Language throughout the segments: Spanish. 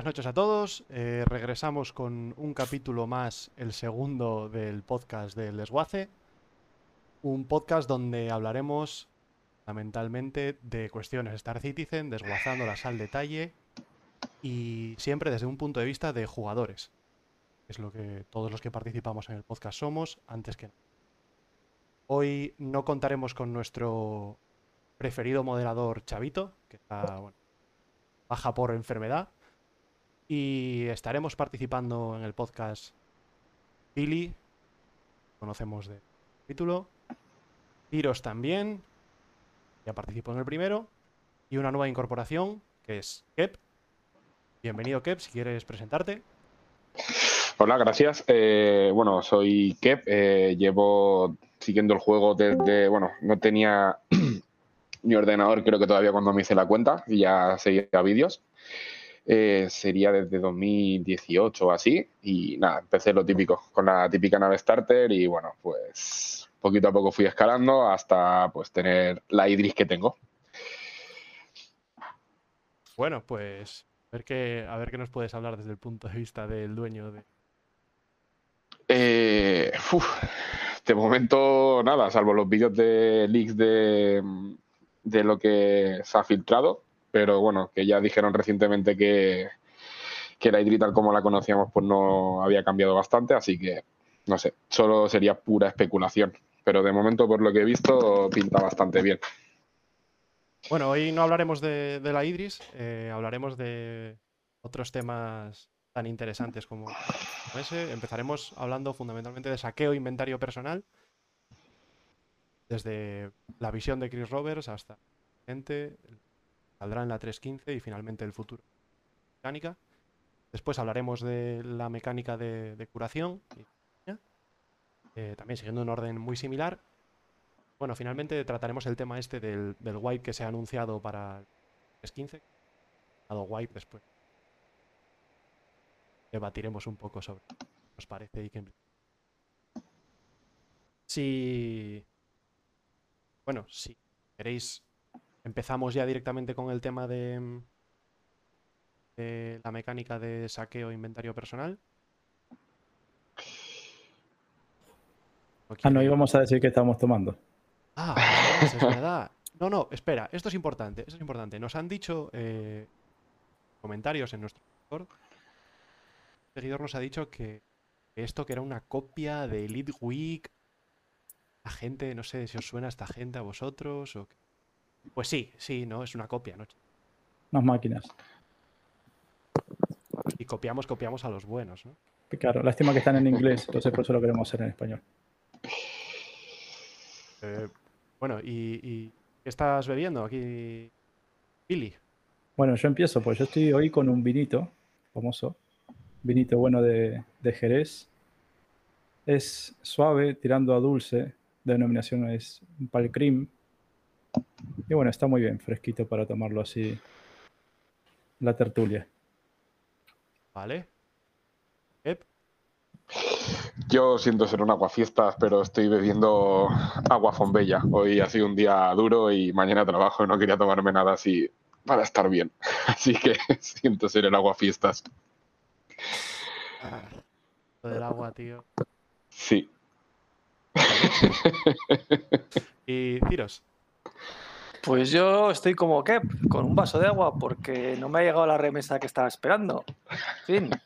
buenas noches a todos. Eh, regresamos con un capítulo más, el segundo del podcast del Desguace. Un podcast donde hablaremos fundamentalmente de cuestiones Star Citizen, desguazándolas al detalle y siempre desde un punto de vista de jugadores. Es lo que todos los que participamos en el podcast somos, antes que nada. Hoy no contaremos con nuestro preferido moderador Chavito, que está bueno, baja por enfermedad. Y estaremos participando en el podcast Billy, conocemos de título. Tiros también, ya participó en el primero. Y una nueva incorporación, que es Kep. Bienvenido, Kep, si quieres presentarte. Hola, gracias. Eh, bueno, soy Kep, eh, llevo siguiendo el juego desde, bueno, no tenía mi ordenador creo que todavía cuando me hice la cuenta y ya seguía vídeos. Eh, sería desde 2018 o así y nada, empecé lo típico, con la típica nave starter y bueno, pues poquito a poco fui escalando hasta pues tener la Idris que tengo. Bueno, pues a ver qué, a ver qué nos puedes hablar desde el punto de vista del dueño de... Eh, de momento nada, salvo los vídeos de leaks de, de lo que se ha filtrado, pero bueno, que ya dijeron recientemente que, que la Idris tal como la conocíamos pues no había cambiado bastante, así que no sé, solo sería pura especulación, pero de momento por lo que he visto pinta bastante bien. Bueno, hoy no hablaremos de, de la Idris, eh, hablaremos de otros temas tan interesantes como, como ese. Empezaremos hablando fundamentalmente de saqueo inventario personal, desde la visión de Chris Roberts hasta gente, saldrá en la 3.15 y finalmente el futuro mecánica. Después hablaremos de la mecánica de, de curación, eh, también siguiendo un orden muy similar. Bueno, finalmente trataremos el tema este del, del wipe que se ha anunciado para el 3.15. Dado wipe después. Debatiremos un poco sobre qué nos parece y qué Si. Bueno, si queréis, empezamos ya directamente con el tema de, de la mecánica de saqueo e inventario personal. Ah, no íbamos a decir que estamos tomando. Ah, pues es verdad. No, no, espera, esto es importante, esto es importante. Nos han dicho eh, comentarios en nuestro. El seguidor nos ha dicho que esto que era una copia de Elite Week. La gente, no sé si os suena esta gente a vosotros o... Pues sí, sí, no, es una copia, ¿no? Unas máquinas. Y copiamos, copiamos a los buenos, ¿no? Claro, lástima que están en inglés, entonces por eso lo queremos hacer en español. Eh, bueno, ¿y, ¿y, qué estás bebiendo aquí, Billy? Bueno, yo empiezo, pues yo estoy hoy con un vinito famoso, vinito bueno de, de Jerez. Es suave, tirando a dulce, la denominación es un palcrim. Y bueno, está muy bien, fresquito para tomarlo así la tertulia. Vale. Ep. Yo siento ser un aguafiestas, pero estoy bebiendo agua fombella. Hoy ha sido un día duro y mañana trabajo y no quería tomarme nada así para estar bien. Así que siento ser el aguafiestas. Ah, lo del agua, tío. Sí. ¿Y Ciros? Pues yo estoy como Kep, con un vaso de agua, porque no me ha llegado la remesa que estaba esperando. En fin.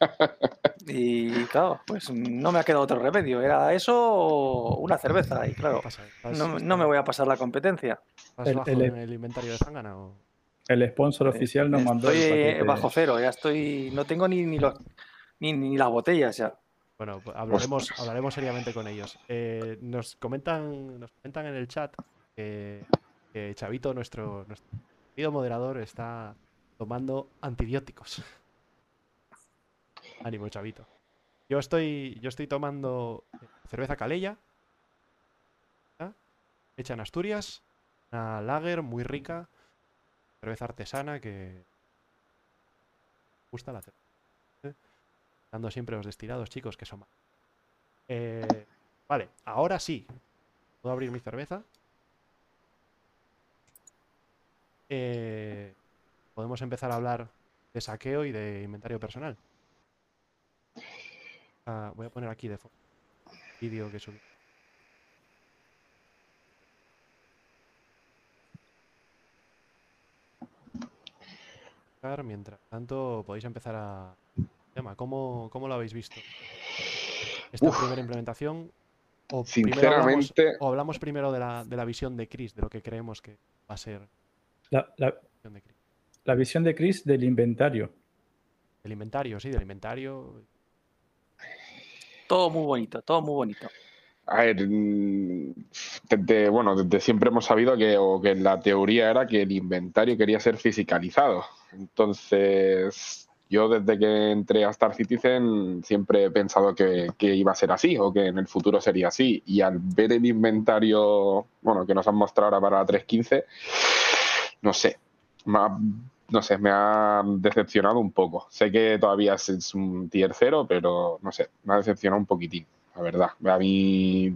Y claro, pues no me ha quedado otro remedio. Era eso o una cerveza. Y claro, Pasa, ¿Vas- no, no me voy a pasar la competencia. ¿Vas El- bajo el- en el inventario de Zangana o...? El sponsor oficial nos mandó. Estoy eh, bajo cero, ya estoy. No tengo ni, ni, los, ni, ni las botellas ya. Bueno, pues hablaremos, hablaremos seriamente con ellos. Eh, nos comentan, nos comentan en el chat que, Chavito, nuestro, nuestro querido moderador, está tomando antibióticos. Ánimo, Chavito. Yo estoy, yo estoy tomando cerveza Calella, ¿ya? hecha en Asturias, una lager muy rica, cerveza artesana que me gusta la cerveza. Dando siempre los destilados, chicos, que son más. Eh, vale, ahora sí. ¿Puedo abrir mi cerveza? Eh, podemos empezar a hablar de saqueo y de inventario personal. Ah, voy a poner aquí de fondo vídeo que subí. Mientras tanto, podéis empezar a... Tema, ¿cómo, cómo lo habéis visto? Esta Uf. primera implementación. O hablamos- Sinceramente, o hablamos primero de la, de la visión de Chris, de lo que creemos que va a ser La, la- la visión de Chris. del inventario. Del inventario, sí, del inventario. Todo muy bonito, todo muy bonito. a ver, mm, desde, bueno, desde siempre hemos sabido que, o que la teoría era que el inventario quería ser fisicalizado. Entonces, yo desde que entré a Star Citizen siempre he pensado que, que iba a ser así o que en el futuro sería así. Y al ver el inventario, bueno, que nos han mostrado ahora para la 3.15, no sé, me ha- no sé, me ha decepcionado un poco. Sé que todavía es, un tier cero, pero no sé, me ha decepcionado un poquitín, la verdad. A mí,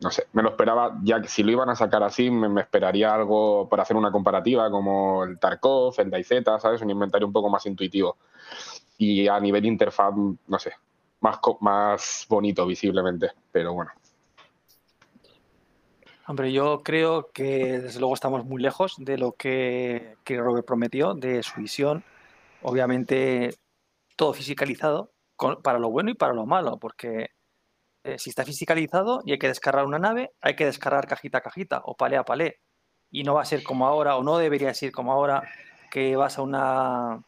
no sé, me lo esperaba, ya que si lo iban a sacar así, me, me esperaría algo para hacer una comparativa como el Tarkov, el DayZ, ¿sabes? Un inventario un poco más intuitivo. Y a nivel interfaz, no sé, más, más bonito visiblemente, pero bueno. Hombre, yo creo que desde luego estamos muy lejos de lo que, que Robert prometió, de su visión. Obviamente, todo fisicalizado, con- para lo bueno y para lo malo, porque eh, si está fisicalizado y hay que descargar una nave, hay que descargar cajita a cajita o palé a palé. Y no va a ser como ahora, o no debería ser como ahora, que vas a una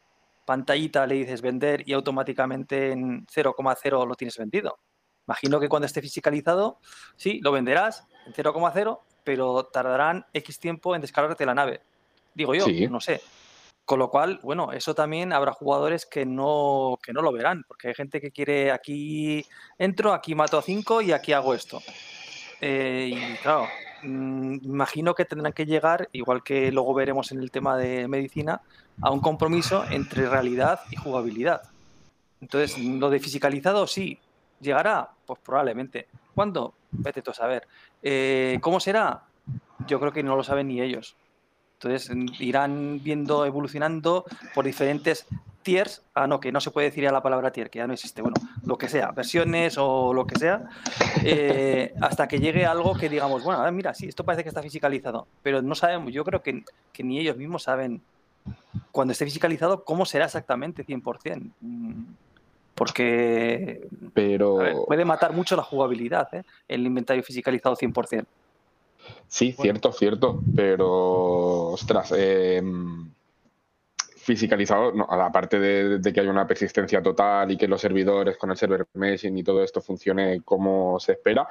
pantallita, le dices vender y automáticamente en 0,0 lo tienes vendido. Imagino que cuando esté fisicalizado, sí, lo venderás en 0,0, pero tardarán X tiempo en descargarte la nave. Digo yo, Sí. no sé. Con lo cual, bueno, eso también habrá jugadores que no, que no lo verán, porque hay gente que quiere aquí entro, aquí mato a 5 y aquí hago esto. Eh, y claro, mm, imagino que tendrán que llegar, igual que luego veremos en el tema de medicina, a un compromiso entre realidad y jugabilidad. Entonces, lo de fisicalizado, sí. ¿Llegará? Pues probablemente. ¿Cuándo? Vete tú a saber. Eh, ¿Cómo será? Yo creo que no lo saben ni ellos. Entonces, irán viendo, evolucionando por diferentes tiers. Ah, no, que no se puede decir ya la palabra tier, que ya no existe. Bueno, lo que sea, versiones o lo que sea, eh, hasta que llegue algo que digamos, bueno, mira, sí, esto parece que está fisicalizado, pero no sabemos, yo creo que, que ni ellos mismos saben cuando esté fisicalizado cómo será exactamente 100%. Porque Pero a ver, puede matar mucho la jugabilidad, ¿eh? el inventario fisicalizado 100%. Sí, Bueno. cierto, cierto, pero ostras, eh, fisicalizado, no, aparte de, de que haya una persistencia total y que los servidores con el server meshing y todo esto funcione como se espera,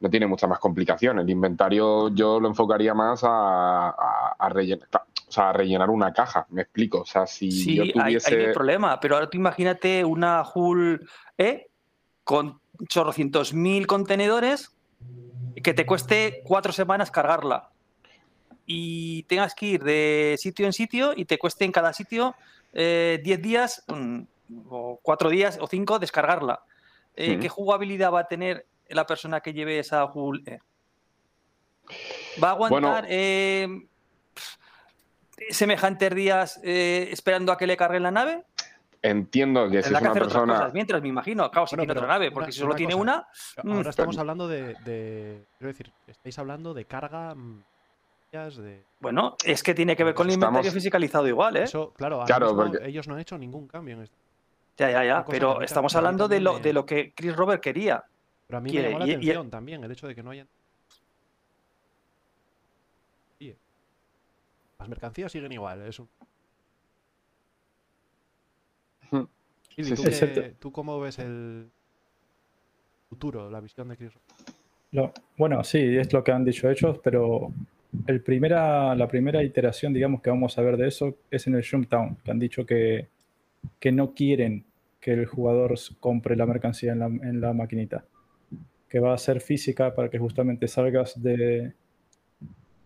no tiene mucha más complicación. El inventario yo lo enfocaría más a, a- a rellenar, o sea, rellenar una caja, me explico. O sea, si Sí, yo hay, tuviese... hay un problema, pero ahora tú imagínate una Hull E con chorrocientos mil contenedores que te cueste cuatro semanas cargarla y tengas que ir de sitio en sitio y te cueste en cada sitio eh, 10 días mm, o cuatro días o cinco descargarla. Eh, Mm. ¿Qué jugabilidad va a tener la persona que lleve esa Hull E? ¿Va a aguantar Bueno. eh, semejantes días eh, esperando a que le carguen la nave? Entiendo que si es que una persona... cosas mientras, me imagino. Claro, si Bueno, tiene otra nave, una- porque si solo una tiene cosa. una, mm, Ahora estamos hablando de, de- Quiero decir, estáis hablando de carga. mm, de. bueno, es que tiene que ver con el Estamos- inventario fisicalizado igual, ¿eh? Eso, claro, Claro, porque- ellos no han hecho ningún cambio en esto. Ya, ya, ya. Pero estamos hablando de lo, de lo que Chris Robert quería. Pero a mí Quiere, me llamó la y- y- atención también el hecho de que no hayan. Oye, Las mercancías siguen igual, eso. Hmm. Sí, ¿tú, sí. qué- Excepto- tú cómo ves el futuro, la visión de Chris? Lo- bueno, sí, es lo que han dicho ellos, pero el primera, la primera iteración, digamos, que vamos a ver de eso es en el Shumtown, que han dicho que, que no quieren que el jugador compre la mercancía en la, en la maquinita, que va a ser física para que justamente salgas de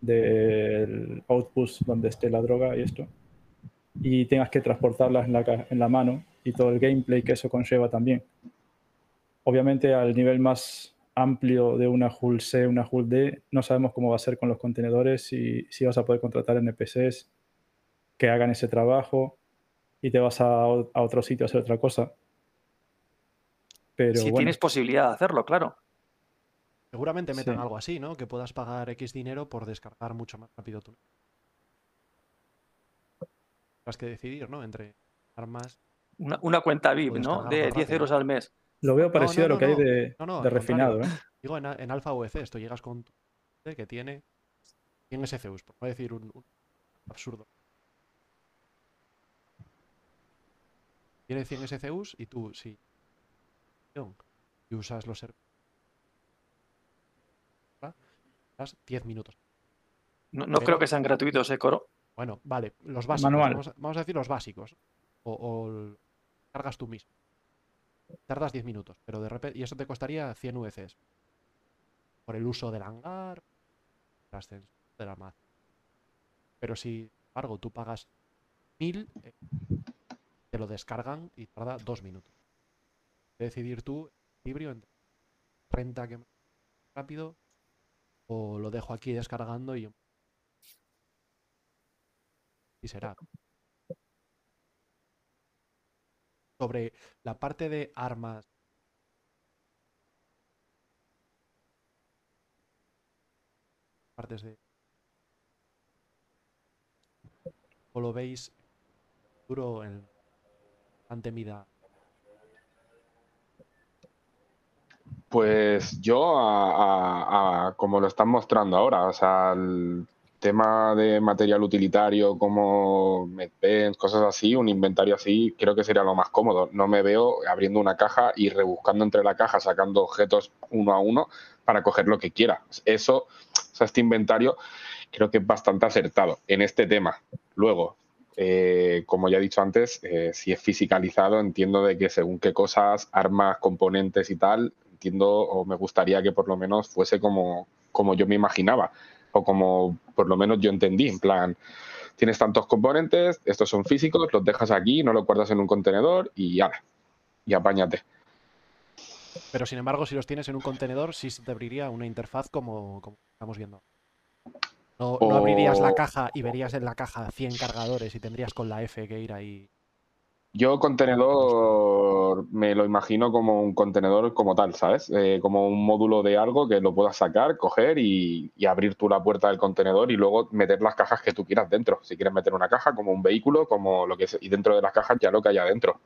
del outpost donde esté la droga y esto, y tengas que transportarlas en la, en la mano y todo el gameplay que eso conlleva también obviamente al nivel más amplio de una Hull C, una Hull D, no sabemos cómo va a ser con los contenedores y si vas a poder contratar NPCs que hagan ese trabajo. y te vas a, a otro sitio a hacer otra cosa. Pero si bueno, tienes posibilidad de hacerlo, claro. Seguramente metan Sí. algo así, ¿no? Que puedas pagar X dinero por descargar mucho más rápido tu. Tendrás que decidir, ¿no? Entre armas. Una, una cuenta VIP, ¿no? De más 10 rápido. euros al mes. lo veo No, parecido no, a lo que no, hay de, no, no, de al refinado, ¿eh? Digo, en, en Alpha VC, esto llegas con tu que tiene 100 SCUs, por no decir un, un absurdo. Tiene 100 SCUs y tú, si y usas los servicios, estás 10 minutos. No, no Pero- creo que sean gratuitos, ¿eh, Coro? Bueno, vale, los básicos. Manual. Vamos, a, vamos a decir los básicos. O, o el- cargas tú mismo. Tardas 10 minutos, pero de repente. Y eso te costaría 100 VCs. Por el uso del hangar, el ascenso del almacén. Pero si, sin embargo, tú pagas 1000, eh, te lo descargan y tarda 2 minutos. Decidir tú el equilibrio entre renta que me rápido o lo dejo aquí descargando y y será. Sobre la parte de armas. Partes de. ¿O lo veis duro en ante mida? Pues yo, a, como lo están mostrando ahora, o sea, el tema de material utilitario como medpens, cosas así, un inventario así, creo que sería lo más cómodo. No me veo abriendo una caja y rebuscando entre la caja, sacando objetos uno a uno para coger lo que quiera. Eso, o sea, este inventario creo que es bastante acertado en este tema. Luego, eh, como ya he dicho antes, eh, si es fisicalizado, entiendo de que según qué cosas, armas, componentes y tal, entiendo o me gustaría que por lo menos fuese como, como yo me imaginaba o como por lo menos yo entendí, en plan, tienes tantos componentes, estos son físicos, los dejas aquí, no los guardas en un contenedor y ya, y apáñate. Pero sin embargo, si los tienes en un contenedor, sí se te abriría una interfaz como, como estamos viendo. No, no abrirías la caja y verías en la caja 100 cargadores y tendrías con la F que ir ahí. Yo contenedor me lo imagino como un contenedor como tal, ¿sabes? Eh, como un módulo de algo que lo puedas sacar, coger y, abrir tú la puerta del contenedor y luego meter las cajas que tú quieras dentro. Si quieres meter una caja como un vehículo, como lo que es, y dentro de las cajas ya lo que haya dentro.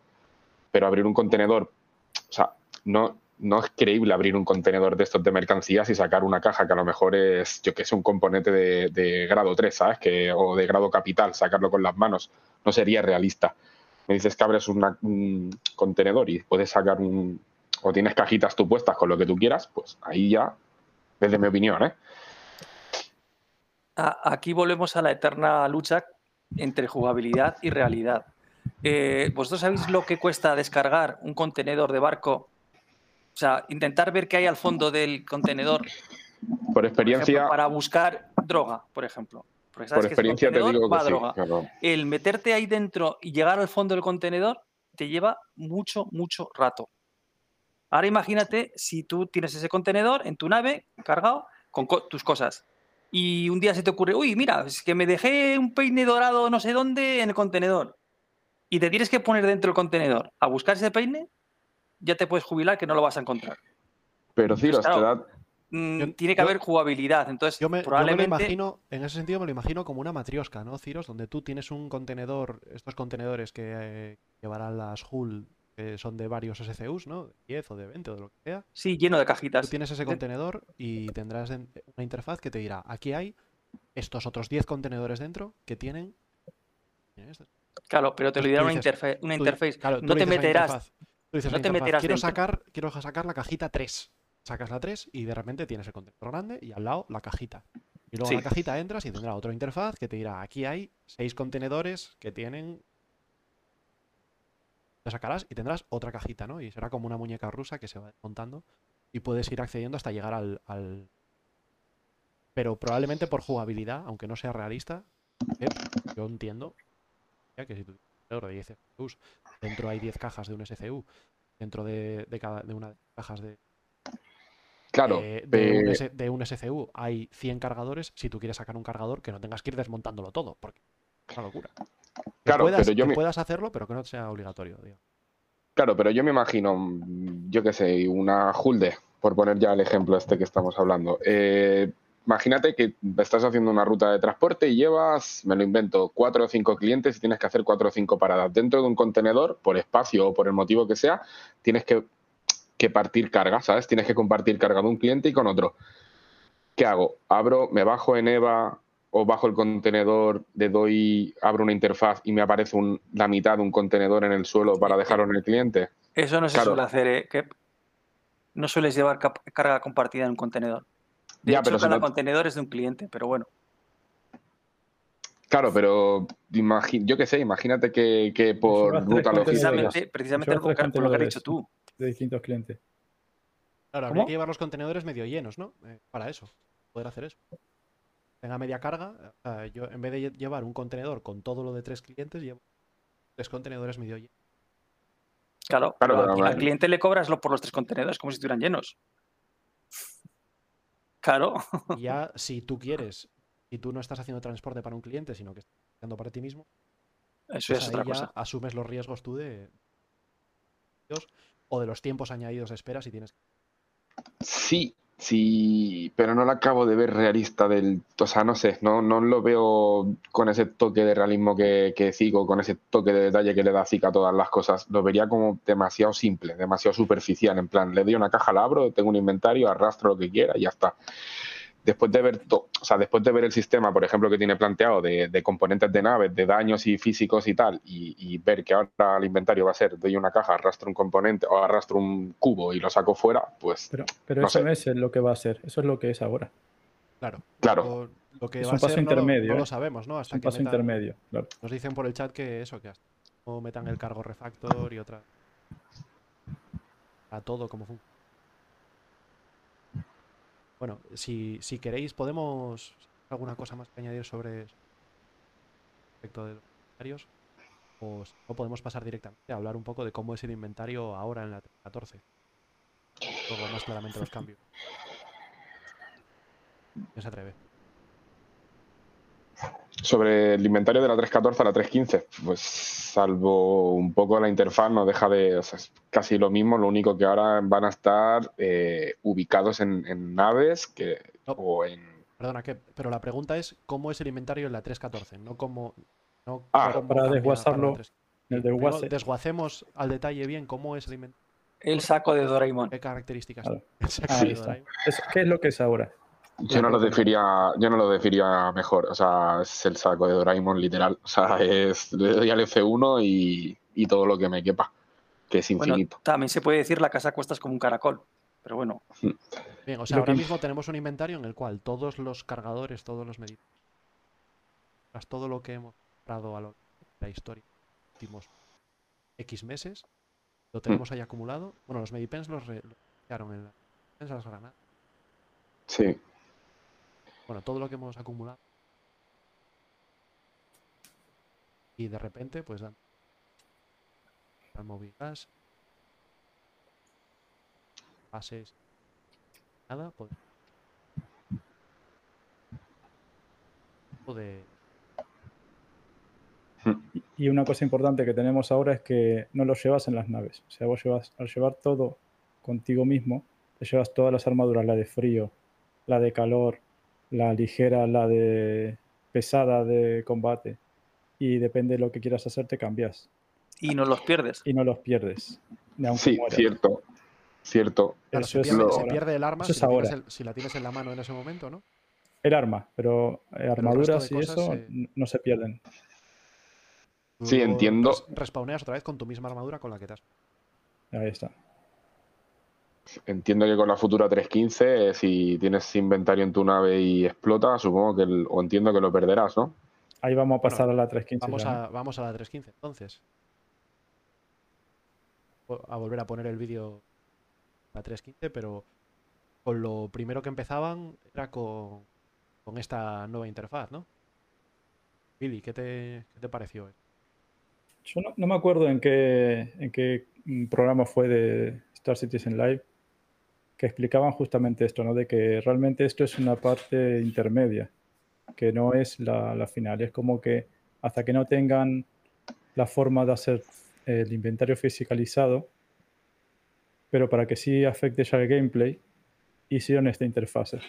Pero abrir un contenedor, o sea, no, no es creíble abrir un contenedor de estos de mercancías y sacar una caja que a lo mejor es, yo que sé, un componente de, de grado 3, ¿sabes? Que, o de grado capital, sacarlo con las manos. No sería realista me dices que abres una- un contenedor y puedes sacar un. o tienes cajitas tú puestas con lo que tú quieras, pues ahí ya, desde mi opinión, ¿eh? Aquí volvemos a la eterna lucha entre jugabilidad y realidad. Eh, ¿Vosotros sabéis lo que cuesta descargar un contenedor de barco? O sea, intentar ver qué hay al fondo del contenedor, Por por experiencia, ejemplo, para buscar droga, por ejemplo. Porque sabes por que experiencia te digo que sí. pero- El meterte ahí dentro y llegar al fondo del contenedor te lleva mucho, mucho rato. Ahora imagínate si tú tienes ese contenedor en tu nave cargado con co- tus cosas. Y un día se te ocurre, uy, mira, es que me dejé un peine dorado no sé dónde en el contenedor. Y te tienes que poner dentro del contenedor a buscar ese peine, ya te puedes jubilar que no lo vas a encontrar. Pero Ciros, claro, Mm, Yo- tiene que yo- haber jugabilidad. Entonces, Yo me, yo me lo probablemente. imagino, en ese sentido me lo imagino como una matriosca, ¿no, Ciros? Donde tú tienes un contenedor, estos contenedores que eh, llevarán las HUL, que son de varios SCUs, ¿no? De 10 o de 20 o de lo que sea. Sí, lleno de Tú cajitas. tienes ese contenedor y tendrás en- una interfaz que te dirá, aquí hay estos otros 10 contenedores dentro que tienen... tienen esto". Claro, pero te lo dirá tú una, interfe- una Tú interface. claro, tú no te meterás. interfaz- tú dices no te interfaz, meterás quiero dentro". sacar, quiero sacar la cajita 3. Sacas la 3 y de repente tienes el contenedor grande y al lado la cajita. Y luego Sí. a la cajita entras y tendrá otra interfaz que te dirá, aquí hay 6 contenedores que tienen... Te sacarás y tendrás otra cajita, ¿no? Y será como una muñeca rusa que se va desmontando y puedes ir accediendo hasta llegar al... al- Pero probablemente por jugabilidad, aunque no sea realista, eh, yo entiendo ya que si tú tienes un contenedor de 10 SCUs, dentro hay 10 cajas de un SCU, dentro de, de cada, de una de las cajas de, Claro, eh, de, un eh, S- de un SCU hay 100 cargadores, si tú quieres sacar un cargador, que no tengas que ir desmontándolo todo, porque Una locura. Que Claro, puedas, pero yo que me- puedas hacerlo, pero que no sea obligatorio. digo. Claro, pero yo me imagino, yo qué sé, una Hulde, por poner ya el ejemplo este que estamos hablando. Eh, imagínate que estás haciendo una ruta de transporte y llevas, me lo invento, cuatro o cinco clientes y tienes que hacer cuatro o cinco paradas. Dentro de un contenedor, por espacio o por el motivo que sea, tienes que, que partir carga, ¿sabes? Tienes que compartir carga de un cliente y con otro. ¿Qué hago? Abro, me bajo en EVA o bajo el contenedor, le doy, abro una interfaz y me aparece un- la mitad de un contenedor en el suelo para dejarlo en el cliente. Eso no se Claro. suele hacer, ¿eh? Que no sueles llevar carga compartida en un contenedor. De Ya, hecho, pero si cada no- contenedor es de un cliente, pero bueno. Claro, pero yo qué sé, imagínate que, que por ruta logística. Precisamente, precisamente por, lo que has dicho tú. De distintos clientes. Claro, ¿Cómo? habría que llevar los contenedores medio llenos, ¿no? Eh, para eso, poder hacer eso. Tenga media carga, o sea, yo en vez de lle- llevar un contenedor con todo lo de tres clientes, llevo tres contenedores medio llenos. Claro, Claro, pero al- cliente le cobras lo por los tres contenedores, como si estuvieran llenos. Claro, Y ya, si tú quieres, si tú no estás haciendo transporte para un cliente, sino que estás haciendo para ti mismo, eso pues es ahí otra ya cosa. asumes los riesgos tú de o de los tiempos añadidos de espera si tienes Sí, sí, pero no la acabo de ver realista del, o sea, no sé, no, no lo veo con ese toque de realismo que, que Zico, con ese toque de detalle que le da Zika a todas las cosas. Lo vería como demasiado simple, demasiado superficial, en plan, le doy una caja, la abro, tengo un inventario, arrastro lo que quiera y ya está. Después de ver, to- o sea, después de ver el sistema, por ejemplo, que tiene planteado de, de componentes de naves, de daños y físicos y tal, y, y ver que ahora el inventario va a ser, doy una caja, arrastro un componente o arrastro un cubo y lo saco fuera, pues Pero, pero No eso sé. no es lo que va a ser, eso es lo que es ahora. claro Claro. lo, lo que Es va un a ser paso no lo- intermedio, no, lo ¿eh? sabemos no Es un que paso metan- intermedio, claro. nos dicen por el chat que eso que hasta no metan el cargo refactor y otra a todo como funciona bueno si, si queréis podemos alguna cosa más que añadir sobre respecto de los inventarios o si no podemos pasar directamente a hablar un poco de cómo es el inventario ahora en la 14 luego más claramente los cambios ¿Quién se atreve? Sobre el inventario de la 314 a la 315, pues salvo un poco la interfaz, no deja de. o sea, es casi lo mismo, lo único que ahora van a estar eh, ubicados en, en naves que, No. o en. Perdona, que, pero la pregunta es cómo es el inventario en la 314, no cómo. No Ah, cómo para desguazarlo, la 3. El Primero desguace. desguacemos al detalle bien cómo es el inventario, El saco de Doraemon. qué características Claro. el saco de. Doraemon. ¿Qué es lo que es ahora? Yo no lo definiría, yo no lo definiría mejor. O sea, es el saco de Doraemon, literal. O sea, es, le doy al F1 y, y todo lo que me quepa, que es Bueno, infinito. también se puede decir la casa cuestas como un caracol. Pero bueno, Bien, o sea, Lo ahora que- mismo tenemos un inventario en el cual todos los cargadores, todos los medidores, tras todo lo que hemos comprado a lo largo de la historia, los últimos X meses, lo tenemos ahí acumulado. Bueno, los medipens los, re- los quedaron en la- en las granadas. Sí. Bueno, todo lo que hemos acumulado. Y de repente, pues dan. Gas. Pases. Nada, pues. Y una cosa importante que tenemos ahora es que no lo llevas en las naves. O sea, vos llevas, al llevar todo contigo mismo, te llevas todas las armaduras, la de frío, la de calor, la ligera, la de pesada de combate. Y depende de lo que quieras hacer, te cambias. y no los pierdes. Y no los pierdes. Sí, mueras. cierto. Cierto. Claro, Eso se, es pierde, se el arma Eso si es la, tienes ahora. el- si la tienes en la mano en ese momento, ¿no? El arma, pero armaduras y eso no se pierden. Sí, entiendo. res- Respawneas otra vez con tu misma armadura con la que te has. Ahí está. Entiendo que con la futura 315, eh, si tienes inventario en tu nave y explota, supongo que, el- o entiendo que lo perderás, ¿no? Ahí vamos a pasar Bueno, a la 315. Vamos ya, ¿no? a, vamos a la 315, entonces. A volver a poner el vídeo a la 315, pero con lo primero que empezaban era con, con esta nueva interfaz, ¿no? Billy, ¿qué te, qué te pareció? Yo no, no me acuerdo en qué, en qué programa fue de Star Citizen Live que explicaban justamente esto, ¿no? De que realmente esto es una parte intermedia, que no es la, la final. Es como que hasta que no tengan la forma de hacer el inventario fiscalizado, pero para que sí afecte ya el gameplay, hicieron esta interfase.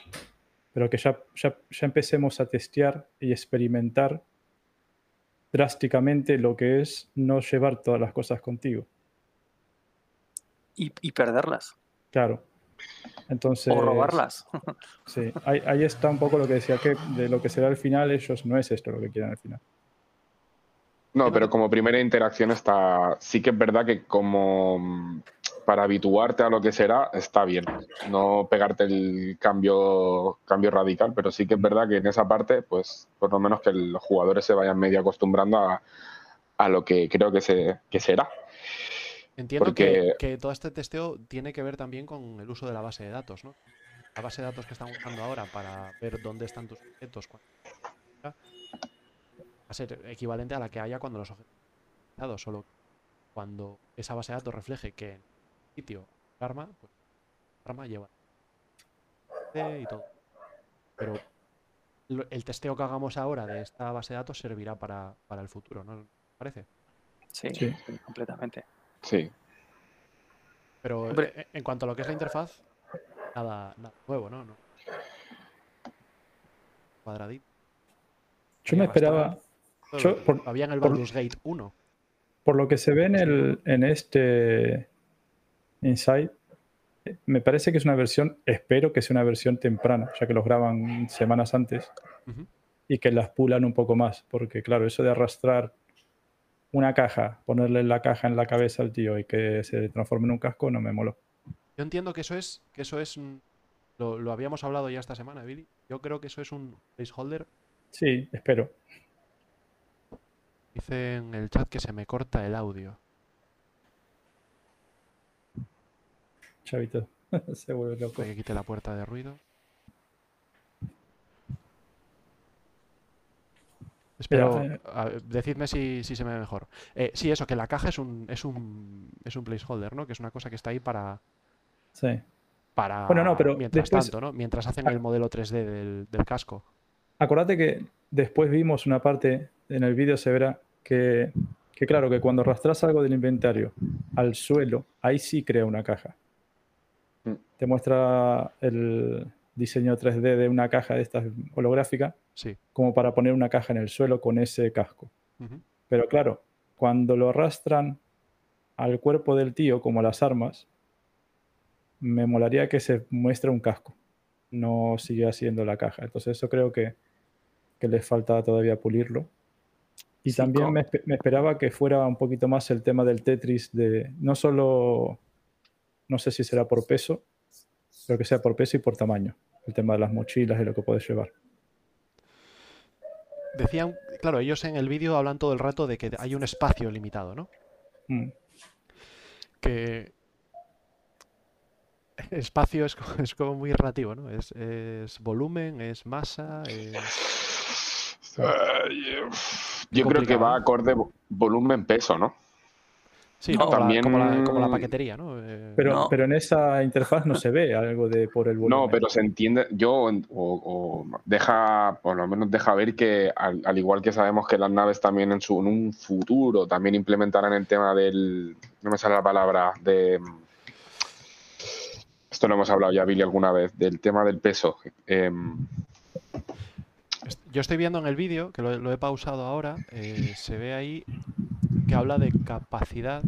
Pero que ya, ya, ya empecemos a testear y experimentar drásticamente lo que es no llevar todas las cosas contigo. Y, y perderlas. Claro. Entonces, O robarlas. Sí, ahí, ahí está un poco lo que decía que de lo que será el final, ellos no es esto lo que quieren al final. No, pero como primera interacción está. Sí que es verdad que como mm, para habituarte a lo que será, está bien. No pegarte el cambio, cambio radical, pero sí que es verdad que en esa parte, pues, por lo menos que los jugadores se vayan medio acostumbrando a, a lo que creo que se, que será. Entiendo Porque- que, que todo este testeo tiene que ver también con el uso de la base de datos, ¿no? La base de datos que están usando ahora para ver dónde están tus objetos cuando- va a ser equivalente a la que haya cuando los objetos solo cuando esa base de datos refleje que en el sitio el arma, pues el arma lleva y todo. Pero el testeo que hagamos ahora de esta base de datos servirá para, para el futuro, ¿no? ¿Te ¿Parece? Sí. sí, completamente. Sí. Pero Hombre. eh, en cuanto a lo que es la interfaz, nada, nada nuevo, ¿no? No. Cuadradito. Yo me esperaba, yo por- había en el Baldur's Gate 1. por lo que se ve en, el, en este Inside, eh, me parece que es una versión, espero que sea una versión temprana, ya que los graban semanas antes y que las pulan un poco más, porque claro, eso de arrastrar una caja, ponerle la caja en la cabeza al tío y que se transforme en un casco no me moló. Yo entiendo que eso es, que eso es, un- lo, lo habíamos hablado ya esta semana, Billy. Yo creo que eso es un placeholder. Sí, espero. Dice en el chat que se me corta el audio. Chavito, se vuelve loco. Que quite la puerta de ruido. Espero, eh, a- decidme si, si se me ve mejor. Eh, sí, eso, que la caja es un, es un, es un placeholder, ¿no? Que es una cosa que está ahí para, Sí. para Bueno, no, pero mientras después- tanto, ¿no? Mientras hacen el modelo 3D del, del casco. Acordate que después vimos una parte, en el vídeo se verá que, que claro, que cuando arrastras algo del inventario al suelo, ahí sí crea una caja. Mm. Te muestra el diseño 3D de una caja de estas holográfica Sí. como para poner una caja en el suelo con ese casco. Pero claro, cuando lo arrastran al cuerpo del tío, como las armas, me molaría que se muestre un casco, no sigue haciendo la caja. Entonces eso creo que, que les falta todavía pulirlo. Y Sí, también me esperaba que fuera un poquito más el tema del Tetris de no solo, no sé si será por peso, pero que sea por peso y por tamaño. El tema de las mochilas y lo que puedes llevar. Decían, claro, ellos en el vídeo hablan todo el rato de que hay un espacio limitado, ¿no? Mm. Que espacio es, es como muy relativo, ¿no? Es, es volumen, es masa, es... Yo creo que va acorde vo- volumen-peso, ¿no? Sí, No, como, la, como, la, como la también- paquetería, ¿no? Eh, Pero, No. pero en esa interfaz no se ve algo de por el volumen. No, pero se entiende, yo, o, o deja, por lo menos deja ver que al, al igual que sabemos que las naves también en, su, en un futuro también implementarán el tema del, no me sale la palabra, de, esto lo hemos hablado ya, Billy, alguna vez, del tema del peso. Em, Yo estoy viendo en el vídeo, que lo, lo he pausado ahora, eh, se ve ahí que habla de capacidad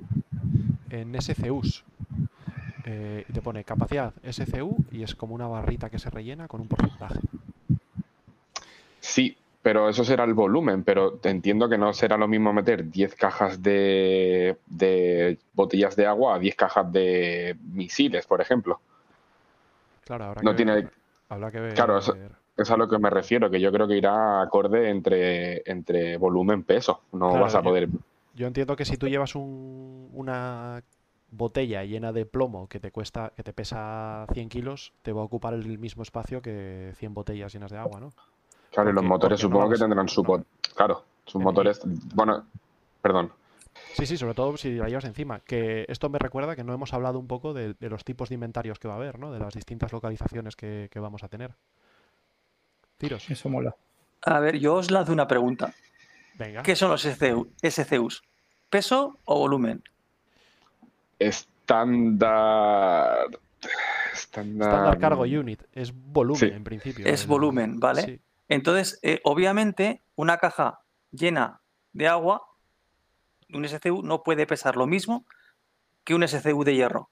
en SCUs. Eh, y te pone capacidad SCU y es como una barrita que se rellena con un porcentaje. sí, pero eso será el volumen, pero entiendo que no será lo mismo meter 10 cajas de, de botellas de agua a 10 cajas de misiles, por ejemplo. Claro, habrá No que tiene- ver. Habrá que ver. Claro, eso- Es a lo que me refiero, que yo creo que irá acorde entre, entre volumen-peso. No Claro, vas a poder. Yo entiendo que si tú llevas un- una botella llena de plomo que te cuesta, que te pesa 100 kilos, te va a ocupar el mismo espacio que 100 botellas llenas de agua, ¿no? Claro, y los motores no supongo que tendrán su. no. pot- Claro, sus motores. Bueno, perdón. Sí, sí, sobre todo si la llevas encima. Que esto me recuerda que no hemos hablado un poco de, de los tipos de inventarios que va a haber, ¿no? De las distintas localizaciones que, que vamos a tener. Tiros. Eso mola. A ver, yo os lanzo una pregunta. Venga. ¿Qué son los SCU SCUs? ¿Peso o volumen? Estándar. Estándar. Standard Cargo Unit. Es volumen, Sí. en principio. Es volumen, ¿vale? sí. Entonces, eh, obviamente, una caja llena de agua, un SCU no puede pesar lo mismo que un SCU de hierro.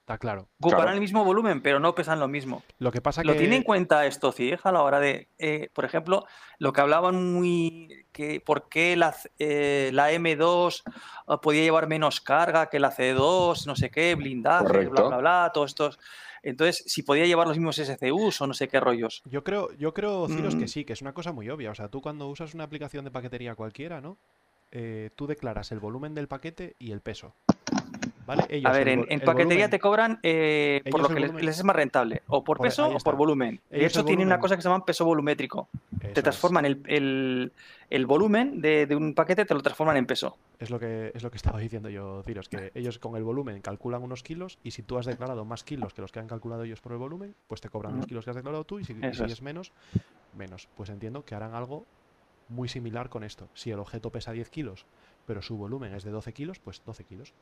Está claro. Ocuparán Claro. el mismo volumen, pero no pesan lo mismo. Lo que pasa ¿Lo que. tiene en cuenta esto CIEG a la hora de, eh, por ejemplo, lo que hablaban muy, que por qué la, eh, la M2 eh, podía llevar menos carga que la C2, no sé qué, blindaje, bla, Correcto. bla, bla, todos estos. Entonces, si podía llevar los mismos SCUs o no sé qué rollos. Yo creo, yo creo, Ciros, que Mm. sí, que es una cosa muy obvia. O sea, tú cuando usas una aplicación de paquetería cualquiera, ¿no? Eh, tú declaras el volumen del paquete y el peso. ¿Vale? Ellos A ver, en, en paquetería volumen- te cobran eh, por lo que les, es más rentable, o por Por- peso o por volumen. De Ellos hecho, el tienen una cosa que se llama peso volumétrico. Eso Te es. transforman el, el- el volumen de, de un paquete, te lo transforman en peso. Es lo que es lo que estaba diciendo yo, Ciros, que ellos con el volumen calculan unos kilos y si tú has declarado más kilos que los que han calculado ellos por el volumen, pues te cobran los kilos que has declarado tú y si, si es. es menos, menos. Pues entiendo que harán algo muy similar con esto. Si el objeto pesa 10 kilos, pero su volumen es de 12 kilos, pues 12 kilos.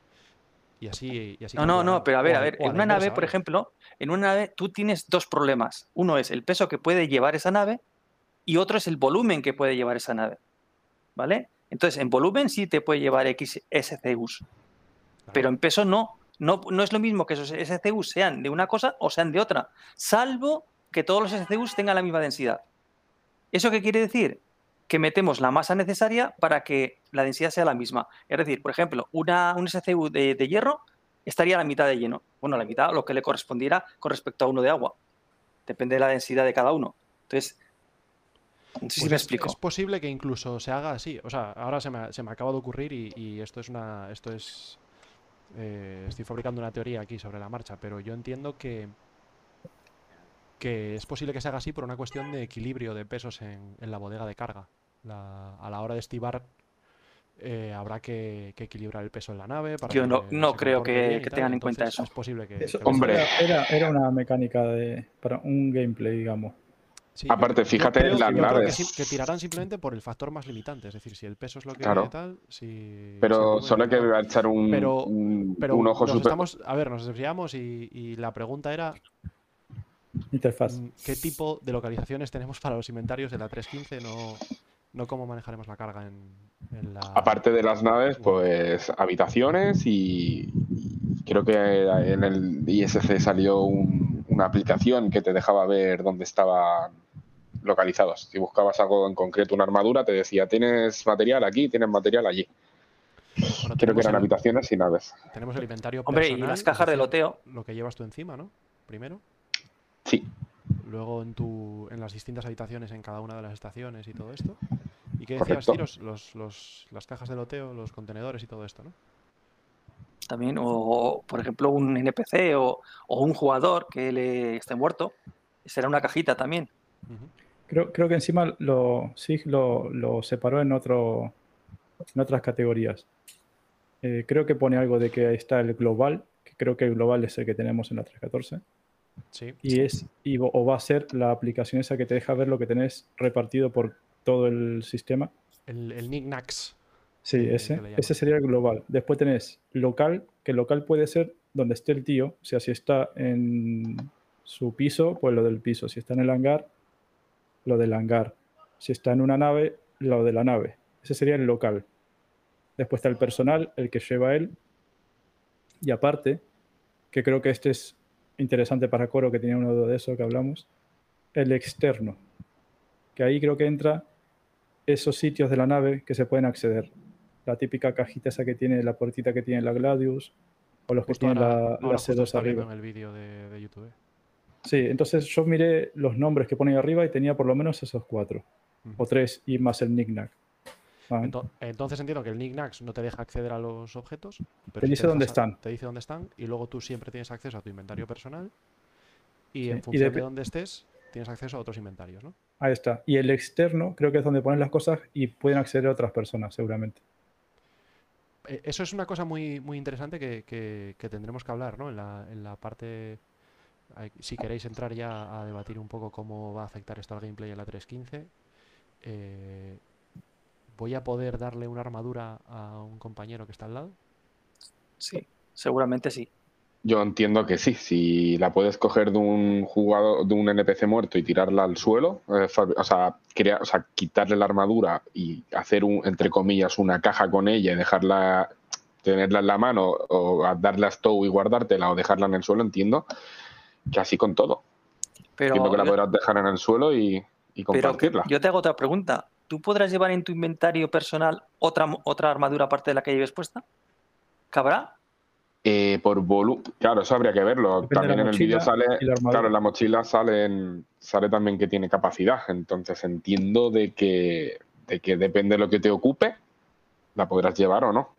Y así, y así No, no, no, pero a ver, a ver, en una nave, por ejemplo, en una nave tú tienes dos problemas. Uno es el peso que puede llevar esa nave y otro es el volumen que puede llevar esa nave. ¿Vale? Entonces, en volumen sí te puede llevar X SCUs, Claro. pero en peso no. No, no es lo mismo que esos SCUs sean de una cosa o sean de otra, salvo que todos los SCUs tengan la misma densidad. ¿Eso qué quiere decir? Que metemos la masa necesaria para que la densidad sea la misma. Es decir, por ejemplo, una, un SCU de, de hierro estaría a la mitad de lleno. Bueno, a la mitad, lo que le correspondiera con respecto a uno de agua. Depende de la densidad de cada uno. Entonces, no sé si Pues me es, explico. es posible que incluso se haga así. O sea, ahora se me, se me acaba de ocurrir y, y esto es una. Esto es. eh, estoy fabricando una teoría aquí sobre la marcha, pero yo entiendo que. que es posible que se haga así por una cuestión de equilibrio de pesos en, en la bodega de carga. La- a la hora de estibar. eh, habrá que, que equilibrar el peso en la nave. Para Yo no- que no creo que- tengan en cuenta eso. Es posible que. Eso, que lo Hombre. era, era- una mecánica de, para un gameplay, digamos. Sí, Aparte, yo fíjate en las naves. Que, tirarán simplemente por el factor más limitante. Es decir, si el peso es lo que Claro. tal, si. Pero solo hay que echar un, Pero- un, Pero un ojo nos súper. estamos, a ver, nos desviamos y, y la pregunta era Interfaz. mm, ¿qué tipo de localizaciones tenemos para los inventarios de la 315? No, no cómo manejaremos la carga en, en la... Aparte de las naves, pues habitaciones y, y creo que en el ISC salió un- una aplicación que te dejaba ver dónde estaban localizados. Si buscabas algo en concreto, una armadura, te decía, tienes material aquí, tienes material allí. Bueno, Creo que eran el- habitaciones y naves. Tenemos el inventario Hombre, y personal, las es cajas de loteo. Lo que llevas tú encima, ¿no? Primero. Sí, Luego en, tu, en las distintas habitaciones en cada una de las estaciones y todo esto. ¿Y qué decías. Tiros? Los, los, las cajas de loteo, los contenedores y todo esto, ¿no? También, o por ejemplo, un NPC o, o un jugador que le esté muerto. Será una cajita también. Creo, creo que encima lo, SIG lo, lo separó en, otro, en otras categorías. Eh, creo que pone algo de que ahí está el global, que creo que el global es el que tenemos en la 314. Sí. Y es, y, o va a ser la aplicación esa que te deja ver lo que tenés repartido por todo el sistema. El, el knickknacks. Sí, que- ese, ese sería el global. Después tenés local, que local puede ser donde esté el tío. O sea, si está en su piso, pues lo del piso. Si está en el hangar, lo del hangar. Si está en una nave, lo de la nave. Ese sería el local. Después está el personal, el que lleva él. Y aparte, que creo que este es interesante para Coro, que tenía uno de eso que hablamos, el externo. Que ahí creo que entra esos sitios de la nave que se pueden acceder. La típica cajita esa que tiene, la puertita que tiene la Gladius, o los que Justo tienen ahora, la, ahora la justo C2 está viendo arriba. en el vídeo de, de YouTube. Sí, entonces yo miré los nombres que pone ahí arriba y tenía por lo menos esos cuatro, o tres, y más el knickknack. Ah, Ento- Entonces entiendo que el knickknacks no te deja acceder a los objetos. Pero Te dice dónde a- están. Te dice dónde están y luego tú siempre tienes acceso a tu inventario personal y Sí, en y función depe- de dónde estés tienes acceso a otros inventarios, ¿no? Ahí está. Y el externo creo que es donde ponen las cosas y pueden acceder a otras personas, seguramente. Eh, Eso es una cosa muy, muy interesante que, que- que tendremos que hablar, ¿no? En la, en la parte, si queréis entrar ya a debatir un poco cómo va a afectar esto al gameplay en la 3.15, eh, ¿voy a poder darle una armadura a un compañero que está al lado? Sí, seguramente sí. Yo entiendo que sí. Si la puedes coger de un jugador, de un NPC muerto y tirarla al suelo, eh, o, sea, o sea, quitarle la armadura y hacer un, entre comillas, una caja con ella y dejarla, tenerla en la mano, o darle a stow y guardártela, o dejarla en el suelo, entiendo que así con todo. Pero, entiendo que la podrás dejar en el suelo y, y pero compartirla. yo te hago otra pregunta. ¿Tú podrás llevar en tu inventario personal otra, otra armadura aparte de la que lleves puesta? ¿Cabrá? Eh, por volumen, claro, eso habría que verlo. Depende también en el vídeo sale, claro, en la mochila sale, en- sale también que tiene capacidad. Entonces entiendo de que, de que depende de lo que te ocupe, la podrás llevar o no.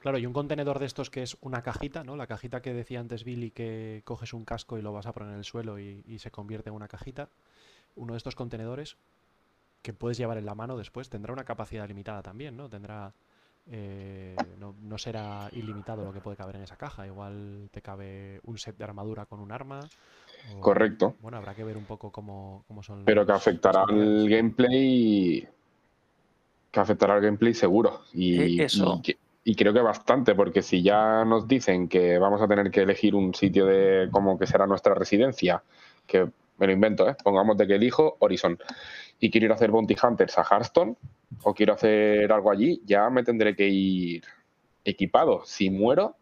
Claro, y un contenedor de estos que es una cajita, ¿no? La cajita que decía antes Billy que coges un casco y lo vas a poner en el suelo y, y se convierte en una cajita. Uno de estos contenedores que puedes llevar en la mano después tendrá una capacidad limitada también, ¿no? Tendrá. Eh, no, no será ilimitado lo que puede caber en esa caja. Igual te cabe un set de armadura con un arma. o- Correcto. Bueno, habrá que ver un poco cómo, cómo son. Pero que afectará al gameplay. Que afectará al gameplay seguro. Y, Eh, eso. y creo que bastante, porque si ya nos dicen que vamos a tener que elegir un sitio de como que será nuestra residencia, que me lo invento, ¿eh? pongamos de que elijo Horizon, y quiero ir a hacer Bounty Hunters a Hearthstone, o quiero hacer algo allí, ya me tendré que ir equipado. Si muero,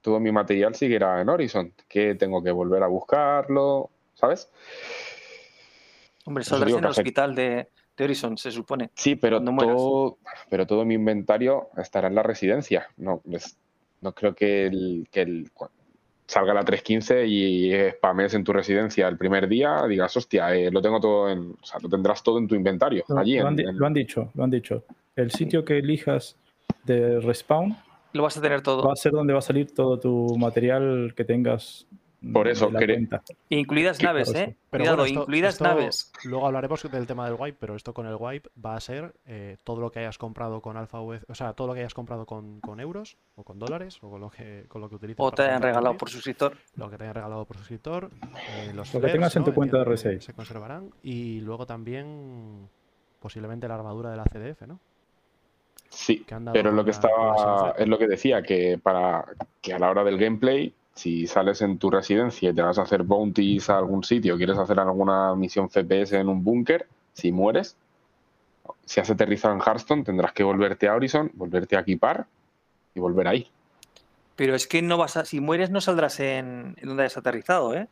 todo mi material seguirá en Horizon, que tengo que volver a buscarlo, ¿sabes? Hombre, saldrás en el hospital de, de Horizon, se supone. Sí, pero todo, pero todo mi inventario estará en la residencia. No, es- no creo que, el, que el- salga la 315 y spames en tu residencia el primer día, digas, hostia, eh, lo tengo todo en, o sea, lo tendrás todo en tu inventario, Lo, allí. lo en- han, en- lo han dicho, lo han dicho. El sitio que elijas de respawn Lo vas a tener todo. va a ser donde va a salir todo tu material que tengas Por eso. Incluidas naves, ¿eh? Pero Cuidado, bueno, esto- incluidas esto naves. Luego hablaremos del tema del wipe, pero esto con el wipe va a ser eh, todo lo que hayas comprado con alfa UEC, o sea, todo lo que hayas comprado con, con euros o con dólares o con lo que con lo que utilices O te hayan regalado por suscriptor. lo que te hayan regalado por suscriptor, eh, los Lo que tengas en tu ¿no? cuenta de Entiendo que R6. se conservarán y luego también posiblemente la armadura de la CDF, ¿no? Sí, pero es lo que estaba, es lo que decía, que para que a la hora del gameplay, si sales en tu residencia y te vas a hacer bounties a algún sitio, quieres hacer alguna misión FPS en un búnker, si mueres, si has aterrizado en Hearthstone, tendrás que volverte a Horizon, volverte a equipar y volver ahí. Pero es que no vas a, si mueres no saldrás en, donde hayas aterrizado, ¿eh?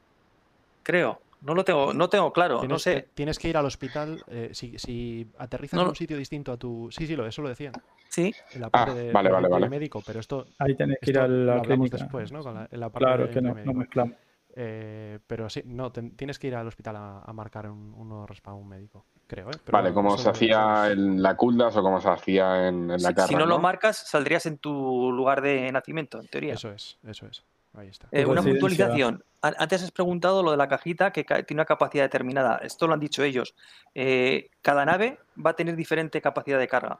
Creo. No lo tengo, no tengo claro, no sé. que, tienes que ir al hospital, eh, si, si aterrizas No en un sitio distinto a tu... Sí, sí, lo, eso lo decían, Sí, en la Ah, parte de, vale, vale, vale. médico, pero esto, Ahí tenés que ir esto a lo la clínica. después, ¿no? Con la- en la parte Claro, del que no, no médico. mezclamos. Eh, pero sí, no, ten- tienes que ir al hospital a, a marcar un, un nuevo respawn médico, creo, ¿eh? Pero Vale, como se hacía en la Kuldas o como se hacía en, en la si, Carra, si no, lo marcas, saldrías en tu lugar de nacimiento, en teoría. Eso es, eso es. Ahí está. Eh, una puntualización. An- Antes has preguntado lo de la cajita que ca- tiene una capacidad determinada. Esto lo han dicho ellos. Eh, cada nave va a tener diferente capacidad de carga.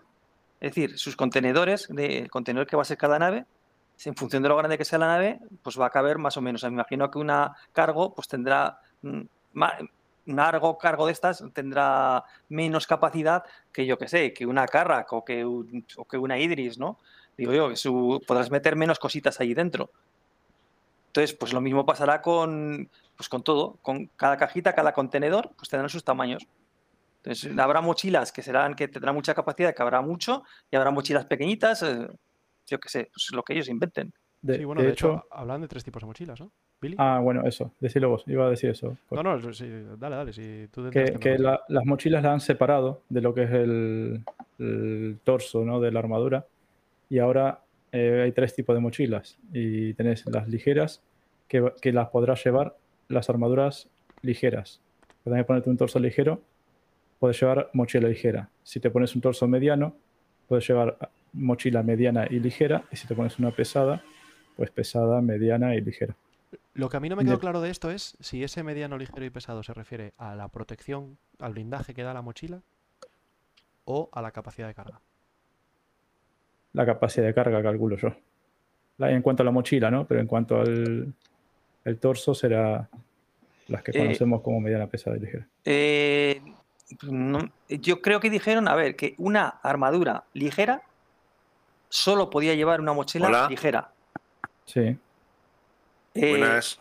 Es decir, sus contenedores, de, el contenedor que va a ser cada nave, en función de lo grande que sea la nave, pues va a caber más o menos. O sea, me imagino que una cargo pues tendrá mm, un largo cargo de estas tendrá menos capacidad que yo que sé, que una Carrack o que, un- o que una Idris, ¿no? Digo yo, que su- podrás meter menos cositas ahí dentro. Entonces, pues lo mismo pasará con, pues con todo, con cada cajita, cada contenedor, pues tendrán sus tamaños. Entonces, habrá mochilas que serán que tendrán mucha capacidad, que habrá mucho, y habrá mochilas pequeñitas, eh, yo qué sé, pues lo que ellos inventen. De, sí, bueno, de de, hecho, hecho, hablan de tres tipos de mochilas, ¿no? ¿Billy? ah, bueno, eso, decirlo vos, iba a decir eso. no, no, sí, dale, dale, si tú que, que la- las mochilas las han separado de lo que es el, el torso ¿no? de la armadura y ahora eh, hay tres tipos de mochilas y tenés las ligeras que, las podrás llevar las armaduras ligeras. Puedes ponerte un torso ligero, puedes llevar mochila ligera. Si te pones un torso mediano, puedes llevar mochila mediana y ligera y si te pones una pesada, pues pesada, mediana y ligera. Lo que a mí no me quedó claro de esto es si ese mediano, ligero y pesado se refiere a la protección, al blindaje que da la mochila o a la capacidad de carga. La capacidad de carga, calculo yo. La- en cuanto a la mochila, ¿no? Pero en cuanto al el torso será las que Eh, conocemos como mediana pesada y ligera. Eh, no- yo creo que dijeron, a ver, que una armadura ligera solo podía llevar una mochila Hola. ligera. Sí. Eh, Buenas.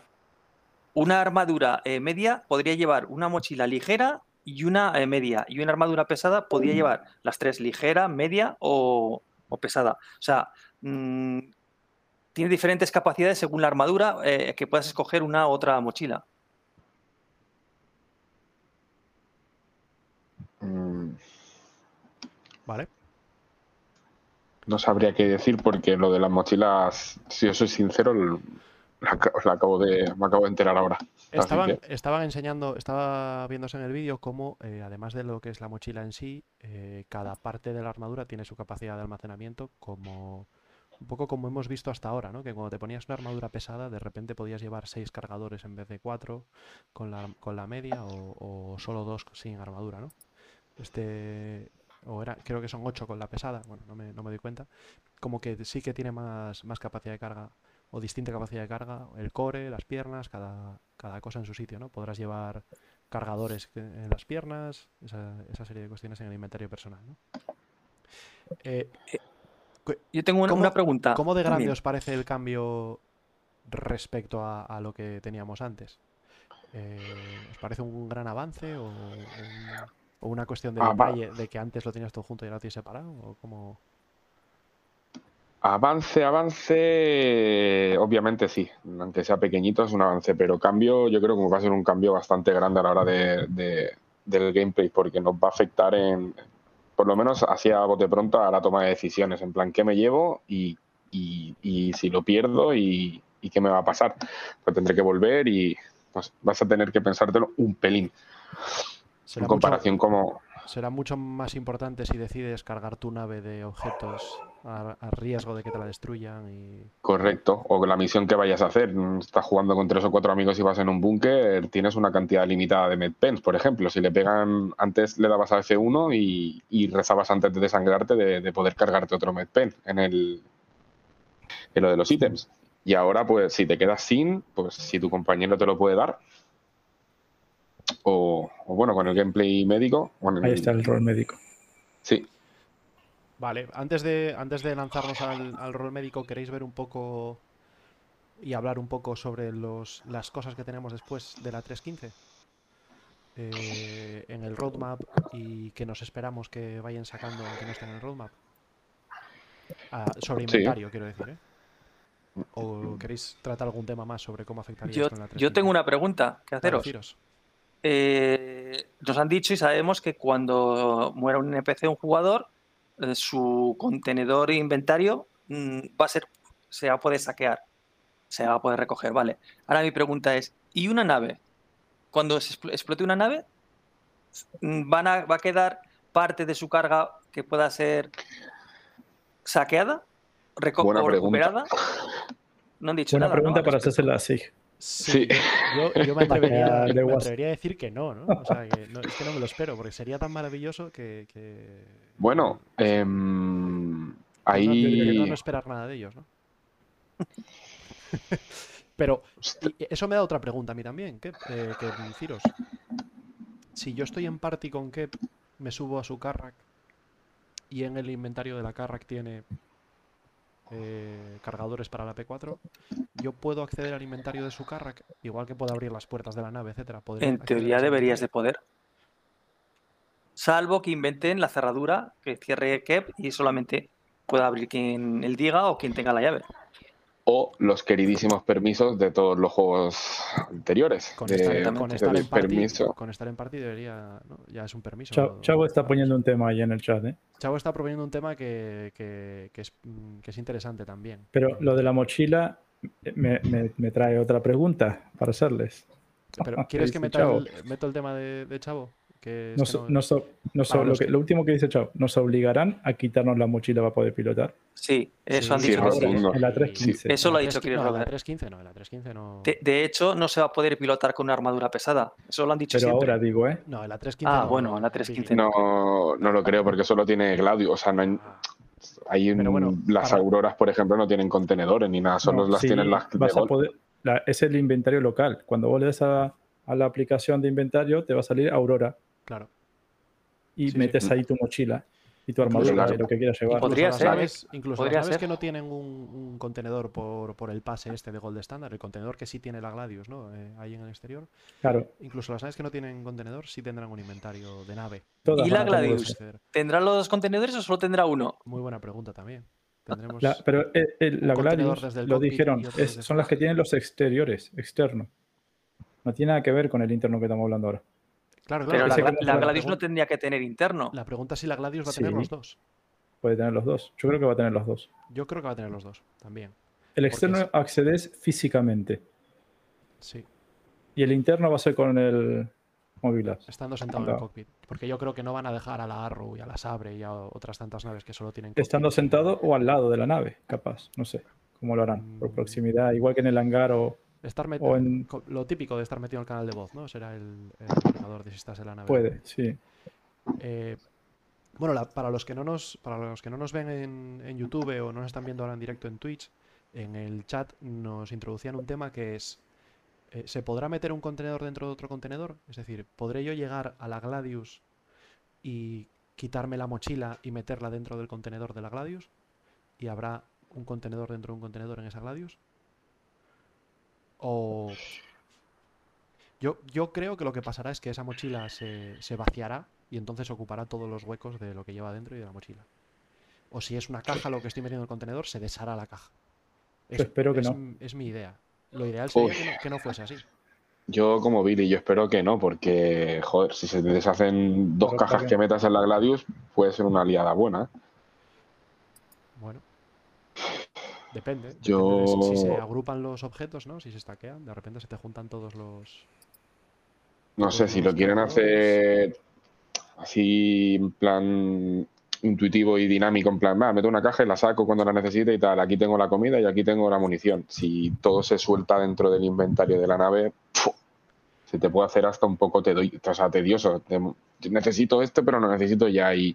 una armadura eh, media podría llevar una mochila ligera y una eh, media. Y una armadura pesada podría llevar las tres, ligera, media o, o pesada. O sea, mm, tiene diferentes capacidades según la armadura eh, que puedas escoger una u otra mochila. Mm, ¿Vale? No sabría qué decir porque lo de las mochilas, si yo soy sincero, la, ac- la acabo de, me acabo de enterar ahora. Estaban, estaban enseñando, estaba viéndose en el vídeo cómo, eh, además de lo que es la mochila en sí, eh, cada parte de la armadura tiene su capacidad de almacenamiento, como un poco como hemos visto hasta ahora, ¿no? Que cuando te ponías una armadura pesada, de repente podías llevar seis cargadores en vez de cuatro con la, con la media o, o solo dos sin armadura, ¿no? Este, o era, creo que son ocho con la pesada, bueno, no me, no me doy cuenta. Como que sí que tiene más, más capacidad de carga o distinta capacidad de carga, el core, las piernas, cada, cada cosa en su sitio, ¿no? Podrás llevar cargadores en las piernas, esa, esa serie de cuestiones en el inventario personal, ¿no? Eh, Yo tengo una, ¿Cómo- una pregunta. ¿Cómo de grande también. os parece el cambio respecto a, a lo que teníamos antes? Eh, ¿Os parece un gran avance o, un- o una cuestión de Ah, va. detalle de que antes lo tenías todo junto y ahora lo tienes separado? ¿O cómo? Avance, avance, obviamente sí, aunque sea pequeñito es un avance, pero cambio, yo creo que va a ser un cambio bastante grande a la hora de, de- del gameplay, porque nos va a afectar en, por lo menos así a bote pronto, a la toma de decisiones, en plan, ¿qué me llevo y, y- y si lo pierdo y, y qué me va a pasar? Pues tendré que volver y pues, vas a tener que pensártelo un pelín, Será en mucho- comparación como... será mucho más importante si decides cargar tu nave de objetos a, a riesgo de que te la destruyan y... Correcto, o la misión que vayas a hacer. Estás jugando con tres o cuatro amigos y vas en un búnker, tienes una cantidad limitada de medpens, por ejemplo. Si le pegan, antes le dabas a F1 y, y rezabas antes de desangrarte de, de poder cargarte otro medpen en el en lo de los ítems. Y ahora, pues, si te quedas sin, pues si tu compañero te lo puede dar, o, o bueno, con el gameplay médico. Ahí está el rol médico. Sí, Vale, antes de, antes de lanzarnos al, al rol médico, ¿queréis ver un poco y hablar un poco sobre los, las cosas que tenemos después de la 3.15? Eh, en el roadmap y que nos esperamos que vayan sacando aunque no estén en el roadmap. Ah, sobre Sí. inventario, quiero decir, ¿eh? ¿O queréis tratar algún tema más sobre cómo afectaría Yo, esto en la 3.15? yo tengo una pregunta que Vale, haceros. deciros. Eh, nos han dicho y sabemos que cuando muera un NPC, un jugador, eh, su contenedor e inventario mm, va a ser, se va a poder saquear, se va a poder recoger, vale. Ahora mi pregunta es, ¿y una nave? Cuando se explote una nave, mm, van a, ¿va a quedar parte de su carga que pueda ser saqueada? Reco- Buena o pregunta. recuperada? No han dicho Buena nada. pregunta para hacérsela así. Sí, Sí. Yo, me, atrevería, me a decir que no, ¿no? O sea, que no, es que no me lo espero, porque sería tan maravilloso que... que- bueno, em, no- que ahí... no, no esperar nada de ellos, ¿no? Pero eso me da otra pregunta a mí también, Kep, eh, que Ciros. Si yo estoy en party con Kep, me subo a su Carrack y en el inventario de la Carrack tiene eh, cargadores para la P4, yo puedo acceder al inventario de su Carrack, igual que puedo abrir las puertas de la nave, etcétera. ¿Podría En teoría deberías de poder. Salvo que inventen la cerradura que cierre Kep y solamente pueda abrir quien él diga o quien tenga la llave. o los queridísimos permisos de todos los juegos anteriores. Con de- estar, con del estar en party, permiso. con estar en party debería, ¿no? ya es un permiso. Chavo, Chavo está poniendo un tema ahí en el chat, ¿eh? Chavo está proponiendo un tema que, que- que es, que es interesante también. Pero lo de la mochila me, me- me trae otra pregunta para hacerles. Pero ¿Qué ¿quieres que meta el, meto el tema de, de Chavo? Que Nos, no- nos- nos- Para lo, que- último que dice Chavo, nos obligarán a quitarnos la mochila para poder pilotar. Sí, eso Sí, han dicho. sí. En la sí. 315. Eso lo ha dicho 3.15 Chris no, en la Roder. 3.15 no, en la 3.15 no. De, de hecho, no se va a poder pilotar con una armadura pesada. Eso lo han dicho Pero siempre. ahora digo, ¿eh? No, en la 3.15 Ah, no, bueno, no, en la Vicky. 3.15 No, no lo creo porque solo tiene Gladio. O sea, no hay, Ah, hay un- bueno, las para- auroras, por ejemplo, no tienen contenedores ni nada, solo No, las sí, tienen las de vas a gol. poder, la- es el inventario local. Cuando vos le des a, a la aplicación de inventario, te va a salir Aurora. Claro. y Sí, metes sí. ahí tu mochila y tu armadura lo que quieras llevar. podría ser, naves, incluso podría las naves ser. que no tienen un, un contenedor por, por el pase este de Gold Standard, el contenedor que sí tiene la Gladius, ¿no? Eh, ahí en el exterior. Claro, Incluso las naves que no tienen contenedor sí tendrán un inventario de nave. todas ¿Y la Gladius? ¿Tendrá los dos contenedores o solo tendrá uno? Muy buena pregunta también. Tendremos La- pero el- el- la Gladius, desde el lo dijeron, es- son las que tienen los exteriores, externos. No tiene nada que ver con el interno que estamos hablando ahora. Claro, claro. Pero la, Gladius no tendría que tener interno. La pregunta es si la Gladius va a tener Sí. los dos. Puede tener los dos. Yo creo que va a tener los dos. Yo creo que va a tener los dos también. El externo es- accedes físicamente Sí, y el interno va a ser con el Mobilas. estando sentado en el cockpit. Porque yo creo que no van a dejar a la Arrow y a la Sabre y a otras tantas naves que solo tienen Estando cockpit. sentado o al lado de la nave, capaz. No sé cómo lo harán. Por Mm. proximidad, igual que en el hangar o Estar o en- Lo típico de estar metido en el canal de voz, ¿no? Será el, el de si estás en la nave. puede, sí. Eh, bueno, la- para, los que no nos, para los que no nos ven en, en YouTube o no nos están viendo ahora en directo en Twitch, en el chat nos introducían un tema que es, eh, ¿se podrá meter un contenedor dentro de otro contenedor? Es decir, ¿podré yo llegar a la Gladius y quitarme la mochila y meterla dentro del contenedor de la Gladius? ¿Y habrá un contenedor dentro de un contenedor en esa Gladius? O... Yo, yo creo que lo que pasará es que esa mochila se, se vaciará y entonces ocupará todos los huecos de lo que lleva dentro y de la mochila. O si es una caja lo que estoy metiendo en el contenedor, se deshará la caja. Es, espero que es no. es mi idea. Lo ideal sería que no, que no fuese así. Yo como Billy, yo espero que no, porque, joder, si se te deshacen dos Pero cajas que metas en la Gladius, puede ser una aliada buena. ¿eh? Bueno. Depende. depende Yo- de si, si se agrupan los objetos, ¿no? Si se estaquean, de repente se te juntan todos los... No sé, si lo quieren hacer así en plan intuitivo y dinámico, en plan, va, meto una caja y la saco cuando la necesite y tal, aquí tengo la comida y aquí tengo la munición. Si todo se suelta dentro del inventario de la nave, se te puede hacer hasta un poco tedo- o sea, tedioso. Te- necesito este, pero lo necesito ya y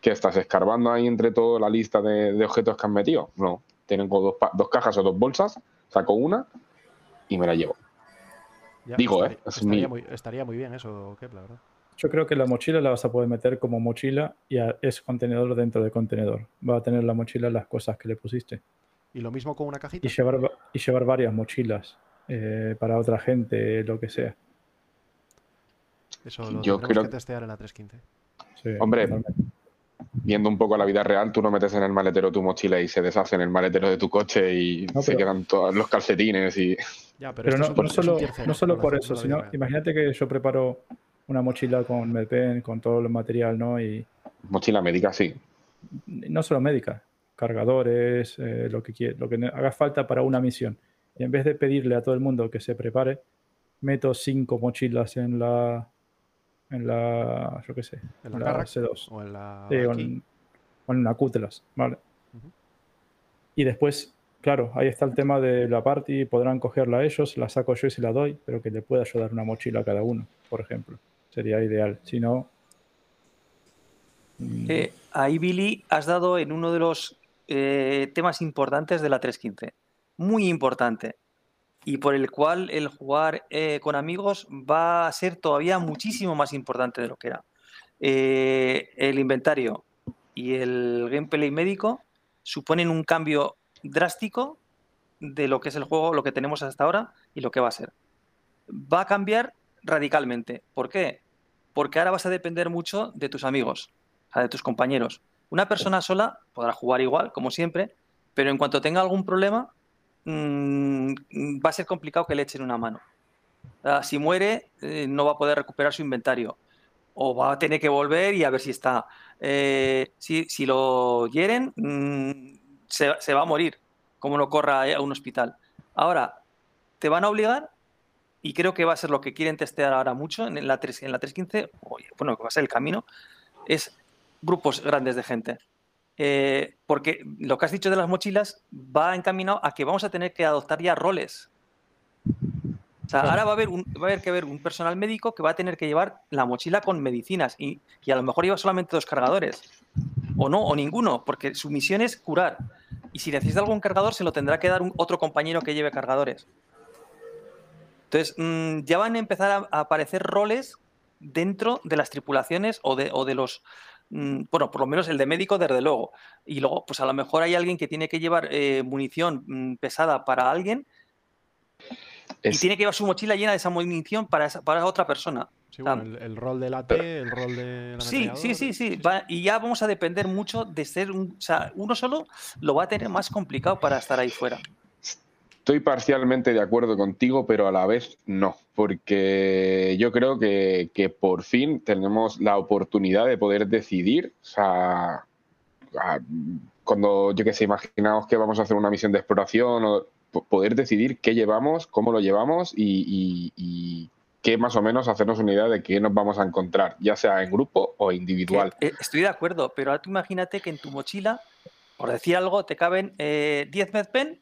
que estás escarbando ahí entre toda la lista de, de objetos que has metido. No, tengo dos, dos cajas o dos bolsas, saco una y me la llevo. Ya, Digo, estaría, ¿eh? Es estaría mi- muy, estaría muy bien eso, la verdad. Yo creo que la mochila la vas a poder meter como mochila y a- es contenedor dentro de contenedor. Va a tener la mochila las cosas que le pusiste. Y lo mismo con una cajita. Y llevar, va- y llevar varias mochilas eh, para otra gente, lo que sea. Eso lo Yo tendremos creo- que testear en la 315. Sí, Hombre, totalmente. Viendo un poco la vida real, tú no metes en el maletero tu mochila y se deshace en el maletero de tu coche y No, se pero- quedan todos los calcetines y Ya, pero, no, solo, no por eso, sino imagínate que yo preparo una mochila con medpen, con todo el material, ¿no? Y mochila médica, sí. no solo médica, cargadores, eh, lo que quie- lo que haga falta para una misión. Y en vez de pedirle a todo el mundo que se prepare, meto cinco mochilas en la, en la, yo qué sé, ¿En la Carrack? C2. O en la Sí, o en, o en una Cutlass, ¿vale? Y después, claro, ahí está el tema de la party, podrán cogerla ellos, la saco yo y se la doy, pero que le pueda ayudar una mochila a cada uno, por ejemplo. Sería ideal. Si no... mm, Eh, ahí, Billy, has dado en uno de los eh, temas importantes de la 315. Muy importante. Y por el cual el jugar eh, con amigos va a ser todavía muchísimo más importante de lo que era. Eh, el inventario y el gameplay médico suponen un cambio drástico de lo que es el juego, lo que tenemos hasta ahora y lo que va a ser. Va a cambiar radicalmente. ¿Por qué? Porque ahora vas a depender mucho de tus amigos, de tus compañeros. Una persona sola podrá jugar igual, como siempre, pero en cuanto tenga algún problema, mm, va a ser complicado que le echen una mano. Ah, si muere, eh, no va a poder recuperar su inventario. O va a tener que volver y a ver si está. Eh, si, si lo hieren, mm, se, va a morir, como no corra a un hospital. Ahora, te van a obligar, y creo que va a ser lo que quieren testear ahora mucho en la, 3, en la 315, o, bueno, que va a ser el camino, es grupos grandes de gente. Eh, porque lo que has dicho de las mochilas va encaminado a que vamos a tener que adoptar ya roles. O sea, ahora va a, haber un- va a haber que haber un personal médico que va a tener que llevar la mochila con medicinas y, y a lo mejor lleva solamente dos cargadores. O no, o ninguno, porque su misión es curar. Y si necesita algún cargador, se lo tendrá que dar un, otro compañero que lleve cargadores. Entonces, mm, ya van a empezar a, a aparecer roles dentro de las tripulaciones o de, o de los, bueno, por lo menos el de médico desde luego. Y luego, pues a lo mejor hay alguien que tiene que llevar eh, munición mm, pesada para alguien y tiene que llevar su mochila llena de esa munición para, esa- para otra persona. Sí, bueno, el, el rol del AT, el rol del Sí, sí, sí, sí. va- y ya vamos a depender mucho de ser un. O sea, uno solo lo va a tener más complicado para estar ahí fuera. Estoy parcialmente de acuerdo contigo, pero a la vez no, porque yo creo que, que por fin tenemos la oportunidad de poder decidir, o sea, cuando yo que sé, imaginaos que vamos a hacer una misión de exploración, o po- poder decidir qué llevamos, cómo lo llevamos y, y- qué más o menos hacernos una idea de qué nos vamos a encontrar, ya sea en grupo o Que, individual. eh, estoy de acuerdo, pero ahora tú imagínate que en tu mochila, por decir algo, te caben eh, 10 medpen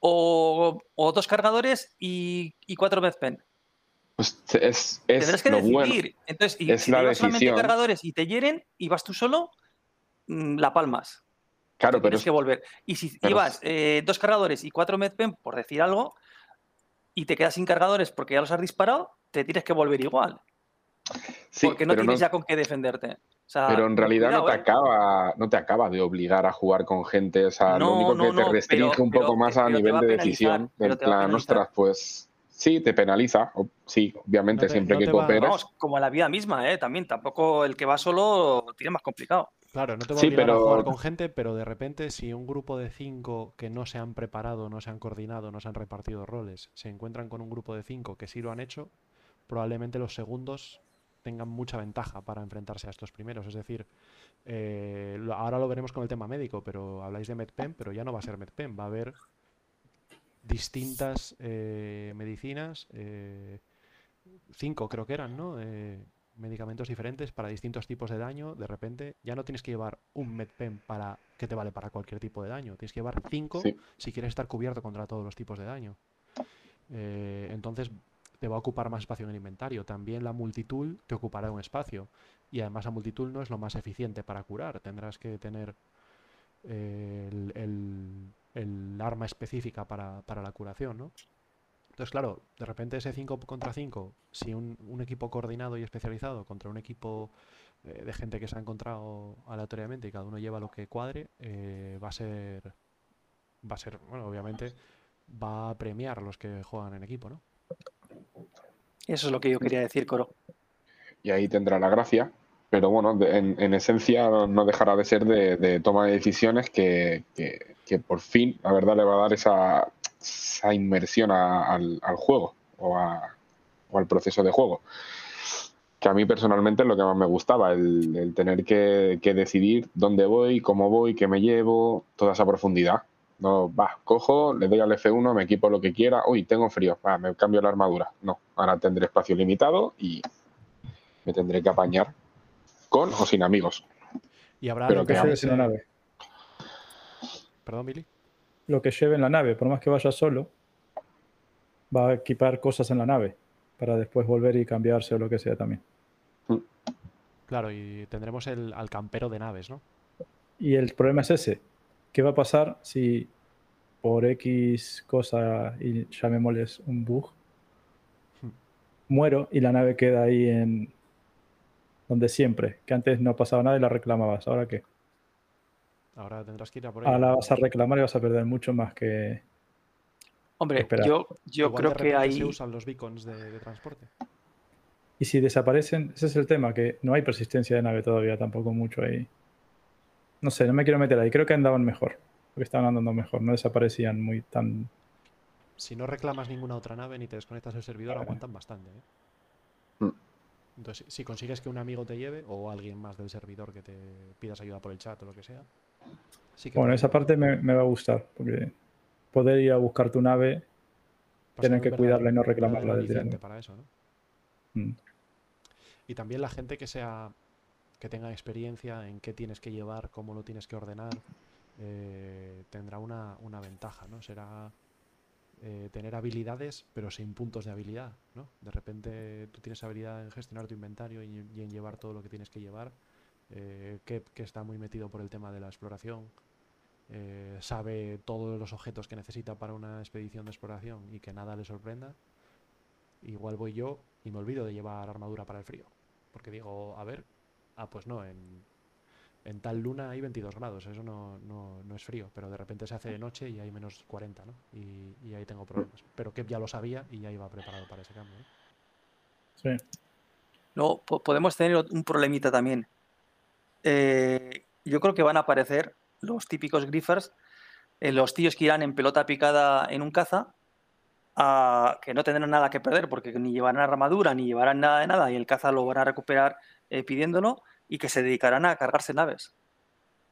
o, o dos cargadores y, y cuatro medpen. Pues es, es Tendrás que lo decidir. bueno. Entonces, y es si la te llevas solamente cargadores y te hieren y vas tú solo, mm, la palmas. Claro, pero tienes es- que volver. Y si pero- llevas eh, dos cargadores y cuatro medpen, por decir algo, y te quedas sin cargadores porque ya los has disparado, te tienes que volver igual. sí, porque no tienes ya con qué defenderte. O sea, Pero en realidad no te acaba, no te acaba de obligar a jugar con gente. O sea, lo No, único que te no, restringe pero- un poco pero más a pero nivel a de decisión. pero Del plan, ostras, pues sí, te penaliza. o- Sí, obviamente, No te- siempre no que cooperes. Vamos, como la vida misma, ¿eh? También, tampoco el que va solo tiene más complicado. Claro, no te va a Sí, obligar a pero- jugar con gente, pero de repente si un grupo de cinco que no se han preparado, no se han coordinado, no se han repartido roles, se encuentran con un grupo de cinco que sí lo han hecho, probablemente los segundos tengan mucha ventaja para enfrentarse a estos primeros. Es decir, eh, lo- ahora lo veremos con el tema médico, pero habláis de MedPen, pero ya no va a ser MedPen, va a haber distintas eh, medicinas, eh, cinco creo que eran, ¿no? Medicamentos diferentes para distintos tipos de daño. De repente ya no tienes que llevar un medpen para que te vale para cualquier tipo de daño. Tienes que llevar cinco Sí. si quieres estar cubierto contra todos los tipos de daño. Eh, entonces te va a ocupar más espacio en el inventario. También la multitud te ocupará un espacio. Y además la multitud no es lo más eficiente para curar. Tendrás que tener eh, el, arma específica para, la curación, ¿no? Entonces, claro, de repente ese 5 contra 5, si un, un equipo coordinado y especializado contra un equipo eh, de gente que se ha encontrado aleatoriamente y cada uno lleva lo que cuadre, eh, va a ser, va a ser, bueno, obviamente va a premiar a los que juegan en equipo, ¿no? Eso es lo que yo quería decir, Coro. y ahí tendrá la gracia. Pero bueno, en, en esencia no dejará de ser de, toma de decisiones que, que- por fin, la verdad, le va a dar esa, esa inmersión al, al juego o, al proceso de juego. Que a mí personalmente es lo que más me gustaba, el, el tener que, que decidir dónde voy, cómo voy, qué me llevo, toda esa profundidad. No, va, cojo, le doy al F1, me equipo lo que quiera, uy, tengo frío, va, me cambio la armadura. No, ahora tendré espacio limitado y me tendré que apañar con o sin amigos. Y habrá Pero alguien que que lleves en la nave. Perdón, Billy. Lo que lleve en la nave, por más que vaya solo, va a equipar cosas en la nave para después volver y cambiarse o lo que sea también. Claro, y tendremos el, al campero de naves, ¿no? Y el problema es ese. ¿Qué va a pasar si por X cosa, y llamémosles un bug, Hmm. muero y la nave queda ahí en donde siempre? Que antes no pasaba nada y la reclamabas. ¿Ahora qué? Ahora tendrás que ir a por ella. Ahora la vas a reclamar y vas a perder mucho más que... Hombre, Espera. yo, yo Igual creo de que repente se usan los beacons de, de transporte. Y si desaparecen, ese es el tema, que no hay persistencia de nave todavía tampoco mucho ahí. No sé, no me quiero meter ahí. Creo que andaban mejor. Porque estaban andando mejor. No desaparecían muy tan... Si no reclamas ninguna otra nave ni te desconectas del servidor, aguantan bastante. ¿eh? Mm. Entonces, si consigues que un amigo te lleve o alguien más del servidor que te pidas ayuda por el chat o lo que sea. Sí que Bueno, esa parte me, me va a gustar. Porque poder ir a buscar tu nave... a tener que cuidarla y no reclamarla del para eso, ¿no? mm, Y también la gente que sea que tenga experiencia en qué tienes que llevar, cómo lo tienes que ordenar, eh, tendrá una, una ventaja, ¿no? Será eh, tener habilidades, pero sin puntos de habilidad, ¿no? De repente tú tienes habilidad en gestionar tu inventario y, en llevar todo lo que tienes que llevar. eh, que, está muy metido por el tema de la exploración, sabe todos los objetos que necesita para una expedición de exploración y que nada le sorprenda. igual voy yo y me olvido de llevar armadura para el frío. Porque digo, a ver, ah, pues no, en, en tal luna hay 22 grados, eso no, no, no es frío, pero de repente se hace de noche y hay menos 40, ¿no? Y, y ahí tengo problemas. Pero que ya lo sabía y ya iba preparado para ese cambio. ¿no? Sí. Luego po- podemos tener un problemita también. Eh, yo creo que van a aparecer los típicos griffers, eh, los tíos que irán en pelota picada en un caza, a- que no tendrán nada que perder porque ni llevarán armadura ni llevarán nada de nada y el caza lo van a recuperar eh, pidiéndolo y que se dedicarán a cargarse naves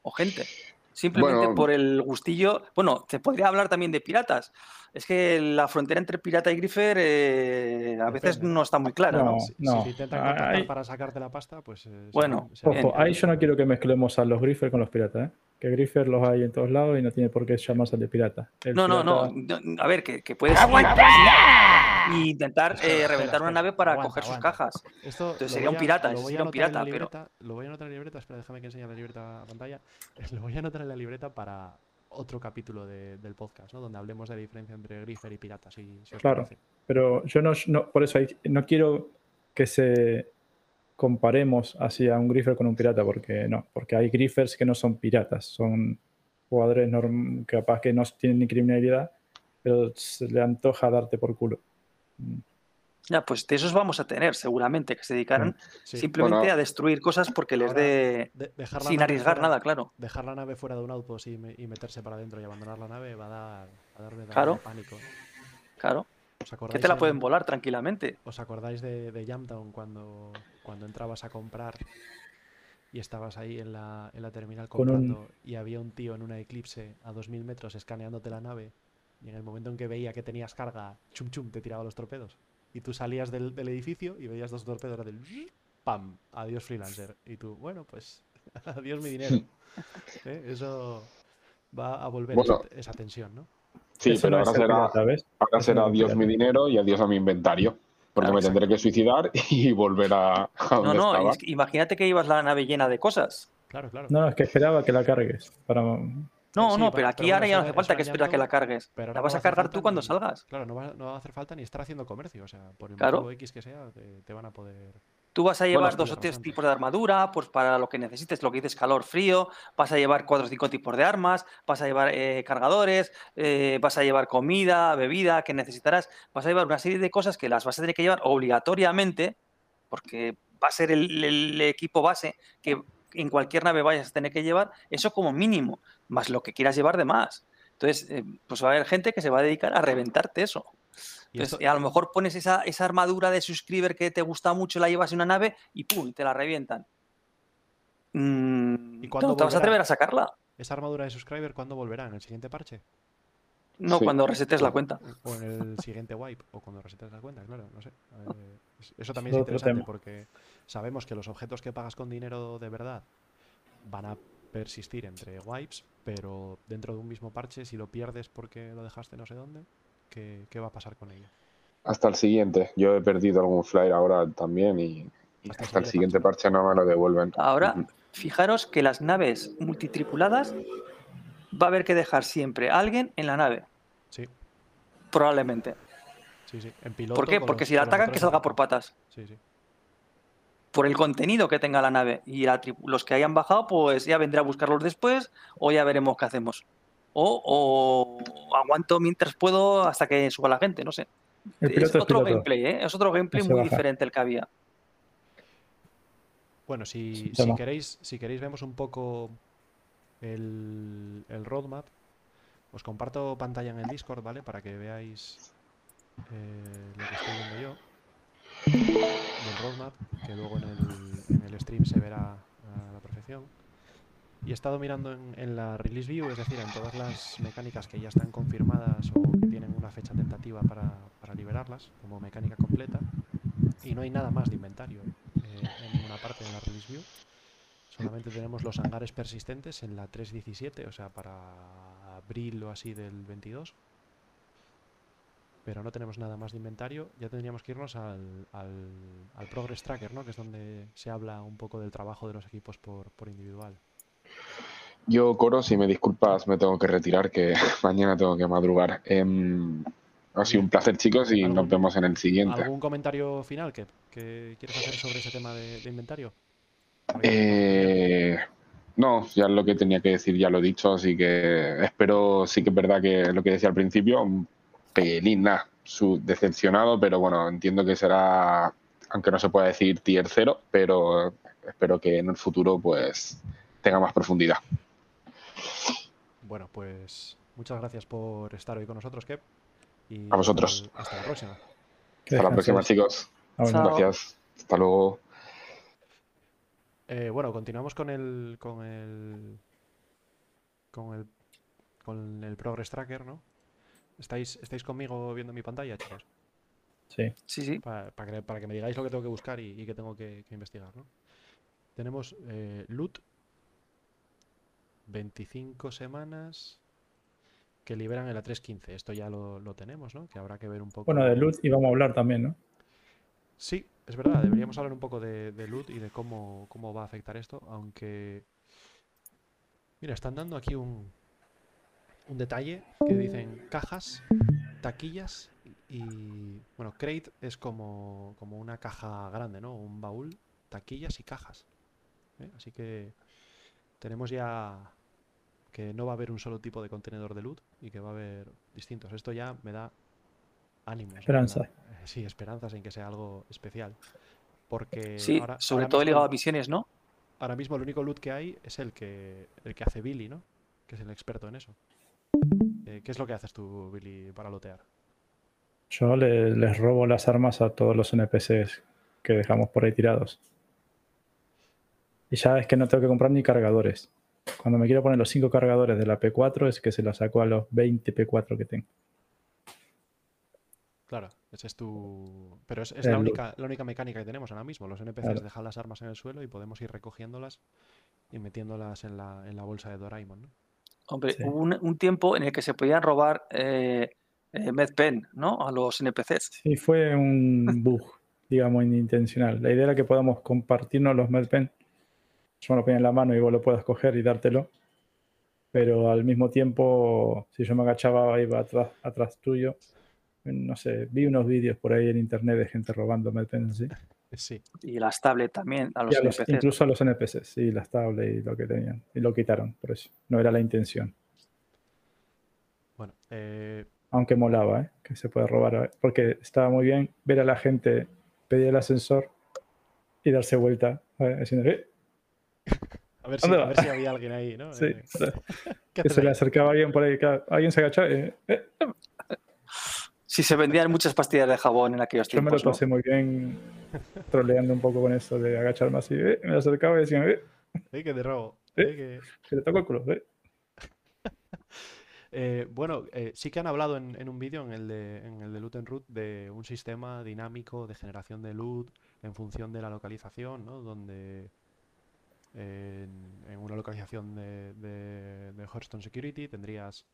o gente. Simplemente Bueno. por el gustillo. Bueno, te podría hablar también de piratas. Es que la frontera entre pirata y griffer eh, a veces Depende. no está muy clara, ¿no? No. Si, si te intentan contactar Ay. para sacarte la pasta, pues... eh, Bueno, se Ojo, a- ahí yo no quiero que mezclemos a los griffers con los piratas, ¿eh? Que griffers los hay en todos lados y no tiene por qué llamarse de pirata. El No, no, no, A ver, que, que puedes y intentar eh, espera, reventar una espera. nave para Aguanta, coger sus cajas. Esto Entonces sería un pirata, sería un pirata, pero- libreta- Lo voy a anotar en la libreta, espera, déjame que enseñe la libreta a pantalla. Lo voy a anotar en la libreta para otro capítulo de- del podcast, ¿no? Donde hablemos de la diferencia entre griffer y pirata, si, si os Claro. parece. Pero yo no, no- por eso hay- no quiero que se comparemos así a un griffer con un pirata, porque no, porque hay griffers que no son piratas, son jugadores norm- capaz que no tienen ni criminalidad, pero se le antoja darte por culo. Mm, Ya, pues de esos vamos a tener, seguramente, que se dedicarán Sí. simplemente Bueno. a destruir cosas porque les dé. de- sin arriesgar fuera- nada, claro. Dejar la nave fuera de un outpost y, me- y meterse para adentro y abandonar la nave va a dar, va a Claro. pánico. Claro. ¿Os Que acordáis, te la en- pueden volar tranquilamente. ¿Os acordáis de, de Jamtown cuando, cuando entrabas a comprar y estabas ahí en la, en la terminal Con un- comprando y había un tío en una eclipse a 2000 metros escaneándote la nave y en el momento en que veía que tenías carga, chum chum, te tiraba los torpedos? Y tú salías del, del edificio y veías dos torpedos del ¡pam! Adiós freelancer. Y tú, bueno, pues adiós mi dinero. ¿Eh? Eso va a volver Bueno. esa, esa tensión, ¿no? Sí, eso pero no ahora es será, pirata, ¿ves? ahora será adiós mi dinero y adiós a mi inventario. Porque Claro, me tendré que suicidar y volver a, a No, donde no, estaba. es que imagínate que ibas la nave llena de cosas. Claro, claro. No, es que esperaba que la cargues. Para... No, Sí, no, pero aquí pero ahora ya no hace falta que a que la cargues. pero La vas va a cargar tú cuando ni- salgas. Claro, no va, no va a hacer falta ni estar haciendo comercio. O sea, por el Claro. motivo X que sea, te, te van a poder. Tú vas a Bueno, llevar dos o tres tipos de armadura, pues para lo que necesites, lo que dices calor, frío, vas a llevar cuatro o cinco tipos de armas, vas a llevar eh, cargadores, eh, vas a llevar comida, bebida que necesitarás, vas a llevar una serie de cosas que las vas a tener que llevar obligatoriamente, porque va a ser el, el equipo base que en cualquier nave vayas a tener que llevar, eso como mínimo, más lo que quieras llevar de más. Entonces, eh, pues va a haber gente que se va a dedicar a reventarte eso. Y Entonces, esto- a lo mejor pones esa, esa armadura de subscriber que te gusta mucho, la llevas en una nave y ¡pum! te la revientan. Mm, ¿Y cuándo ¿tú ¿Te vas a atrever a sacarla? ¿Esa armadura de subscriber cuándo volverá? ¿En el siguiente parche? No, Sí. cuando resetes la cuenta. ¿O en el siguiente wipe? ¿O cuando resetes la cuenta? Claro, no sé. Eh, es- eso también es interesante tema. porque sabemos que los objetos que pagas con dinero de verdad van a persistir entre wipes, pero dentro de un mismo parche, si lo pierdes porque lo dejaste no sé dónde, ¿qué, qué va a pasar con ello? Hasta el siguiente. Yo he perdido algún flyer ahora también y, Hasta el hasta el siguiente siguiente parche no me lo devuelven. Ahora, fijaros que las naves multitripuladas va a haber que dejar siempre a alguien en la nave, Sí, probablemente. sí, sí. En piloto. ¿Por qué? Porque los- si la atacan, otros que salga por patas. Sí, sí. Por el contenido que tenga la nave. Y la los que hayan bajado, pues ya vendré a buscarlos después o ya veremos qué hacemos. O, o aguanto mientras puedo hasta que suba la gente, no sé. El es otro gameplay, ¿eh? Es otro gameplay muy baja. diferente el que había. Bueno, si, si queréis, si queréis vemos un poco el, el roadmap. Os comparto pantalla en el Discord, ¿vale? Para que veáis eh, lo que estoy viendo yo del roadmap, que luego en el, en el stream se verá a la perfección. Y he estado mirando en, la release view, es decir, en todas las mecánicas que ya están confirmadas o que tienen una fecha tentativa para, para liberarlas como mecánica completa. Y no hay nada más de inventario eh, en ninguna parte de la release view. Solamente tenemos los hangares persistentes en la 3.17, o sea, para abril o así del 22. Pero no tenemos nada más de inventario. Ya tendríamos que irnos al, al, al Progress Tracker, ¿no? Que es donde se habla un poco del trabajo de los equipos por, por individual. Yo, Coro, si me disculpas, me tengo que retirar, que mañana tengo que madrugar. Em, Ha sido un placer, chicos, y nos vemos en el siguiente. ¿Algún comentario final que, que quieres hacer sobre ese tema de, de inventario? Eh, no, ya lo que tenía que decir ya lo he dicho, así que espero, sí que es verdad que lo que decía al principio, un pelín, nada, su decepcionado, pero bueno, entiendo que será, aunque no se pueda decir tier 0, pero espero que en el futuro pues tenga más profundidad. Bueno, pues muchas gracias por estar hoy con nosotros, Kep. Y A vosotros. Hasta, la próxima. Hasta la próxima, chicos. Chao. Gracias. Hasta luego. Eh, bueno, continuamos con el. con el. con el. con el Progress Tracker, ¿no? ¿Estáis, ¿Estáis conmigo viendo mi pantalla, chicos? Sí. Sí, sí. Para, para que, para que me digáis lo que tengo que buscar y, y que tengo que, que investigar, ¿no? Tenemos eh, loot, 25 semanas que liberan el A315. Esto ya lo, lo tenemos, ¿no? Que habrá que ver un poco. Bueno, de loot íbamos a hablar también, ¿no? Sí, es verdad, deberíamos hablar un poco de, de loot y de cómo, cómo va a afectar esto, aunque... Mira, están dando aquí un, un detalle que dicen cajas, taquillas y... Bueno, crate es como, como una caja grande, ¿no? Un baúl, taquillas y cajas. ¿eh? Así que tenemos ya que no va a haber un solo tipo de contenedor de loot y que va a haber distintos. Esto ya me da ánimos. Esperanza. da- sí, esperanzas en que sea algo especial. Porque Sí, ahora, sobre ahora todo mismo, ligado a misiones, ¿no? ahora mismo el único loot que hay es el que, el que hace Billy, ¿no? Que es el experto en eso. Eh, ¿Qué es lo que haces tú, Billy, para lootear? Yo le- les robo las armas a todos los NPCs que dejamos por ahí tirados. Y ya es que no tengo que comprar ni cargadores. Cuando me quiero poner los 5 cargadores de la P4 es que se los saco a los 20 P4 que tengo. Claro, ese es tu... Pero es, es la, única, la única mecánica que tenemos ahora mismo. Los NPCs Claro. dejan las armas en el suelo y podemos ir recogiéndolas y metiéndolas en la, en la bolsa de Doraemon, ¿no? Hombre, Sí. hubo un, un tiempo en el que se podían robar eh, eh, medpen, ¿no? A los NPCs. Sí, fue un bug, digamos, inintencional. La idea era que podamos compartirnos los medpen. Yo me lo ponía en la mano y vos lo puedas coger y dártelo. Pero al mismo tiempo, si yo me agachaba, iba atrás, atrás tuyo. No sé, vi unos vídeos por ahí en internet de gente robando. Eh, Sí, Y las tablets también, a los Y a los- NPCs. incluso a los NPCs, sí, las tablets y lo que tenían. Y lo quitaron, por eso. No era la intención. bueno. eh, Aunque molaba, ¿eh? Que se puede robar. ¿eh? Porque estaba muy bien ver a la gente pedir el ascensor y darse vuelta. ¿eh? Diciendo, "Eh", a, ver si, ¿Dónde a ver había alguien ahí, ¿no? sí, Eh, ¿qué que se le acercaba alguien por ahí. claro, alguien se agachaba. y, "Eh". Si se vendían muchas pastillas de jabón en aquellos Yo me lo tiempos, ¿no? pasé muy bien troleando un poco con eso de agacharme así. "Eh", Me acercaba y decían, "Eh, Eh, que te robo. Eh. eh, que- que le toco el culo. "Eh". Eh, bueno, eh, sí que han hablado en, en un vídeo, en el de, en el de Loot en Root, de un sistema dinámico de generación de loot en función de la localización, ¿no? Donde eh, en, en una localización de, de, de Hearthstone Security tendrías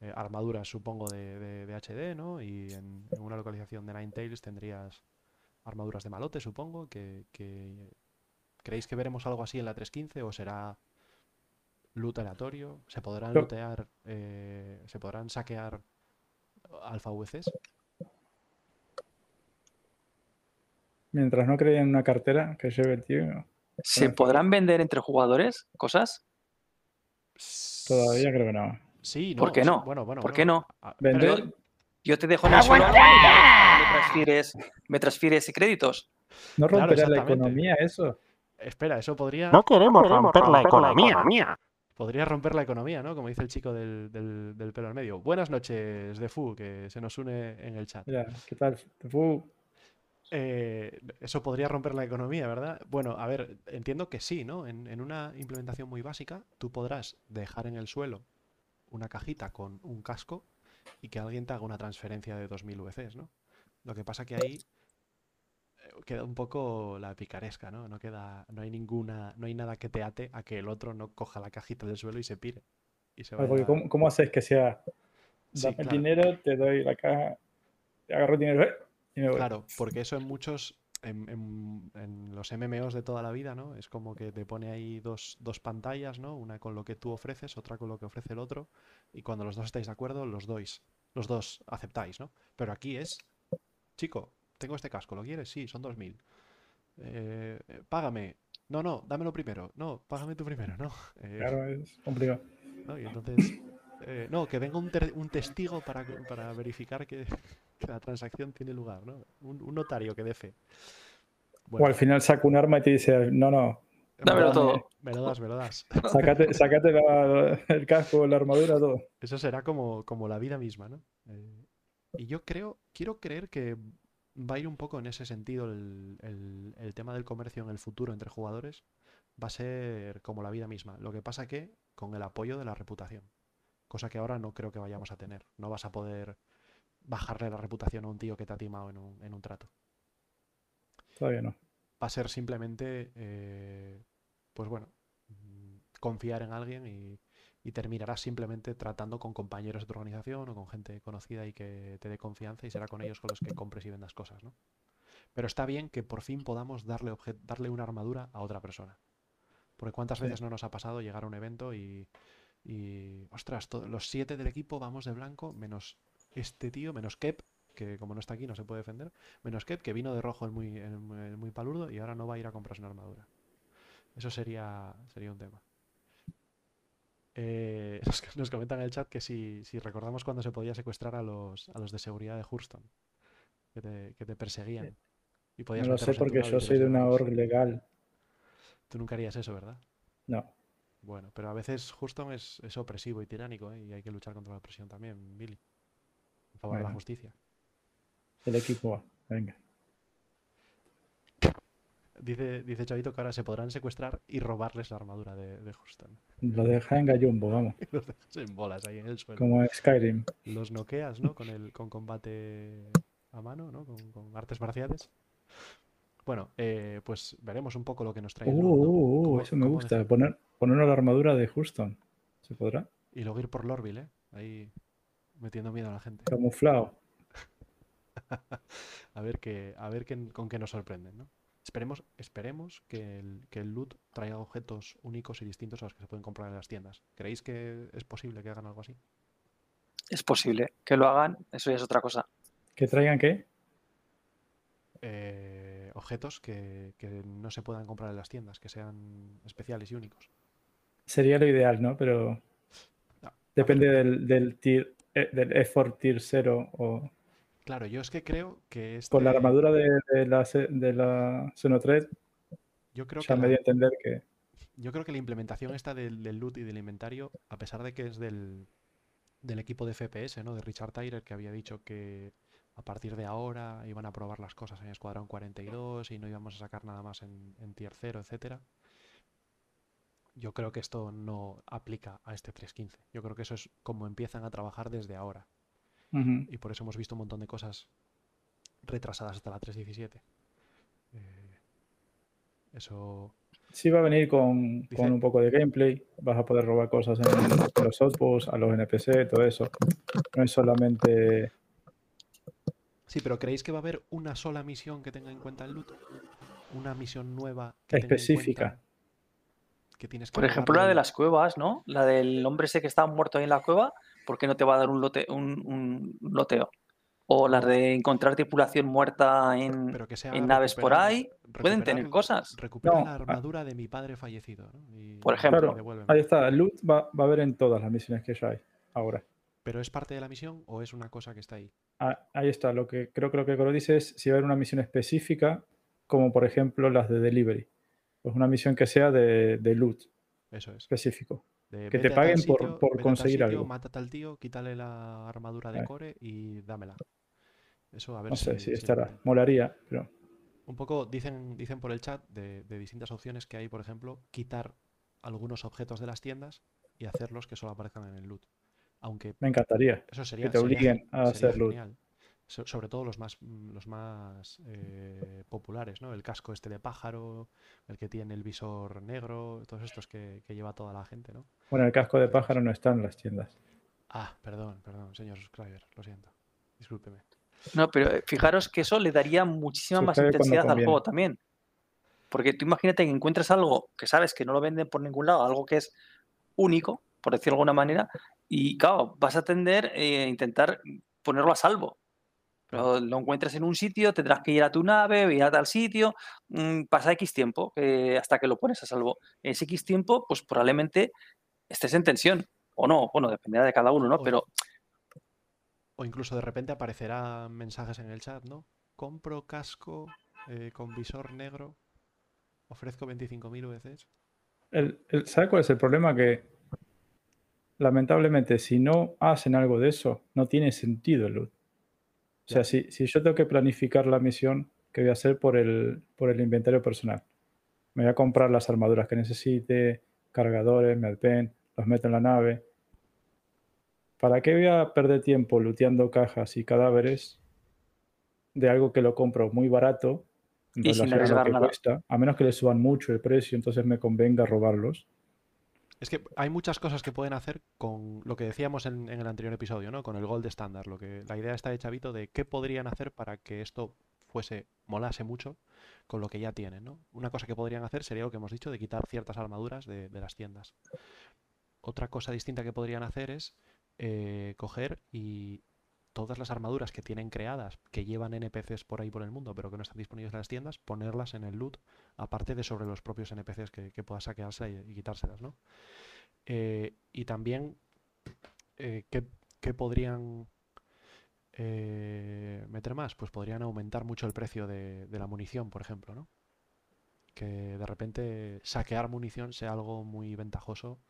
eh, armaduras, supongo, de, de- de HD, ¿no? Y en, en una localización de Ninetales tendrías armaduras de malote, supongo. Que, que- ¿Creéis que veremos algo así en la 3.15 o será loot aleatorio? ¿Se podrán lootear, eh, se podrán saquear alfa VCs? Mientras no creían una cartera que lleve el tío, ¿Se podrán vender entre jugadores cosas? todavía creo que no. Sí, ¿Por no, qué sí, no? Bueno, bueno, ¿Por bueno. qué no? Ah, Vender- pero- Yo te dejo en el suelo me transfieres, me transfieres créditos. ¿No Claro, romperá la economía eso? Espera, eso podría, No queremos romper la economía. podría romper la economía, ¿no? Como dice el chico del, del- del pelo al medio. Buenas noches, Defu, que se nos une en el chat. Mira, ¿qué tal? Uh, Eh, eso podría romper la economía, ¿verdad? Bueno, a ver, entiendo que sí, ¿no? En, en una implementación muy básica, tú podrás dejar en el suelo una cajita con un casco y que alguien te haga una transferencia de 2.000 VCs, ¿no? Lo que pasa que ahí eh, queda un poco la picaresca, ¿no? No queda, no hay ninguna, no hay nada que te ate a que el otro no coja la cajita del suelo y se pire. Y se porque vaya- ¿cómo, cómo haces que sea? Sí, Dame el dinero, te doy la caja, te agarro el dinero ¡eh! Claro, porque eso en muchos, en, en- en los MMOs de toda la vida, ¿no? Es como que te pone ahí dos, dos pantallas, ¿no? Una con lo que tú ofreces, otra con lo que ofrece el otro, y cuando los dos estáis de acuerdo, los dois. los dos aceptáis, ¿no? Pero aquí es, chico, tengo este casco, ¿lo quieres? Sí, son 2.000. Eh, eh, págame. No, no, dámelo primero. No, págame tú primero, ¿no? Eh, Claro, es complicado. ¿no? Y entonces, eh, no, que venga un, un testigo para, para verificar que, que la transacción tiene lugar, ¿no? Un, un notario que dé fe. O al final saca un arma y te dice, no, no, Dámelo Dame. todo. me lo das, me lo das. sácate, sácate la- el casco, la armadura, todo. Eso será como, como la vida misma, ¿no? Eh, y yo creo, quiero creer que va a ir un poco en ese sentido el, el- el tema del comercio en el futuro entre jugadores. Va a ser como la vida misma. Lo que pasa que con el apoyo de la reputación. Cosa que ahora no creo que vayamos a tener. No vas a poder bajarle la reputación a un tío que te ha timado en un, en un trato. Todavía no. Va a ser simplemente, eh, pues bueno, confiar en alguien y, y terminarás simplemente tratando con compañeros de tu organización o con gente conocida y que te dé confianza y será con ellos con los que compres y vendas cosas, ¿no? Pero está bien que por fin podamos darle, darle una armadura a otra persona. Porque cuántas Sí. veces no nos ha pasado llegar a un evento y, y ostras, los siete del equipo vamos de blanco, menos este tío, menos Kep, que como no está aquí no se puede defender, menos Kep, que vino de rojo el muy, el muy- el muy palurdo y ahora no va a ir a comprarse una armadura. Eso sería, sería un tema. Eh, nos, nos comentan en el chat que si, si recordamos cuando se podía secuestrar a los, a los de seguridad de Hurston, que te, que te perseguían. Y podías No lo sé porque yo soy de una org legal. Tú nunca harías eso, ¿verdad? No. Bueno, pero a veces Houston es, es opresivo y tiránico, ¿eh? Y hay que luchar contra la opresión también, Billy. Favor de la justicia. El equipo A. Venga. Dice, dice Chavito que ahora se podrán secuestrar y robarles la armadura de, de Houston. Lo deja en gallumbo, vamos. Los dejas en bolas ahí en el suelo. Como Skyrim. Los noqueas, ¿no? Con el con combate a mano, ¿no? Con, con artes marciales. Bueno, eh, pues veremos un poco lo que nos trae Uh, el Lord, ¿no? uh, uh, Cómo- eso me gusta. Poner, poner la armadura de Houston. ¿Se podrá? Y luego ir por Lorville, ¿eh? Ahí metiendo miedo a la gente. Camuflado. A ver qué, a ver qué- con qué nos sorprenden, ¿no? Esperemos, esperemos que el, que el loot traiga objetos únicos y distintos a los que se pueden comprar en las tiendas. ¿Creéis que es posible que hagan algo así? Es posible que lo hagan, eso ya es otra cosa. ¿Que traigan qué? Eh, objetos que, que no se puedan comprar en las tiendas, que sean especiales y únicos. Sería lo ideal, ¿no? Pero No, depende del, del tier, eh, del effort tier 0 o Claro, yo es que creo que este, con la armadura de, de la, de la Xenotred yo creo que me la- dio a entender que Yo creo que la implementación esta del, del loot y del inventario, a pesar de que es del, del equipo de FPS, ¿no? De Richard Tyler, que había dicho que a partir de ahora iban a probar las cosas en Escuadrón 42 y no íbamos a sacar nada más en, en Tier 0, etcétera. Yo creo que esto no aplica a este 3.15. Yo creo que eso es como empiezan a trabajar desde ahora. Y por eso hemos visto un montón de cosas retrasadas hasta la 3.17. Eh, eso sí va a venir con, Dice- con un poco de gameplay. Vas a poder robar cosas en los outposts, a los NPC, todo eso. No es solamente Sí, pero ¿creéis que va a haber una sola misión que tenga en cuenta el loot? Una misión nueva que tenga en específica. cuenta que tienes que Por ejemplo, la de las cuevas, ¿no? La del hombre ese que está muerto ahí en la cueva, ¿por qué no te va a dar un, lote, un, un loteo? O las de encontrar tripulación muerta en, pero que sea en naves por recuperar- ahí. Pueden tener recuperar- cosas. Recupera No, la armadura de mi padre fallecido, ¿no? Y- Por ejemplo. Claro, ahí está. El loot va, va a haber en todas las misiones que ya hay ahora. ¿Pero es parte de la misión o es una cosa que está ahí? Ah, ahí está. Lo que creo que lo que Coro dice es si va a haber una misión específica, como por ejemplo las de delivery. Pues una misión que sea de, de loot Eso es. específico. De que te paguen por- sitio- por conseguir sitio, algo. Mata a tal tío, quítale la armadura de Vale. core y dámela. Eso a ver No sé si, si si estará. Molaría, pero Un poco dicen, dicen por el chat de, de distintas opciones que hay, por ejemplo, quitar algunos objetos de las tiendas y hacerlos que solo aparezcan en el loot. Aunque me encantaría. eso sería, te sería obliguen gen- a sería hacer loot. So- sobre todo los más, los más eh, populares, ¿no? El casco este de pájaro, el que tiene el visor negro, todos estos que, que lleva toda la gente, ¿no? Bueno, el casco de pájaro no está en las tiendas. Ah, perdón, perdón, señor subscriber, lo siento. Discúlpeme. No, pero eh, fijaros que eso le daría muchísima más Sucede intensidad al juego también. Porque tú imagínate que encuentres algo que sabes que no lo venden por ningún lado, algo que es único, por decirlo de alguna manera, y claro, vas a tender a intentar ponerlo a salvo. Pero lo encuentres en un sitio, tendrás que ir a tu nave, ir a tal sitio, mm, pasa X tiempo eh, hasta que lo pones a salvo. En ese X tiempo, pues probablemente estés en tensión. O no, bueno, dependerá de cada uno, ¿no? O- Pero O incluso de repente aparecerán mensajes en el chat, ¿no? Compro casco eh, con visor negro. Ofrezco 25.000 VCs. El, el- ¿Sabe cuál es el problema? Que lamentablemente si no hacen algo de eso, no tiene sentido el loot. O sea, si, si yo tengo que planificar la misión que voy a hacer por el, por el inventario personal, me voy a comprar las armaduras que necesite, cargadores, medpen, los meto en la nave. ¿Para qué voy a perder tiempo looteando cajas y cadáveres de algo que lo compro muy barato en Y sin relación a lo que nada. cuesta? A menos que le suban mucho el precio, entonces me convenga robarlos. Es que hay muchas cosas que pueden hacer con lo que decíamos en, el anterior episodio, ¿no? Con el Gold que, la idea está de Chavito de qué podrían hacer para que esto fuese, molase mucho con lo que ya tienen, ¿no? Una cosa que podrían hacer sería lo que hemos dicho, de quitar ciertas armaduras de, de las tiendas. Otra cosa distinta que podrían hacer es eh, coger y todas las armaduras que tienen creadas, que llevan NPCs por ahí por el mundo, pero que no están disponibles en las tiendas, ponerlas en el loot, aparte de sobre los propios NPCs que, que puedas saquearse y, quitárselas, ¿no? Eh, y también, eh, ¿qué, qué podrían eh, meter más? Pues podrían aumentar mucho el precio de, de la munición, por ejemplo, ¿no? Que de repente saquear munición sea algo muy ventajoso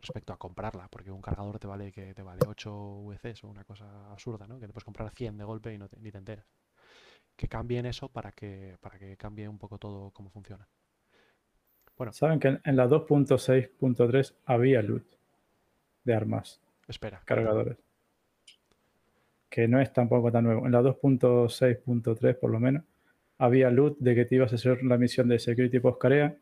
respecto a comprarla, porque un cargador te vale que te vale 8 VCs o una cosa absurda, ¿no? Que te puedes comprar 100 de golpe y no te- ni te enteras. Que cambien eso para que, para que cambie un poco todo cómo funciona. Bueno, Saben que en, en la 2.6.3 había loot de armas, espera. cargadores. Que no es tampoco tan nuevo. En la 2.6.3 por lo menos había loot de que te ibas a hacer la misión de Security Post Carea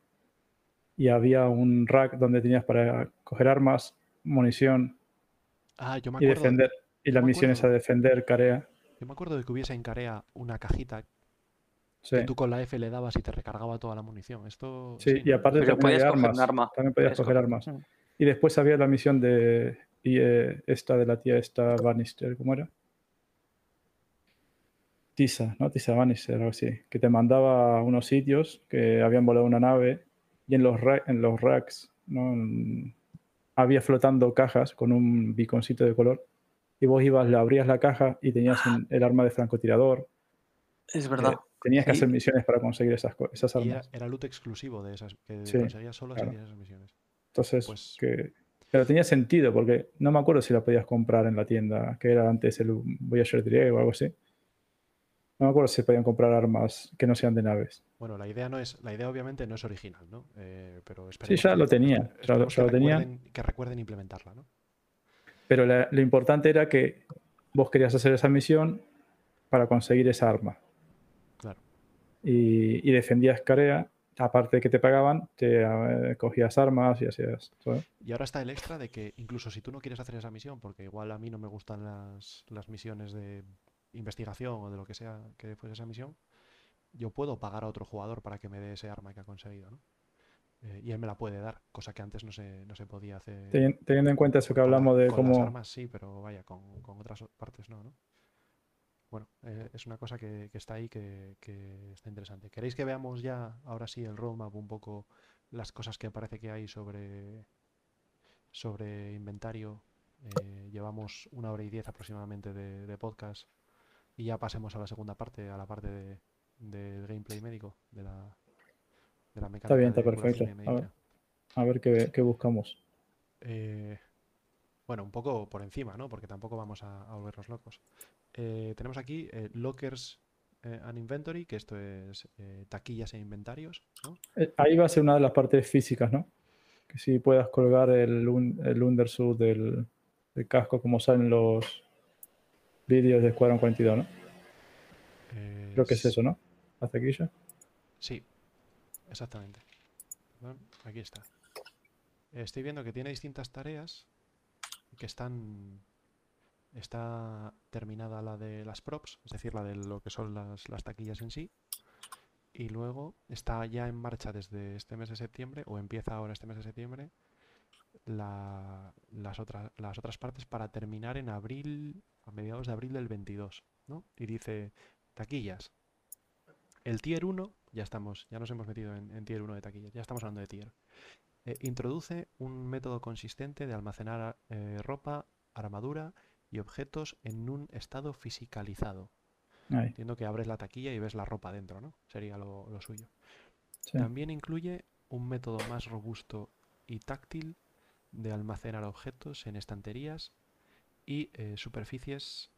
y había un rack donde tenías para coger armas, munición Ah, yo me y defender. Y la misión es a defender Carea. Yo me acuerdo de que hubiese en Carea una cajita Sí, que tú con la F le dabas y te recargaba toda la munición. Esto. sí, y ¿no? aparte Pero también podías había coger un armas. arma. También podías coger armas. Mm. Y después había la misión de y, eh, esta de la tía esta Bannister, ¿cómo era? Tisa, ¿no? Tisa Bannister, algo así. Que te mandaba a unos sitios que habían volado una nave y en los, ra- en los racks, ¿no? En- había flotando cajas con un biconcito de color y vos ibas, le abrías la caja y tenías un- el arma de francotirador. Es Eh, verdad. tenías que Sí. hacer misiones para conseguir esas, era, armas. era loot exclusivo de esas que Sí, conseguías solo si claro. hacías esas misiones. Entonces, Pues- que... Pero tenía sentido porque no me acuerdo si la podías comprar en la tienda, que era antes el Voyager Direct o algo así. No me acuerdo si se podían comprar armas que no sean de naves. Bueno, la idea no es, la idea obviamente no es original, ¿no? Eh, pero Sí, ya que- lo tenía, ya lo, ya lo que tenía. recuerden- que recuerden implementarla, ¿no? Pero la- lo importante era que vos querías hacer esa misión para conseguir esa arma. Claro. Y, y defendías Carea, aparte de que te pagaban, te eh, cogías armas y hacías todo. Y ahora está el extra de que incluso si tú no quieres hacer esa misión, porque igual a mí no me gustan las, las misiones de investigación o de lo que sea que fuese esa misión, yo puedo pagar a otro jugador para que me dé ese arma que ha conseguido, ¿no? Eh, y él me la puede dar, cosa que antes no se, no se podía hacer. Teni- Teniendo en cuenta eso que Con la- hablamos de con las cómo... armas sí, pero vaya, con, con otras partes no, ¿no? Bueno, eh, es una cosa que, que está ahí que, que está interesante. ¿Queréis que veamos ya, ahora sí, el roadmap, un poco las cosas que parece que hay sobre, sobre inventario? Eh, llevamos una hora y diez aproximadamente de, de podcast y ya pasemos a la segunda parte, a la parte de, del gameplay médico, de la, de la mecánica bien, está de curación perfecto. A ver. A ver qué, qué buscamos. Eh, bueno, un poco por encima, ¿no? Porque tampoco vamos a, a volvernos locos. Eh, tenemos aquí eh, Lockers eh, and Inventory, que esto es taquillas e inventarios, ¿no? Ahí va a ser una de las partes físicas, ¿no? Que si puedas colgar el, un- el undersuit del, del casco como salen los vídeos de Squadron 42, ¿no? Creo que es eso, ¿no? La taquilla. Sí, exactamente. Perdón, aquí está. Estoy viendo que tiene distintas tareas que están... Está terminada la de las props, es decir, la de lo que son las, las taquillas en sí. Y luego está ya en marcha desde este mes de septiembre, o empieza ahora este mes de septiembre, la- las, otras, las otras partes para terminar en abril, a mediados de abril del 22, ¿no? Y dice, taquillas. El tier 1, ya estamos, ya nos hemos metido en, en tier 1 de taquillas, ya estamos hablando de tier. Eh, introduce un método consistente de almacenar eh, ropa, armadura y objetos en un estado fisicalizado. Ahí, Entiendo que abres la taquilla y ves la ropa dentro, ¿no? Sería lo, lo suyo. sí. También incluye un método más robusto y táctil de almacenar objetos en estanterías y eh, superficies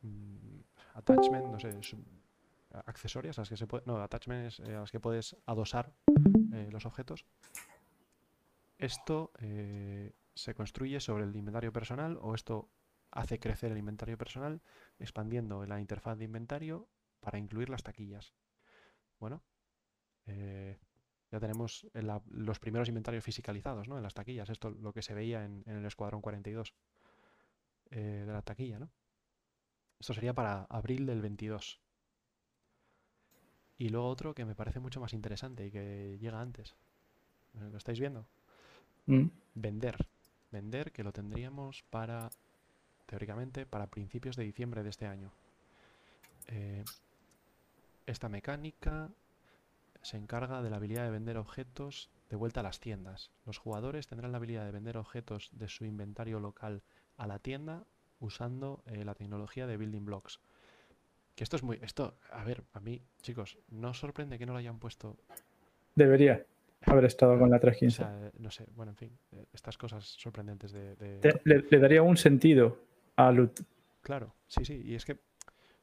mm, attachment, no sé, accesorias a las que se puede, no, attachments eh, a las que puedes adosar eh, los objetos. Esto se construye sobre el inventario personal o esto hace crecer el inventario personal expandiendo la interfaz de inventario para incluir las taquillas. Bueno, ya tenemos la- los primeros inventarios fisicalizados, ¿no? En las taquillas. Esto lo que se veía en, en el Escuadrón 42 eh, de la taquilla, ¿no? Esto sería para abril del 22. Y luego otro que me parece mucho más interesante y que llega antes. ¿Lo estáis viendo? Mm, Vender. Vender que lo tendríamos para, teóricamente, para principios de diciembre de este año. Eh, esta mecánica se encarga de la habilidad de vender objetos de vuelta a las tiendas. Los jugadores tendrán la habilidad de vender objetos de su inventario local a la tienda usando eh, la tecnología de Building Blocks. Que esto es muy... Esto, a ver, a mí, chicos, no os sorprende que no lo hayan puesto Debería haber estado con la o 315. sea, eh, no sé, bueno, en fin, eh, estas cosas sorprendentes de... de- Te- le, le daría un sentido a loot. Claro, sí, sí, y es que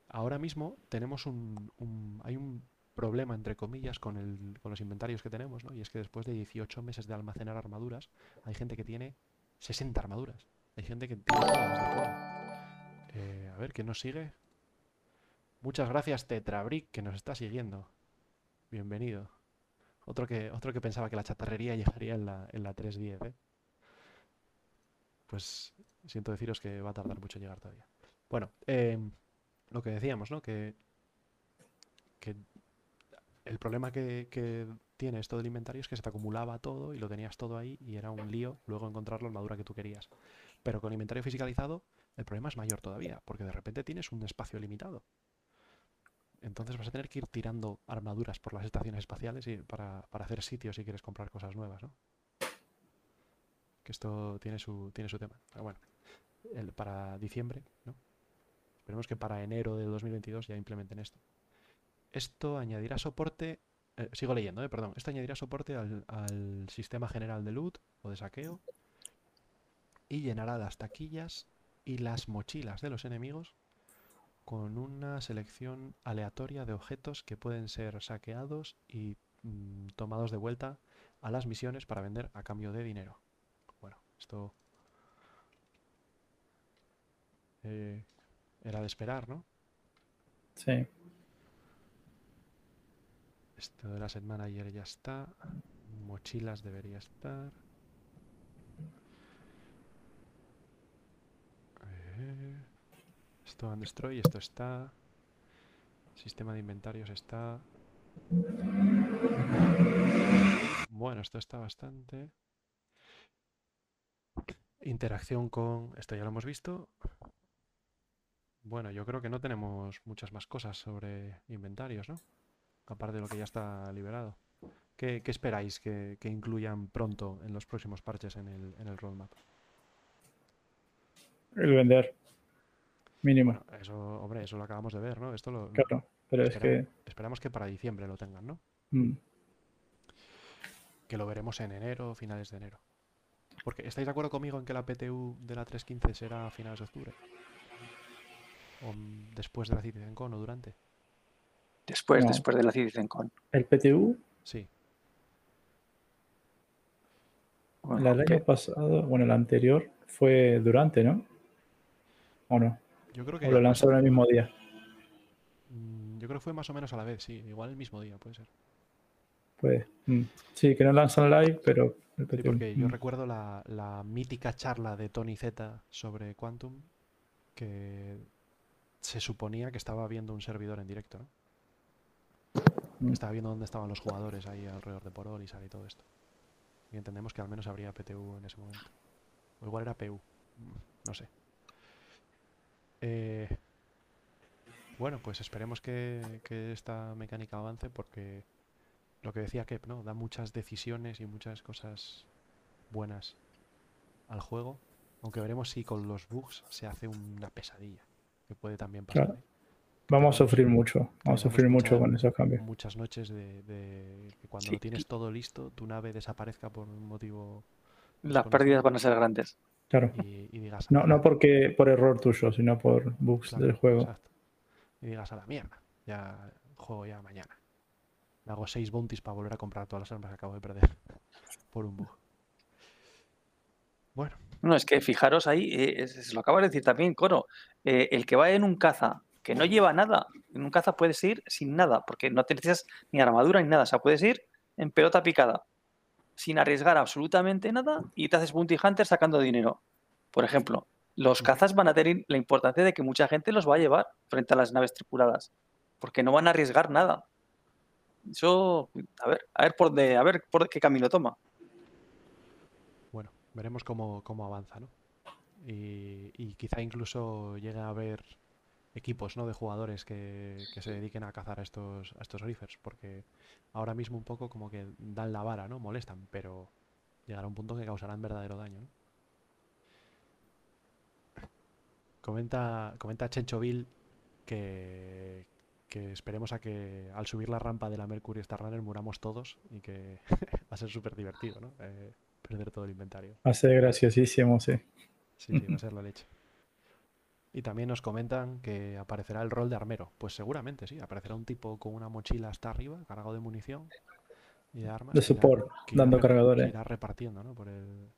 ahora mismo tenemos un, un- hay un problema, entre comillas, con, el, con los inventarios que tenemos, ¿no? Y es que después de 18 meses de almacenar armaduras, hay gente que tiene 60 armaduras. Hay gente que tiene. Eh, a ver, ¿quién nos sigue? Muchas gracias, Tetrabrick, que nos está siguiendo. Bienvenido. Otro que, otro que pensaba que la chatarrería llegaría en la, en la 310, ¿eh? Pues siento deciros que va a tardar mucho en llegar todavía. Bueno, em, lo que decíamos, ¿no? Que el problema que, tiene esto del inventario es que se te acumulaba todo y lo tenías todo ahí y era un lío luego encontrar la armadura que tú querías. Pero con inventario fiscalizado el problema es mayor todavía, porque de repente tienes un espacio limitado. Entonces vas a tener que ir tirando armaduras por las estaciones espaciales para, hacer sitios si quieres comprar cosas nuevas, ¿no? Que esto tiene su, tema. Pero bueno, para diciembre, ¿no? Esperemos que para enero del 2022 ya implementen esto. Esto añadirá soporte, eh, sigo leyendo, eh, perdón, esto añadirá soporte al, al sistema general de loot o de saqueo y llenará las taquillas y las mochilas de los enemigos con una selección aleatoria de objetos que pueden ser saqueados y mm, tomados de vuelta a las misiones para vender a cambio de dinero. Bueno, esto eh, era de esperar, ¿no? Sí. Esto de la Set Manager ya está. Mochilas debería estar. Esto and Destroy, esto está. Sistema de inventarios está. Bueno, esto está bastante. Interacción con. Esto ya lo hemos visto. Bueno, yo creo que no tenemos muchas más cosas sobre inventarios, ¿no? Aparte de lo que ya está liberado. ¿Qué, qué esperáis que, que incluyan pronto en los próximos parches en el, en el roadmap? El vender. Mínimo. Bueno, eso, hombre, eso lo acabamos de ver, ¿no? Esto lo Claro. Pero es espera- que. esperamos que para diciembre lo tengan, ¿no? mm, Que lo veremos en enero, finales de enero. Porque, ¿estáis de acuerdo conmigo en que la PTU de la 315 será a finales de octubre? ¿O después de la CitizenCon o durante? Después, No. después de la CitizenCon. el PTU, Sí. Bueno, el año pasado, bueno, el anterior fue durante, ¿no? ¿O no? Yo creo que O lo lanzaron el mismo día. mm, yo creo que fue más o menos a la vez, sí. Igual el mismo día, puede ser. Pues. mm, Sí, que no lanzan live, pero el Sí, porque yo mm, recuerdo la, la mítica charla de Tony Z sobre Quantum que se suponía que estaba viendo un servidor en directo, ¿no? Mm. Estaba viendo dónde estaban los jugadores ahí alrededor de Porolisar y todo esto. Y entendemos que al menos habría PTU en ese momento. O igual era PU. No sé. Eh, bueno, pues esperemos que, que esta mecánica avance porque lo que decía Kep, ¿no? Da muchas decisiones y muchas cosas buenas al juego. Aunque veremos si con los bugs se hace una pesadilla. Que puede también pasar. Claro. ¿eh? Vamos a sufrir mucho. Vamos a sufrir mucho con esos cambios. Muchas noches de, de que cuando Sí. lo tienes todo listo, tu nave desaparezca por un motivo Las pérdidas van a ser grandes. Claro. y, y digas. No, "A no la- porque por error tuyo, sino por bugs claro, del juego. exacto". Y digas a la mierda. Ya juego ya mañana. Me hago seis bounties para volver a comprar todas las armas que acabo de perder por un bug. Bueno, No, es que fijaros ahí, eh, es- se lo acabas de decir también, Coro. eh, el que va en un caza que no lleva nada, en un caza puedes ir sin nada, porque no te necesitas ni armadura ni nada. O sea, puedes ir en pelota picada, sin arriesgar absolutamente nada y te haces bounty hunter sacando dinero. Por ejemplo, los cazas van a tener la importancia de que mucha gente los va a llevar frente a las naves tripuladas, porque no van a arriesgar nada. Eso, a ver, a ver por, de, a ver por qué camino toma. bueno, veremos cómo, cómo avanza, ¿no? Y, y quizá incluso llegue a haber equipos ¿no? de jugadores que, que se dediquen a cazar a estos, a estos reefers, porque ahora mismo un poco como que dan la vara, ¿no? Molestan, pero llegará un punto que causarán verdadero daño, ¿no? Comenta, comenta Chenchoville que, que esperemos a que al subir la rampa de la Mercury Star Runner muramos todos y que va a ser súper divertido, ¿no? Eh, perder todo el inventario. Hace graciosísimo, sí. Sí, sí, va a ser la leche. Y también nos comentan que aparecerá el rol de armero. Pues seguramente sí, aparecerá un tipo con una mochila hasta arriba, cargado de munición y de armas. De que irá- support, que irá dando cargadores. que irá repartiendo, ¿no? Por el...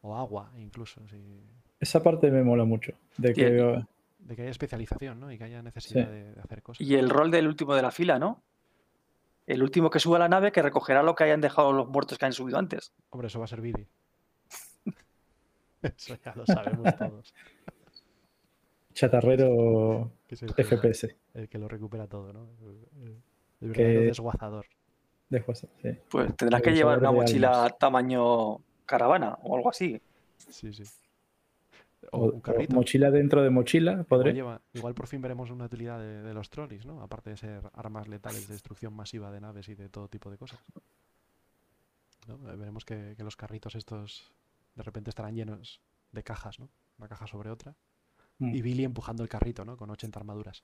O agua, incluso. sí. Esa parte me mola mucho. De que el- De que haya especialización, ¿no? Y que haya necesidad Sí. de, de hacer cosas. Y el rol del último de la fila, ¿no? El último que suba a la nave que recogerá lo que hayan dejado los muertos que han subido antes. Hombre, eso va a ser Vidi. eso ya lo sabemos todos. chatarrero Que es el que, FPS. el que lo recupera todo, ¿no? El, el- el Que- verdadero desguazador. de WhatsApp, sí. Pues tendrás que llevar una mochila almas. tamaño caravana o algo así. Sí, sí. O, O, un o carrito. mochila dentro de mochila, podré. lleva- igual por fin veremos una utilidad de, de los trolleys, ¿no? Aparte de ser armas letales de destrucción masiva de naves y de todo tipo de cosas. ¿No? Veremos que, que los carritos estos de repente estarán llenos de cajas, ¿no? Una caja sobre otra. Mm. Y Billy empujando el carrito, ¿no? Con 80 armaduras.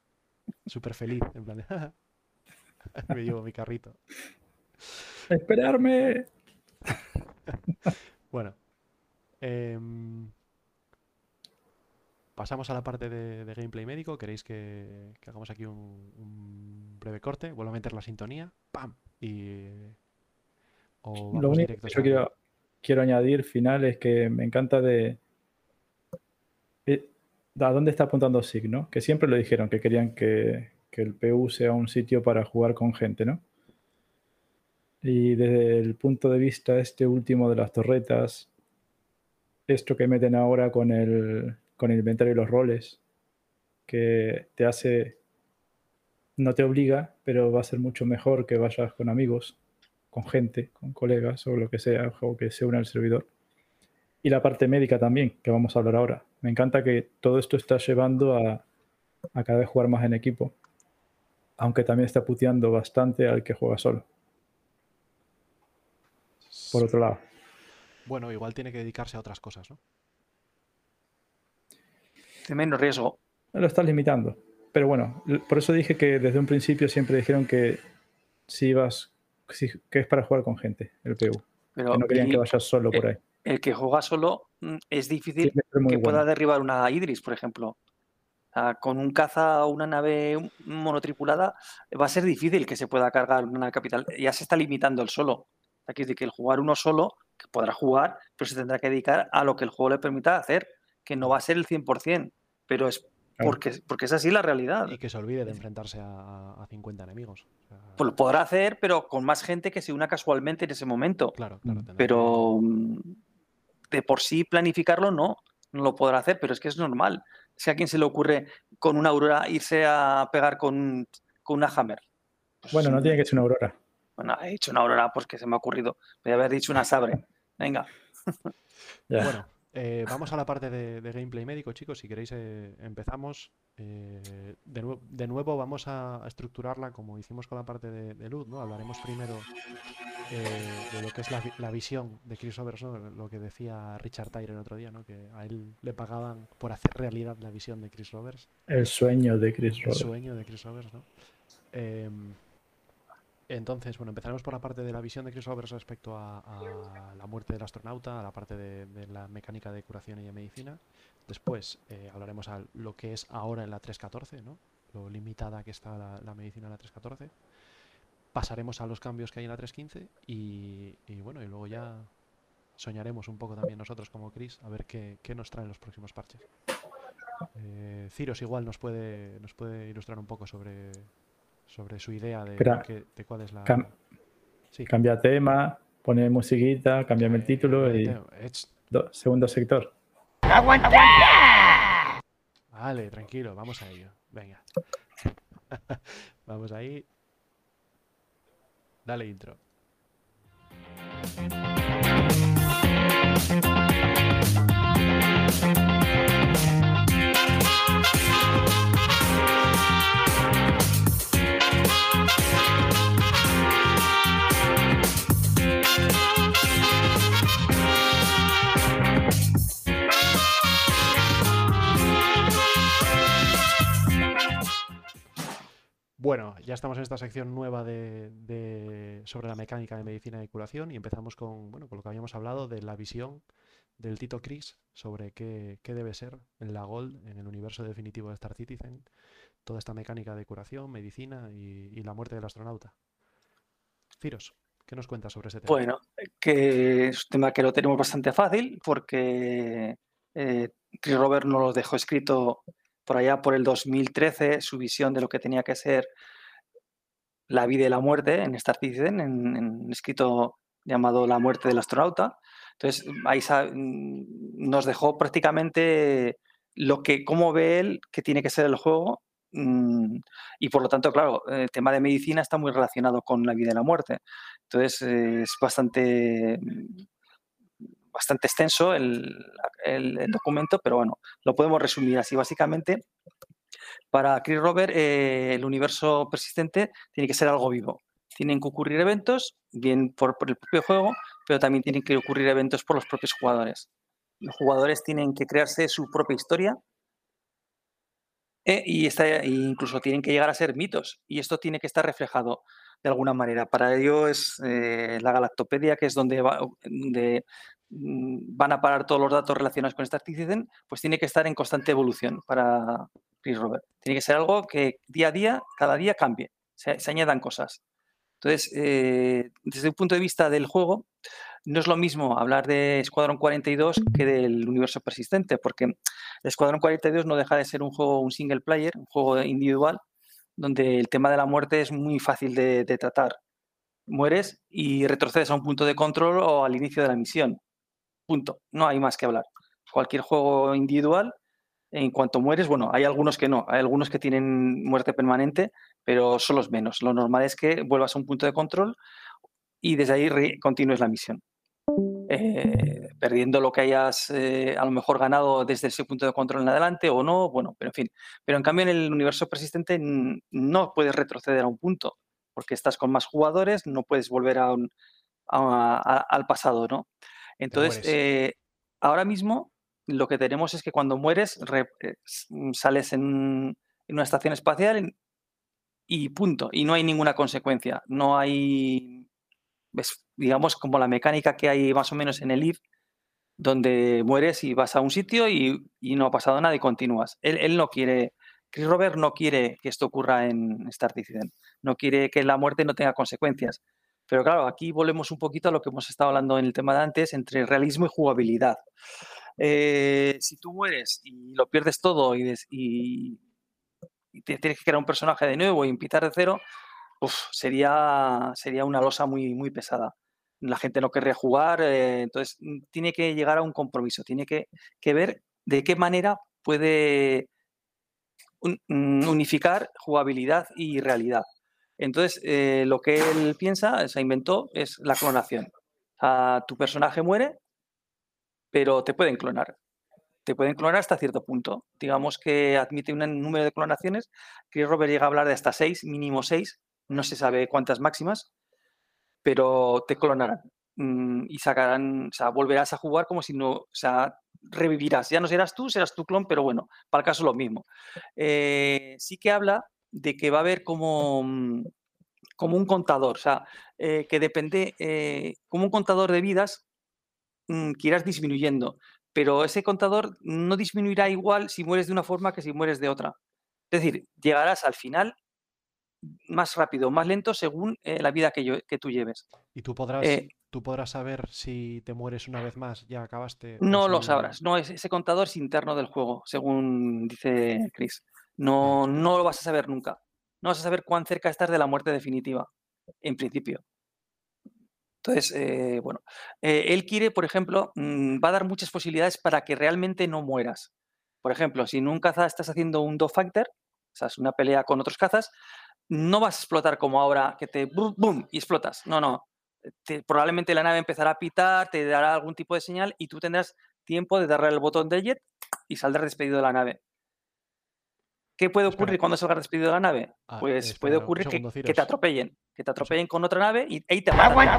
Súper feliz, en plan de... "Ja, ja, Me llevo mi carrito. ¡Esperarme! Bueno. em, pasamos a la parte de, de gameplay médico. ¿Queréis que, que hagamos aquí un, un breve corte? Vuelvo a meter la sintonía. ¡Pam! Y... O Lo único que yo a- quiero, quiero añadir final es que me encanta de... eh, ¿A dónde está apuntando SIG, no? Que siempre lo dijeron, que querían que, el PU sea un sitio para jugar con gente, ¿no? Y desde el punto de vista este último de las torretas, esto que meten ahora con el, con el inventario y los roles, que te hace, no te obliga, pero va a ser mucho mejor que vayas con amigos, con gente, con colegas o lo que sea, o que se una al servidor. Y la parte médica también, que vamos a hablar ahora. Me encanta que todo esto está llevando a, a cada vez jugar más en equipo, aunque también está puteando bastante al que juega solo, por otro lado. Bueno, igual tiene que dedicarse a otras cosas, ¿no? De menos riesgo. Lo estás limitando. Pero bueno, por eso dije que desde un principio siempre dijeron que si ibas, si- que es para jugar con gente, el PU. Pero Que no querían y que vayas solo por ahí. el que juega solo es difícil que bueno. pueda derribar una Idris, por ejemplo. Con un caza o una nave monotripulada va a ser difícil que se pueda cargar una capital. Ya se está limitando el solo. Aquí es de que el jugar uno solo, que podrá jugar, pero se tendrá que dedicar a lo que el juego le permita hacer, que no va a ser el 100%, pero es porque, porque es así la realidad. Y que se olvide de enfrentarse a, a 50 enemigos. O sea, Pues lo podrá hacer, pero con más gente que se una casualmente en ese momento. claro, claro. Mm. pero mm, de por sí planificarlo no, no lo podrá hacer, pero es que es normal. Si a quien se le ocurre con una aurora irse a pegar con, con una hammer. Pues, Bueno, no tiene que ser una aurora. bueno, he dicho una aurora porque se me ha ocurrido. Voy a haber dicho una sabre. Venga. Ya. Bueno, eh, vamos a la parte de, de gameplay médico, chicos. Si queréis, eh, empezamos. Eh, de, nue- de nuevo, vamos a, a estructurarla como hicimos con la parte de, de luz, ¿no? Hablaremos primero eh, de lo que es la, vi- la visión de Chris ¿no? Lo que decía Richard Tyre el otro día, ¿no? Que a él le pagaban por hacer realidad la visión de Chris Roberts. El sueño de Chris El Roberts. sueño de Chris Roberts, ¿no? Entonces, bueno, empezaremos por la parte de la visión de Chris Roberts respecto a, la muerte del astronauta, a la parte de, la mecánica de curación y de medicina. Después eh, hablaremos a lo que es ahora en la 3.14, ¿no? Lo limitada que está la, la medicina en la 3.14. Pasaremos a los cambios que hay en la 3.15 y, y bueno, y luego ya soñaremos un poco también nosotros como Chris a ver qué, qué nos traen los próximos parches. Eh, Ciros igual nos puede, nos puede ilustrar un poco sobre, sobre su idea de, Espera. qué- de cuál es la... Cam- Sí, Cambia tema, pone musiquita, cámbiame el título y eh, ech, do- segundo sector. Vale, tranquilo, vamos a ello. Venga. vamos ahí. Dale intro. Bueno, ya estamos en esta sección nueva de, de- sobre la mecánica de medicina y curación y empezamos con, bueno, con lo que habíamos hablado de la visión del Tito Chris sobre qué, qué debe ser en la Gold, en el universo definitivo de Star Citizen, toda esta mecánica de curación, medicina y, la muerte del astronauta. Ciros, ¿qué nos cuentas sobre ese tema? Bueno, que es un tema que lo tenemos bastante fácil porque eh, Chris Robert nos lo dejó escrito por allá por el 2013, su visión de lo que tenía que ser la vida y la muerte en Star Citizen, en, un escrito llamado La muerte del astronauta. Entonces, ahí mm, nos dejó prácticamente lo que, cómo ve él que tiene que ser el juego. mm, Y por lo tanto, claro, el tema de medicina está muy relacionado con la vida y la muerte. Entonces, es bastante, bastante extenso el, el- el documento, pero bueno, lo podemos resumir así. Básicamente, para Chris Robert, eh, el universo persistente tiene que ser algo vivo. Tienen que ocurrir eventos, bien por, por el propio juego, pero también tienen que ocurrir eventos por los propios jugadores. Los jugadores tienen que crearse su propia historia eh, y esta- e incluso tienen que llegar a ser mitos. Y esto tiene que estar reflejado de alguna manera. Para ello es eh, la Galactopedia, que es donde, va- donde, van a parar todos los datos relacionados con Star Citizen, pues tiene que estar en constante evolución para Chris Robert. Tiene que ser algo que día a día, cada día cambie, se, añadan cosas. Entonces, eh, desde un punto de vista del juego, no es lo mismo hablar de Escuadrón 42 que del universo persistente, porque Escuadrón 42 no deja de ser un juego, un single player, un juego individual, donde el tema de la muerte es muy fácil de, de tratar. Mueres y retrocedes a un punto de control o al inicio de la misión. Punto. No hay más que hablar. Cualquier juego individual, en cuanto mueres, bueno, hay algunos que no, hay algunos que tienen muerte permanente, pero son los menos. Lo normal es que vuelvas a un punto de control y desde ahí continúes la misión. Eh, perdiendo lo que hayas eh, a lo mejor ganado desde ese punto de control en adelante o no, bueno, pero en fin. Pero en cambio en el universo persistente no puedes retroceder a un punto, porque estás con más jugadores, no puedes volver a- al pasado, ¿no? Entonces, eh, ahora mismo lo que tenemos es que cuando mueres re- eh, s- sales en, en una estación espacial y punto, y no hay ninguna consecuencia, no hay, ves, digamos, como la mecánica que hay más o menos en el IF, donde mueres y vas a un sitio y, y no ha pasado nada y continúas. Él, él no quiere, Chris Robert no quiere que esto ocurra en Star Citizen, no quiere que la muerte no tenga consecuencias. Pero claro, aquí volvemos un poquito a lo que hemos estado hablando en el tema de antes, entre realismo y jugabilidad. Eh, si tú mueres y lo pierdes todo y, te tienes que crear un personaje de nuevo y empezar de cero, uf, sería, sería una losa muy, muy pesada. La gente no querría jugar, eh, entonces mm, tiene que llegar a un compromiso, tiene que, que ver de qué manera puede mm, unificar jugabilidad y realidad. Entonces, eh, lo que él piensa, se inventó, es la clonación. Tu personaje muere, pero te pueden clonar. Te pueden clonar hasta cierto punto. Digamos que admite un número de clonaciones. Chris Robert llega a hablar de hasta seis, mínimo seis. No se sabe cuántas máximas, pero te clonarán. mm, y sacarán, o sea, volverás a jugar como si no, o sea, revivirás. Ya no serás tú, serás tu clon, pero bueno, para el caso lo mismo. Eh, sí que habla de que va a haber como, mm, como un contador, o sea, eh, que depende, eh, como un contador de vidas mm, que irás disminuyendo, pero ese contador no disminuirá igual si mueres de una forma que si mueres de otra. Es decir, llegarás al final más rápido más lento según eh, la vida que, yo- que tú lleves. Y tú podrás, tú podrás saber si te mueres una vez más, ya acabaste. No lo sabrás, no, es- ese contador es interno del juego, según dice Chris. No, no lo vas a saber nunca. No vas a saber cuán cerca estás de la muerte definitiva, en principio. Entonces, eh, bueno, eh, él quiere, por ejemplo, mm, va a dar muchas posibilidades para que realmente no mueras. Por ejemplo, si en un caza estás haciendo un dogfighter, o sea, es una pelea con otros cazas, no vas a explotar como ahora que te boom, boom y explotas. No, no. Te- probablemente la nave empezará a pitar, te dará algún tipo de señal y tú tendrás tiempo de darle al botón de jet y saldrás despedido de la nave. ¿Qué puede Espera. ocurrir cuando salgas despedido de la nave? Ah, Pues espera, puede ocurrir que, segundo, que Ciros. te atropellen, que te atropellen con otra nave y ahí te matan.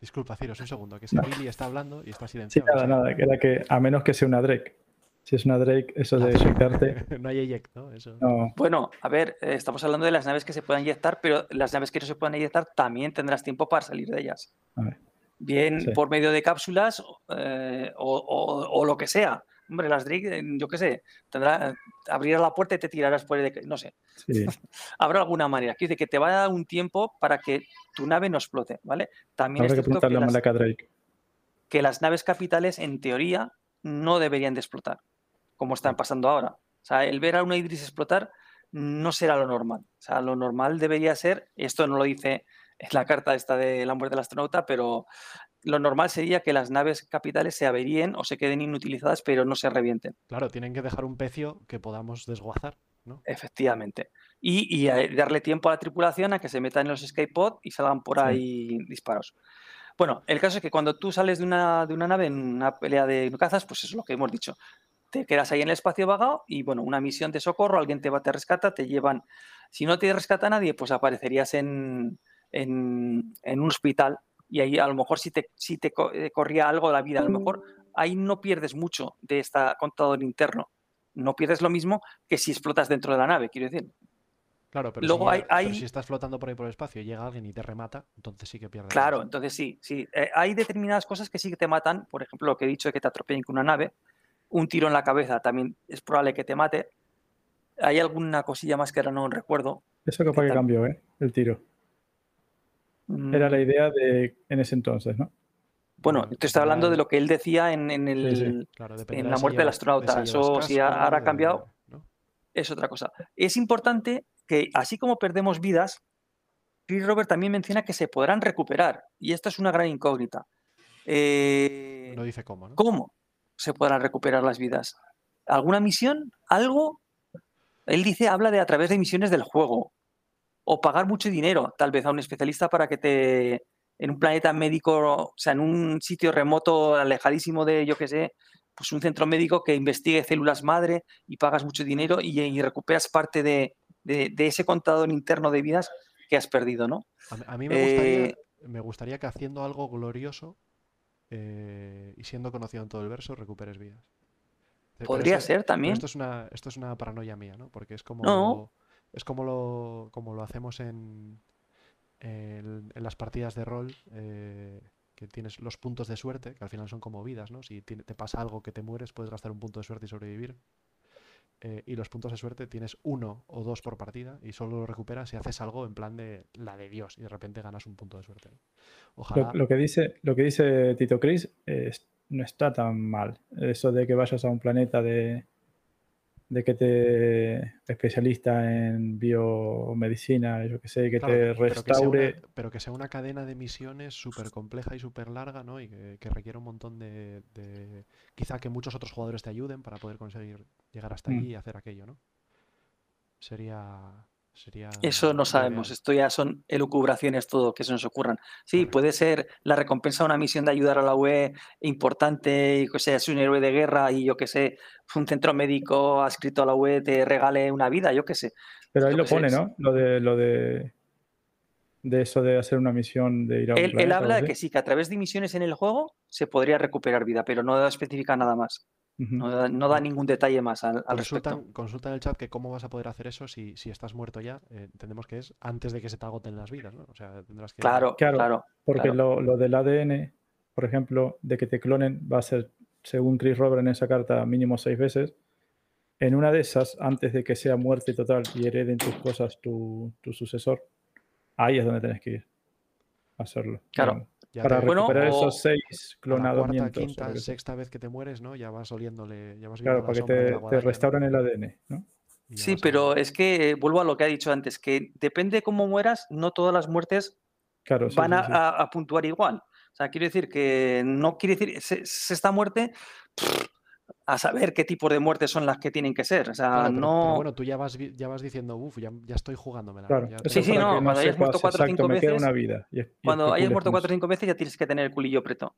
Disculpa, Ciros, un segundo, que Billy está hablando y está Sí, silenciado. nada, nada, que era que a menos que sea una Drake. Si es una Drake, eso de Ah, sí. eyectarte, no hay eject, ¿no? Eso. no. Bueno, a ver, eh, estamos hablando de las naves que se puedan inyectar, pero las naves que no se puedan inyectar también tendrás tiempo para salir de ellas. A ver. Bien Sí. por medio de cápsulas eh, o, o- o lo que sea. Hombre, las Drake, eh, yo qué sé, tendrá, abrirás la puerta y te tirarás por el... de- No sé, Sí, habrá alguna manera. Quiere decir que te va a dar un tiempo para que tu nave no explote, ¿vale? También habrá es que que a Malaka Drake. que las naves capitales, en teoría, no deberían de explotar, como están pasando ahora. O sea, el ver a una Idris explotar no será lo normal. O sea, lo normal debería ser, esto no lo dice en la carta esta de la muerte del astronauta, pero lo normal sería que las naves capitales se averíen o se queden inutilizadas, pero no se revienten. Claro, tienen que dejar un pecio que podamos desguazar, ¿no? Efectivamente. Y, y darle tiempo a la tripulación a que se metan en los escape pod y salgan por Sí. ahí disparos. Bueno, el caso es que cuando tú sales de una, de una nave en una pelea de cazas, pues eso es lo que hemos dicho. Te quedas ahí en el espacio vagado y, bueno, una misión de socorro, alguien te va, te rescata, te llevan. Si no te rescata nadie, pues aparecerías en, en, en un hospital y ahí a lo mejor si te, si te eh, corría algo la vida, a lo mejor ahí no pierdes mucho de este contador interno. No pierdes lo mismo que si explotas dentro de la nave, quiero decir. Claro, pero, Luego si, hay- pero hay- si estás flotando por ahí por el espacio y llega alguien y te remata, entonces sí que pierdes. Claro, entonces sí, sí. Eh, hay determinadas cosas que sí que te matan, por ejemplo, lo que he dicho de que te atropellen con una nave, un tiro en la cabeza también es probable que te mate. Hay alguna cosilla más que ahora no recuerdo. Eso capaz que tal? cambió, ¿eh? El tiro. Era la Mm, idea de en ese entonces, ¿no? Bueno, te estoy hablando de lo que él decía en, en el, sí. Claro, en la si muerte del de astronauta. si Eso sí, casco, ahora ha cambiado. ¿no? es otra cosa. Es importante que, así como perdemos vidas, Chris Robert también menciona que se podrán recuperar. Y esta es una gran incógnita. Eh, No dice cómo, ¿no? ¿Cómo se podrán recuperar las vidas? ¿Alguna misión? ¿Algo? Él dice, habla de a través de misiones del juego. O pagar mucho dinero, tal vez, a un especialista para que te. En un planeta médico, o sea, en un sitio remoto, alejadísimo de, yo qué sé, pues un centro médico que investigue células madre y pagas mucho dinero y, y recuperas parte de, de- de ese contador interno de vidas que has perdido, ¿no? A, mí- a mí me gustaría, Eh, me gustaría que haciendo algo glorioso eh, y siendo conocido en todo el verso, recuperes vidas. Podría ser también. esto es una, esto es una paranoia mía, ¿no? Porque es como No. Es como lo, como lo hacemos en, en, en las partidas de rol, eh, que tienes los puntos de suerte, que al final son como vidas, ¿no? Si tiene- te pasa algo que te mueres, puedes gastar un punto de suerte y sobrevivir. Eh, y los puntos de suerte tienes uno o dos por partida y solo lo recuperas si haces algo en plan de la de Dios y de repente ganas un punto de suerte. Lo, que dice, lo que dice Tito Chris es- no está tan mal. Eso de que vayas a un planeta de, de que te especialista en biomedicina, yo que sé, que Claro, te pero que sea restaure. una- pero que sea una cadena de misiones súper compleja y súper larga, ¿no? Y que, que requiere un montón de, de- Quizá que muchos otros jugadores te ayuden para poder conseguir llegar hasta Mm. allí y hacer aquello, ¿no? Sería... Sería Eso no sabemos. Esto ya son elucubraciones todo que se nos ocurran. Sí, puede ser la recompensa de una misión de ayudar a la UE importante, y que seas un héroe de guerra y yo qué sé, un centro médico ha escrito a la UE te regale una vida, yo qué sé. Pero ahí Yo lo sé, pone, sí. ¿no? Lo de, lo de, de eso de hacer una misión de ir a un Él, él planeta o habla de que sí, que a través de misiones en el juego se podría recuperar vida, pero no especifica nada más. No da, no da ningún detalle más al, al respecto. Consulta en el chat que cómo vas a poder hacer eso si, si estás muerto ya. Eh, entendemos que es antes de que se te agoten las vidas, ¿no? O sea, tendrás que. Claro, Claro, claro. Porque claro. lo, lo del ADN, por ejemplo, de que te clonen, va a ser, según Chris Robert en esa carta, mínimo seis veces. En una de esas, antes de que sea muerte total y hereden tus cosas tu, tu sucesor, ahí es donde tenés que ir a hacerlo. Claro. digamos, Ya Para te- recuperar esos seis a la cuarta, o quinta, sea. sexta vez que te mueres, ¿no? Ya vas oliéndole. Ya vas Claro, para que te, te restauren el ADN. ¿no? Sí, pero es que eh, vuelvo a lo que ha dicho antes, que depende cómo mueras, no todas las muertes Claro, sí, van sí, a, sí. a- a puntuar igual. O sea, quiero decir que no quiere decir, se, se- esta muerte, pff, a saber qué tipo de muertes son las que tienen que ser. O sea, Claro, pero, pero no... bueno, tú ya vas, ya vas diciendo, uff, ya, ya estoy jugándomela. Claro, Ya Sí, sí, no, cuando hayas muerto cuatro o cinco veces, una vida. y es- y Cuando hayas muerto cuatro o cinco veces ya tienes que tener el culillo preto.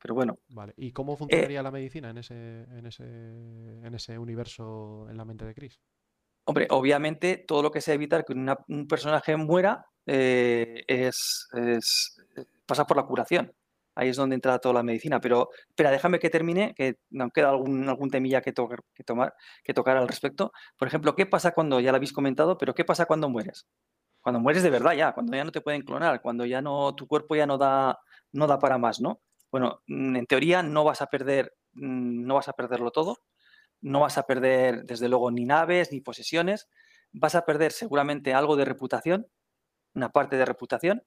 Pero bueno, Vale. ¿Y cómo Eh, funcionaría la medicina en ese, en ese, en ese universo en la mente de Chris? hombre, obviamente todo lo que sea evitar que una- un personaje muera eh, es, es- pasa por la curación. Ahí es donde entra toda la medicina. Pero espera, déjame que termine, que nos queda algún, algún temilla que, que, tomar, que tocar al respecto. Por ejemplo, ¿qué pasa cuando, ya lo habéis comentado, pero qué pasa cuando mueres? Cuando mueres de verdad ya, cuando ya no te pueden clonar, cuando ya no, tu cuerpo ya no da, no da para más, ¿no? Bueno, mm, en teoría no vas a perder, mm, no vas a perderlo todo, no vas a perder desde luego ni naves ni posesiones, vas a perder seguramente algo de reputación, una parte de reputación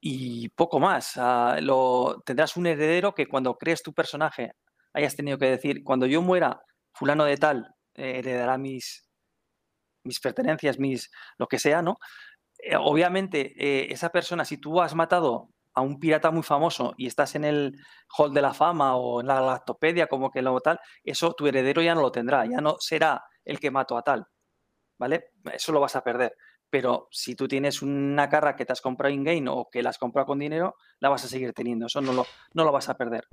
y poco más. Ah, tendrás un heredero que cuando crees tu personaje hayas tenido que decir, cuando yo muera, fulano de tal eh, heredará mis, mis pertenencias, mis lo que sea, ¿no? Eh, obviamente, eh, esa persona, si tú has matado a un pirata muy famoso y estás en el Hall de la Fama o en la Galactopedia, como que lo tal, eso tu heredero ya no lo tendrá, ya no será el que mató a tal, ¿vale? Eso lo vas a perder. Pero si tú tienes una carra que te has comprado in-game o que la has comprado con dinero, la vas a seguir teniendo, eso no lo, no lo vas a perder.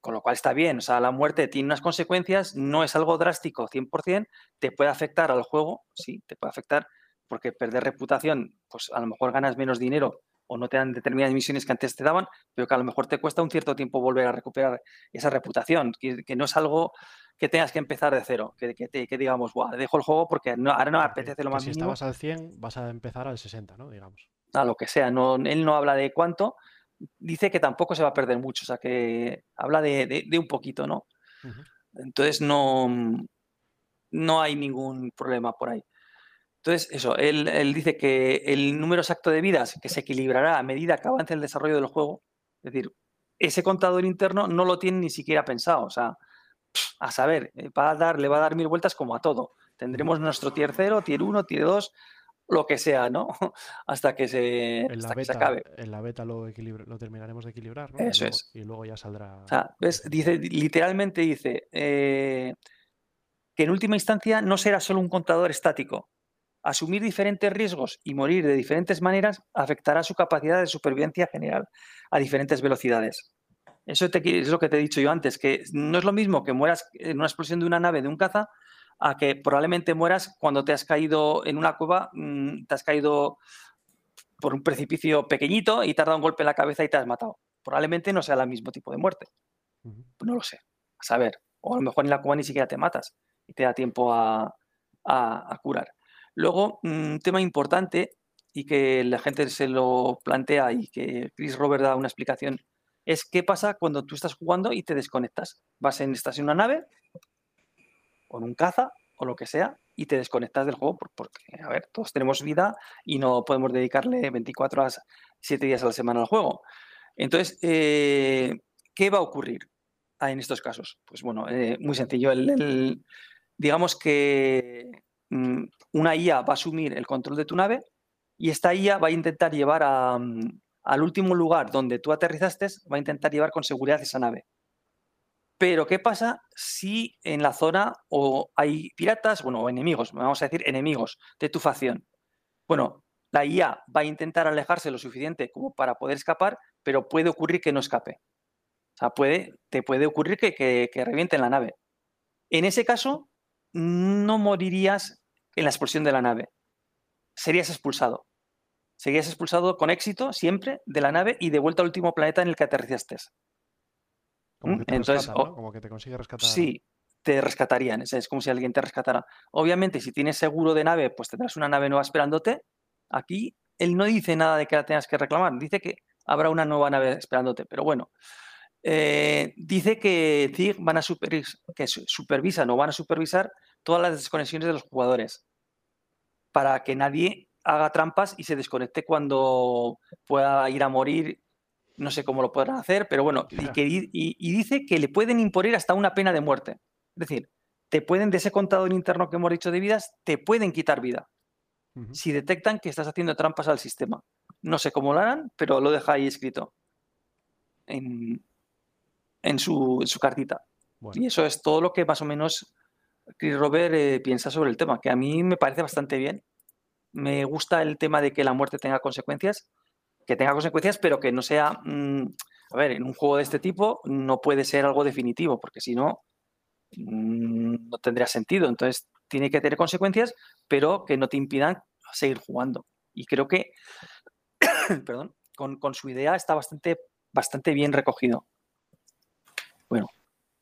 Con lo cual está bien, o sea, la muerte tiene unas consecuencias, no es algo drástico 100%, te puede afectar al juego, sí, te puede afectar, porque perder reputación, pues a lo mejor ganas menos dinero o no te dan determinadas misiones que antes te daban, pero que a lo mejor te cuesta un cierto tiempo volver a recuperar esa reputación, que, que no es algo que tengas que empezar de cero, que, que, te- que digamos, Buah, dejo el juego porque no- ahora no me apetece lo más si mínimo, estabas al 100, vas a empezar al 60, ¿no? Digamos. a lo que sea, no, él no habla de cuánto, dice que tampoco se va a perder mucho, o sea, que habla de, de- de un poquito, ¿no? Entonces no, no hay ningún problema por ahí. Entonces, eso, él, él dice que el número exacto de vidas que se equilibrará a medida que avance el desarrollo del juego, es decir, ese contador interno no lo tiene ni siquiera pensado, o sea, a saber, eh, va a dar, le va a dar mil vueltas como a todo. Tendremos nuestro tier 0, tier 1, tier 2, lo que sea, ¿no? hasta que se, hasta que se acabe. en la beta lo, terminaremos de equilibrar, ¿no? Y Eso luego- es. Y luego ya saldrá. O sea, ¿ves? Dice, literalmente dice eh, que en última instancia no será solo un contador estático. Asumir diferentes riesgos y morir de diferentes maneras afectará su capacidad de supervivencia general a diferentes velocidades. Eso te es lo que te he dicho yo antes, que no es lo mismo que mueras en una explosión de una nave de un caza a que probablemente mueras cuando te has caído en una cueva, mm, te has caído por un precipicio pequeñito y te has dado un golpe en la cabeza y te has matado. Probablemente no sea el mismo tipo de muerte. No lo sé. A saber. O a lo mejor en la cueva ni siquiera te matas y te da tiempo a, a- a curar. Luego, un tema importante y que la gente se lo plantea y que Chris Robert da una explicación es qué pasa cuando tú estás jugando y te desconectas. Vas en, estás en una nave o en un caza o lo que sea y te desconectas del juego por- porque, a ver, todos tenemos vida y no podemos dedicarle 24 horas, 7 días a la semana al juego. Entonces, eh, ¿qué va a ocurrir en estos casos? Pues bueno, eh, muy sencillo. Digamos que una IA va a asumir el control de tu nave y esta IA va a intentar llevar a, mm, al último lugar donde tú aterrizaste, va a intentar llevar con seguridad esa nave. Pero, ¿qué pasa si en la zona o hay piratas, bueno, o enemigos, vamos a decir enemigos de tu facción? Bueno, la IA va a intentar alejarse lo suficiente como para poder escapar, pero puede ocurrir que no escape. O sea, puede, te puede ocurrir que, que, que revienten la nave. En ese caso, no morirías en la explosión de la nave. Serías expulsado. Serías expulsado con éxito siempre de la nave y de vuelta al último planeta en el que aterrizaste. Como ¿Mm? que te Entonces, Como que te consigue rescatar. Sí, te rescatarían. Es, como si alguien te rescatara. Obviamente, si tienes seguro de nave, pues tendrás una nave nueva esperándote. Aquí él no dice nada de que la tengas que reclamar. Dice que habrá una nueva nave esperándote. Pero bueno, eh, dice que van a supervis- que su- supervisan o van a supervisar todas las desconexiones de los jugadores para que nadie haga trampas y se desconecte cuando pueda ir a morir. No sé cómo lo podrán hacer, pero bueno, y, que di- y- y dice que le pueden imponer hasta una pena de muerte. Es decir, te pueden, de ese contador interno que hemos dicho de vidas, te pueden quitar vida si detectan que estás haciendo trampas al sistema. No sé cómo lo harán, pero lo deja ahí escrito en, en su, en su cartita. Bueno, Y eso es todo lo que más o menos Chris Robert eh, piensa sobre el tema, que a mí me parece bastante bien. Me gusta el tema de que la muerte tenga consecuencias, que tenga consecuencias, pero que no sea, mm, a ver, en un juego de este tipo no puede ser algo definitivo, porque si no, mm, no tendría sentido. Entonces, tiene que tener consecuencias, pero que no te impidan seguir jugando. Y creo que, perdón, con, con su idea está bastante, bastante bien recogido. Bueno,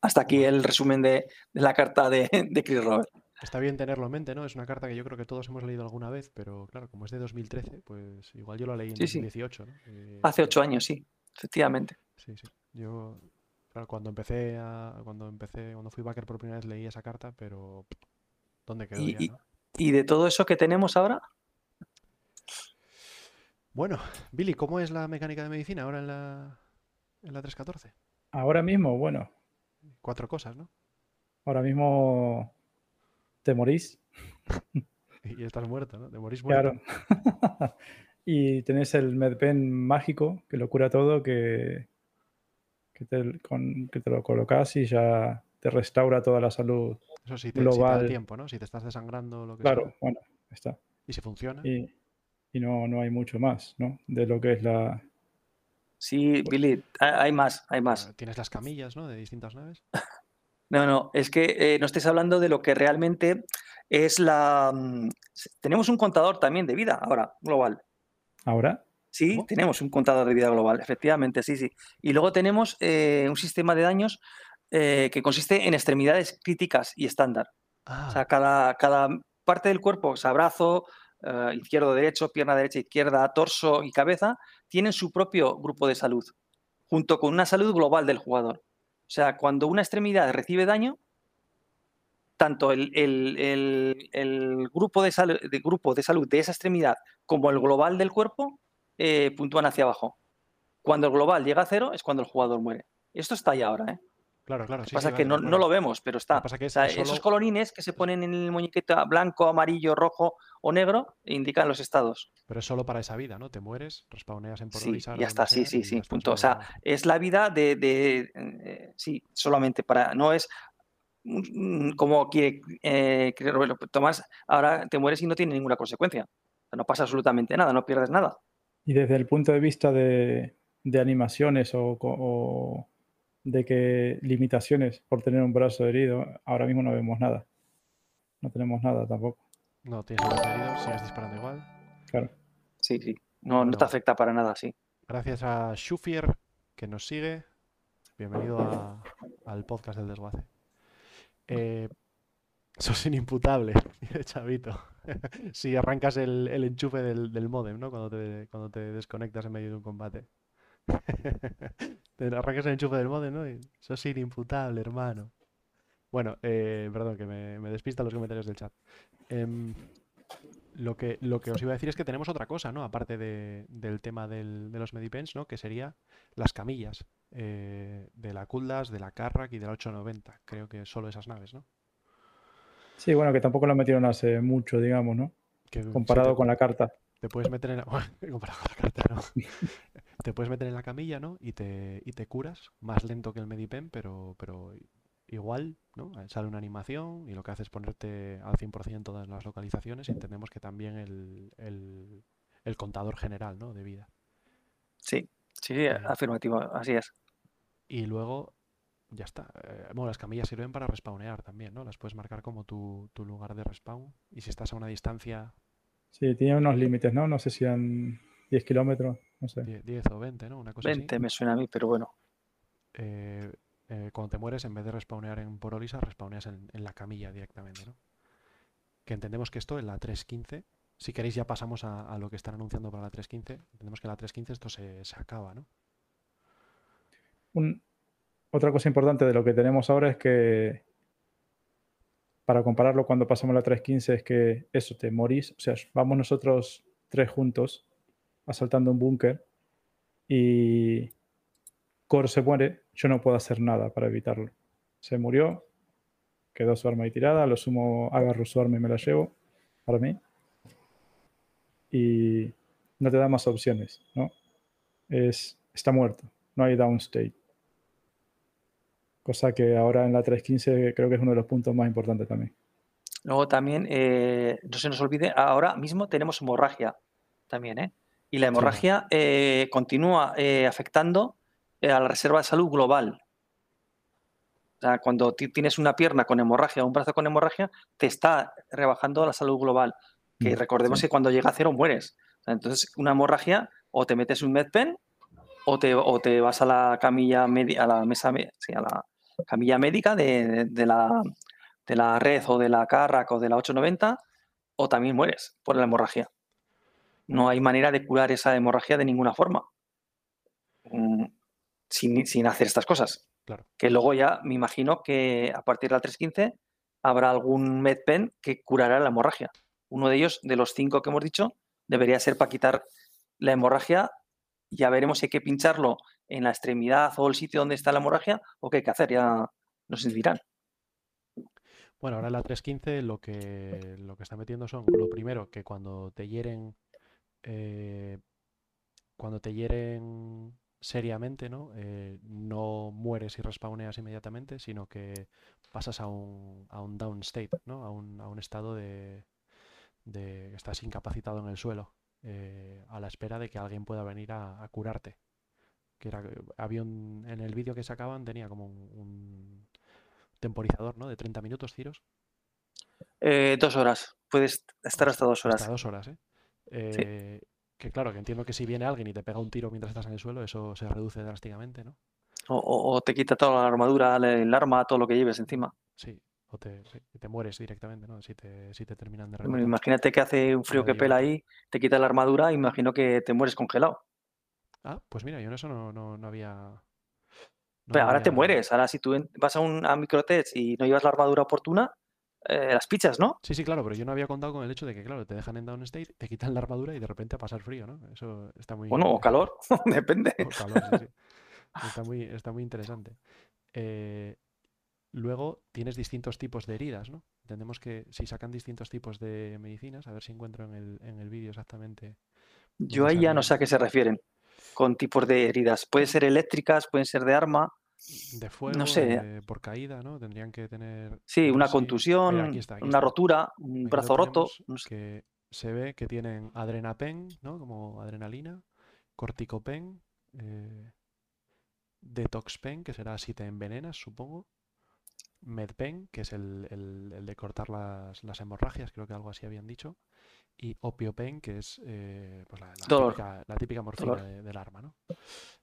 hasta aquí el resumen de, de la carta de, de Chris Robert. está bien tenerlo en mente, ¿no? Es una carta que yo creo que todos hemos leído alguna vez, pero claro, como es de 2013, pues igual yo la leí en Sí, sí. 2018, ¿no? Eh, Hace ocho años, sí, efectivamente. Sí, sí. Yo, claro, cuando empecé a, cuando empecé, cuando fui backer por primera vez leí esa carta, pero ¿dónde quedó Y- ya, y- no? Y de todo eso que tenemos ahora, Bueno, Billy, ¿cómo es la mecánica de medicina ahora en la, en la 314? Ahora mismo, bueno, Cuatro cosas, ¿no? ahora mismo te morís, Y estás muerto, ¿no? Te morís muerto. claro. y tenés el medpen mágico que lo cura todo, que, que, te, con- que te lo colocas y ya te restaura toda la salud. Eso sí te, sí te da global. tiempo, ¿no? Si te estás desangrando lo que Claro, sea. bueno, está. Y si funciona. Y, y no, no hay mucho más, ¿no? De lo que es la... sí, Billy, ha- hay más, hay más. ah, Tienes las camillas, ¿no? De distintas naves. No, no, es que eh, no estés hablando de lo que realmente es la... mm, Tenemos un contador también de vida ahora, global. Ahora, Sí, ¿Cómo? tenemos un contador de vida global, efectivamente, sí, sí. Y luego tenemos eh, un sistema de daños eh, que consiste en extremidades críticas y estándar. O Ah, sea, cada, cada parte del cuerpo, o sea, brazo, eh, izquierdo, derecho, pierna derecha, izquierda, torso y cabeza, tienen su propio grupo de salud, junto con una salud global del jugador. O sea, cuando una extremidad recibe daño, tanto el, grupo de salud de esa extremidad como el global del cuerpo eh, puntúan hacia abajo. Cuando el global llega a cero es cuando el jugador muere. Esto está ahí ahora, ¿eh? Claro, claro. Lo que sí, pasa sí, es que vale, no, no lo vemos, pero está. pasa que O es sea, solo- Esos colorines que se ponen en el muñequito blanco, amarillo, rojo o negro indican los estados. Pero es solo para esa vida, ¿no? Te mueres, respawneas en Sí, ya está, sí, sí, sí, punto. O sea, es la vida de, de, eh, sí, solamente para, no es como quiere, eh, quiere Roberto Tomás, ahora te mueres y no tiene ninguna consecuencia. No pasa absolutamente nada, no pierdes nada. y desde el punto de vista de, de animaciones o de que limitaciones por tener un brazo herido, ahora mismo no vemos nada. No tenemos nada tampoco. No tienes el brazo herido, sigues disparando igual. Claro. Sí, sí. No, no te afecta para nada, sí. Gracias a Shufier que nos sigue. Bienvenido a- al podcast del desguace. Eh, sos inimputable, Chavito. si arrancas el, el enchufe del, del módem, ¿no? Cuando te, cuando te desconectas en medio de un combate. te arrancas el enchufe del módem, ¿no? Y sos inimputable, hermano. Bueno, eh, perdón, que me, me despistan los comentarios del chat. Em, lo que, lo que os iba a decir es que tenemos otra cosa, ¿no? Aparte de- del tema del- de los Medipens, ¿no? Que sería las camillas eh, de la Kuldas, de la Carrack y de la 890. Creo que solo esas naves, ¿no? Sí, bueno, que tampoco lo metieron hace mucho, digamos, ¿no? Que Comparado con la carta. Te puedes meter en la... comparado con la cartera, ¿no? te puedes meter en la camilla, ¿no? Y te, y te curas, más lento que el Medipen, pero, pero igual, ¿no? Sale una animación y lo que hace es ponerte al 100% todas las localizaciones y entendemos que también el, el- el contador general, ¿no? De vida. Sí, sí, sí, Eh. afirmativo, así es. Y luego, ya está. Eh, bueno, las camillas sirven para respawnear también, ¿no? Las puedes marcar como tu, tu lugar de respawn. Y si estás a una distancia Sí, tiene unos límites, ¿no? No sé si eran 10 kilómetros, no sé. die- 10 o 20, ¿no? Una cosa así. 20 me suena a mí, pero bueno. eh, eh, cuando te mueres, en vez de respawnear en Porolisa, respawneas en, en la camilla directamente, ¿no? Que entendemos que esto en la 3.15, si queréis ya pasamos a, a lo que están anunciando para la 3.15, entendemos que en la 3.15 esto se, se acaba, ¿no? Un- otra cosa importante de lo que tenemos ahora es que, para compararlo cuando pasamos la 3.15, es que eso, te morís, o sea, vamos nosotros tres juntos asaltando un búnker y Cor se muere, yo no puedo hacer nada para evitarlo. Se murió, quedó su arma ahí tirada, lo sumo, agarro su arma y me la llevo para mí. Y no te da más opciones, ¿no? Es, está muerto, no hay downstate. Cosa que ahora en la 3.15 creo que es uno de los puntos más importantes también. Luego también, eh, no se nos olvide, ahora mismo tenemos hemorragia también, ¿eh? Y la hemorragia eh, continúa eh, afectando a la reserva de salud global. O sea, cuando ti- tienes una pierna con hemorragia o un brazo con hemorragia, te está rebajando la salud global. Que Mm, recordemos sí. que cuando llega a cero mueres. O sea, entonces, una hemorragia, o te metes un medpen, o te, o te vas a la camilla medi- a la mesa, me- sí, a la camilla médica de, la, de la red o de la Carrac o de la 890, o también mueres por la hemorragia. No hay manera de curar esa hemorragia de ninguna forma. Mm, Sin, sin hacer estas cosas. Claro. Que luego ya me imagino que a partir de la 315 habrá algún medpen que curará la hemorragia. Uno de ellos, de los cinco que hemos dicho, debería ser para quitar la hemorragia. Ya veremos si hay que pincharlo en la extremidad o el sitio donde está la hemorragia o qué hay que hacer. Ya nos dirán. Bueno, ahora en la 3.15 lo que, lo que está metiendo son, lo primero, que cuando te hieren, eh, cuando te hieren seriamente, ¿no? Eh, no mueres y respawneas inmediatamente, sino que pasas a un, a un down state, ¿no? A un, a un estado de, de estás incapacitado en el suelo, eh, a la espera de que alguien pueda venir a, a curarte. Que era, había un, en el vídeo que sacaban tenía como un, un temporizador, ¿no? De 30 minutos, tiros. Eh, dos horas. Puedes estar hasta dos horas. Hasta dos horas, ¿eh? Eh, Que claro, que entiendo que si viene alguien y te pega un tiro mientras estás en el suelo, eso se reduce drásticamente, ¿no? O, o- o te quita toda la armadura, el, arma, todo lo que lleves encima. Sí, o te, te mueres directamente, ¿no? Si te, si te terminan de rematar. Imagínate que hace un frío que pela ahí, te quita la armadura, imagino que te mueres congelado. Ah, pues mira, yo en eso no, no, no había... no Pero ahora te mueres. Ahora, si tú vas a un a Microtech y no llevas la armadura oportuna, eh, las pichas, ¿no? Sí, sí, claro, pero yo no había contado con el hecho de que, claro, te dejan en down state, te quitan la armadura y de repente a pasar frío, ¿no? Eso está muy... Bueno, o calor, depende. O calor, sí, sí. Está muy, está muy interesante. Eh, luego tienes distintos tipos de heridas, ¿no? Entendemos que si sacan distintos tipos de medicinas, a ver si encuentro en el, en el vídeo exactamente. Yo ahí ya no sé a qué se refieren con tipos de heridas. Pueden ser eléctricas, pueden ser de arma. De fuego, sé. de- por caída, ¿no? Tendrían que tener. Sí, una contusión, Mira, aquí está, aquí una está. rotura, un brazo roto. no. Que se ve que tienen adrenapen, ¿no? Como adrenalina, corticopen, eh, detoxpen, que será si te envenenas, supongo. Medpen, que es el, el- el de cortar las, las hemorragias, creo que algo así habían dicho. Y opiopen, que es eh, pues la, típica, la típica morfina de- del arma, ¿no?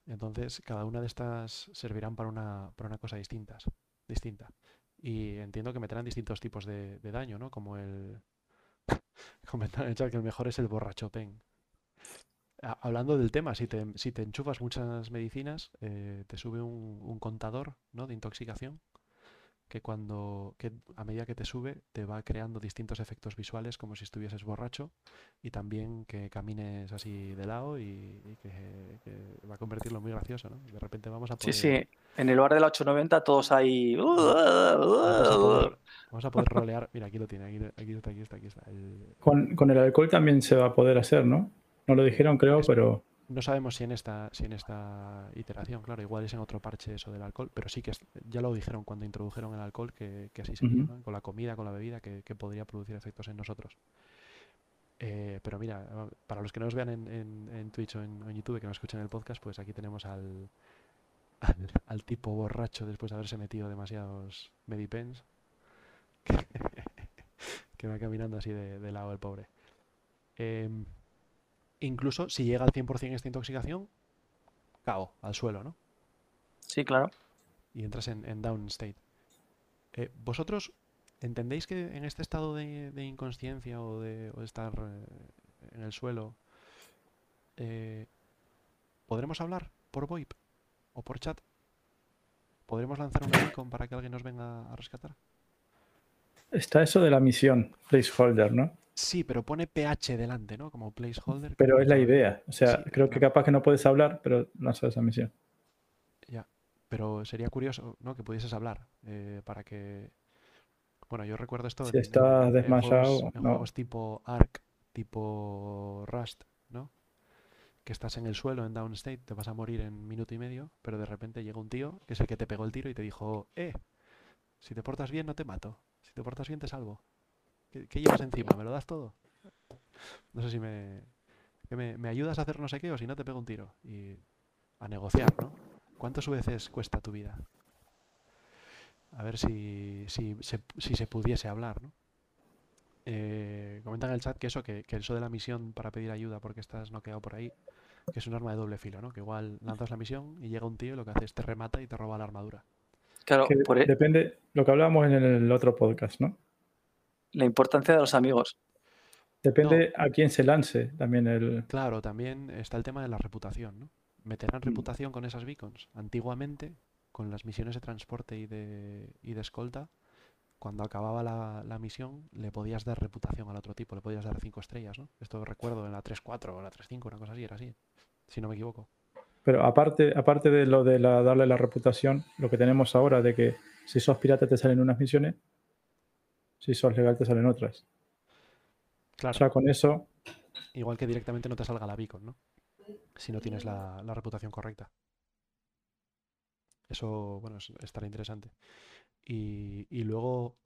Entonces, cada una de estas servirán para una, para una cosa distintas, distinta. Y entiendo que meterán distintos tipos de, de daño, ¿no? Como el... Comentan en el chat que el mejor es el borrachopen. Hablando del tema, si te, si te enchufas muchas medicinas, eh, te sube un, un contador, ¿no? de intoxicación, que cuando, que a medida que te sube, te va creando distintos efectos visuales como si estuvieses borracho y también que camines así de lado y, y que, que va a convertirlo en muy gracioso, ¿no? De repente vamos a Sí, poder, sí. En el bar de la 890 todos ahí. vamos a poder, Vamos a poder rolear. Mira, aquí lo tiene, aquí, aquí está, aquí está, aquí está. El- Con, con el alcohol también se va a poder hacer, ¿no? No lo dijeron, creo, pero No sabemos si en esta, si en esta iteración, claro, igual es en otro parche eso del alcohol, pero sí que es- ya lo dijeron cuando introdujeron el alcohol que, que así Ujú. ¿no? Con la comida, con la bebida, que, que podría producir efectos en nosotros. Eh, pero mira, para los que no nos vean en, en- en Twitch o en, YouTube, que nos escuchen el podcast, pues aquí tenemos al, al, al tipo borracho después de haberse metido demasiados Medipens, que, que va caminando así de, de lado el pobre. Em, incluso si llega al 100% esta intoxicación, cao, al suelo, ¿no? Sí, claro. Y entras en, en down state. Eh, ¿Vosotros entendéis que en este estado de, de inconsciencia o de, o de estar eh, en el suelo, eh, ¿podremos hablar por VoIP o por chat? ¿Podremos lanzar un beacon para que alguien nos venga a rescatar? está eso de la misión, placeholder, ¿no? Sí, pero pone PH delante, ¿no? Como placeholder. Pero como es la idea. O sea, Sí, creo que capaz que no puedes hablar, pero lanzas esa misión. Ya, pero sería curioso, ¿no? Que pudieses hablar eh, para que... Bueno, yo recuerdo esto Si en- estás en desmayado, juegos, en no. juegos tipo Ark, tipo Rust, ¿no? Que estás en el suelo en downstate, te vas a morir en minuto y medio, pero de repente llega un tío que es el que te pegó el tiro y te dijo, eh, si te portas bien no te mato, si te portas bien te salvo. ¿Qué, qué llevas encima? ¿Me lo das todo? No sé si me, que me, me ayudas a hacer no sé qué o si no te pego un tiro. Y a negociar, ¿no? ¿Cuántos veces cuesta tu vida? A ver si, si, se, si se pudiese hablar, ¿no? Eh, comentan en el chat que eso, que, que eso de la misión para pedir ayuda porque estás noqueado por ahí, que es un arma de doble filo, ¿no? Que igual lanzas la misión y llega un tío y lo que hace es te remata y te roba la armadura. Claro, Que por e- depende, lo que hablábamos en el otro podcast, ¿no? La importancia de los amigos. Depende a quién se lance también el... Claro, también está el tema de la reputación, ¿no? Meterán Mm. reputación con esas beacons. Antiguamente, con las misiones de transporte y de, y de escolta, cuando acababa la, la misión, le podías dar reputación al otro tipo, le podías dar cinco estrellas, ¿no? Esto recuerdo en la 3.4 o la 3.5, una cosa así, era así, si no me equivoco. Pero aparte, aparte de lo de la, darle la reputación, lo que tenemos ahora de que si sos pirata te salen unas misiones, si sos legal te salen otras. Claro, O sea, con eso, igual que directamente no te salga la beacon, ¿no? Si no tienes la, la reputación correcta. Eso, bueno, es- estará interesante. Y, y luego,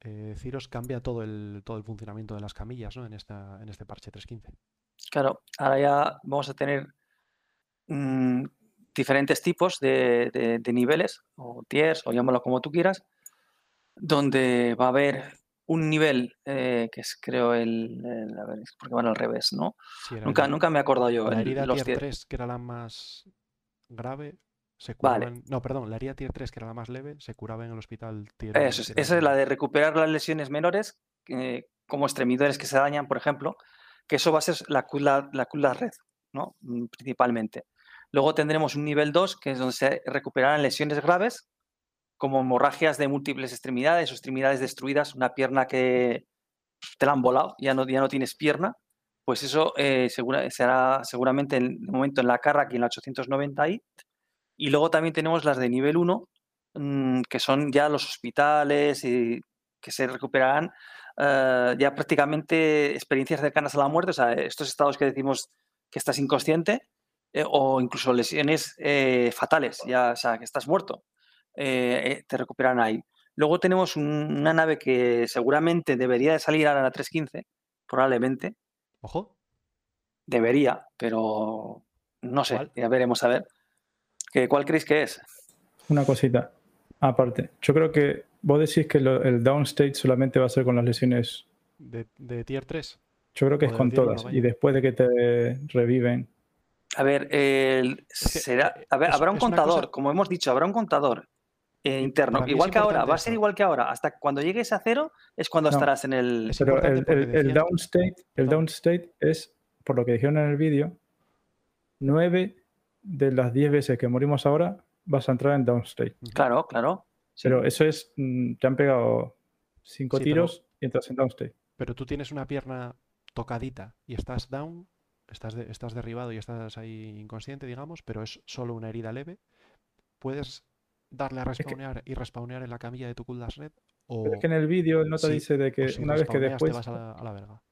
eh, Ciros cambia todo el, todo el funcionamiento de las camillas, ¿no? En, esta, en este parche 3.15. Claro, ahora ya vamos a tener mm, diferentes tipos de, de- de niveles, o tiers, o llámalo como tú quieras, donde va a haber un nivel eh, que es creo el, el- a ver, es porque van al revés, ¿no? Sí, Nunca, el- nunca me he acordado yo. la herida los tier tier- 3, que era la más grave, se Vale. curaba en- No, perdón, la herida tier 3, que era la más leve, se curaba en el hospital tier Eso esa es la de recuperar las lesiones menores, que- como extremidades que se dañan, por ejemplo, que eso va a ser la cula, la cula red, ¿no? Mm, Principalmente. Luego tendremos un nivel 2, que es donde se recuperarán lesiones graves, como hemorragias de múltiples extremidades o extremidades destruidas, una pierna que te la han volado, ya no, ya no tienes pierna, pues eso eh, será seguramente en el momento en la Carrack y en la 890 i Y luego también tenemos las de nivel 1, mm, que son ya los hospitales y que se recuperarán eh, ya prácticamente experiencias cercanas a la muerte, o sea, estos estados que decimos que estás inconsciente eh, o incluso lesiones fatales, ya, o sea, que estás muerto, eh, eh, te recuperan ahí. Luego tenemos un- una nave que seguramente debería de salir ahora en la 315, probablemente, Ojo, debería, pero no sé, ¿Cuál? ya veremos a ver. ¿Qué, ¿Cuál creéis que es? una cosita aparte. Yo creo que vos decís que lo- el downstate solamente va a ser con las lesiones. de, de tier 3. Yo creo que O es con todas. Y después de que te reviven. A ver, el- será, a ver, es- habrá un contador, cosa- como hemos dicho, habrá un contador eh, interno. para mí es Igual que ahora, va a ser igual que ahora. Hasta cuando llegues a cero es cuando No, estarás en el. Es Pero el, el- el downstate, el downstate es, por lo que dijeron en el vídeo, nueve de las diez veces que morimos ahora vas a entrar en downstate. Claro, claro. sí. Pero eso es, mm, te han pegado cinco Sí, pero- tiros y entras en downstate. Pero tú tienes una pierna tocadita y estás down, estás, de- estás derribado y estás ahí inconsciente, digamos, pero es solo una herida leve. Puedes darle a que- respawnear y respawnear en la camilla de tu Kuldas Red O, Pero es que en el vídeo el nota sí, dice de que si una vez que respawneas, te después, vas a la, a la verga.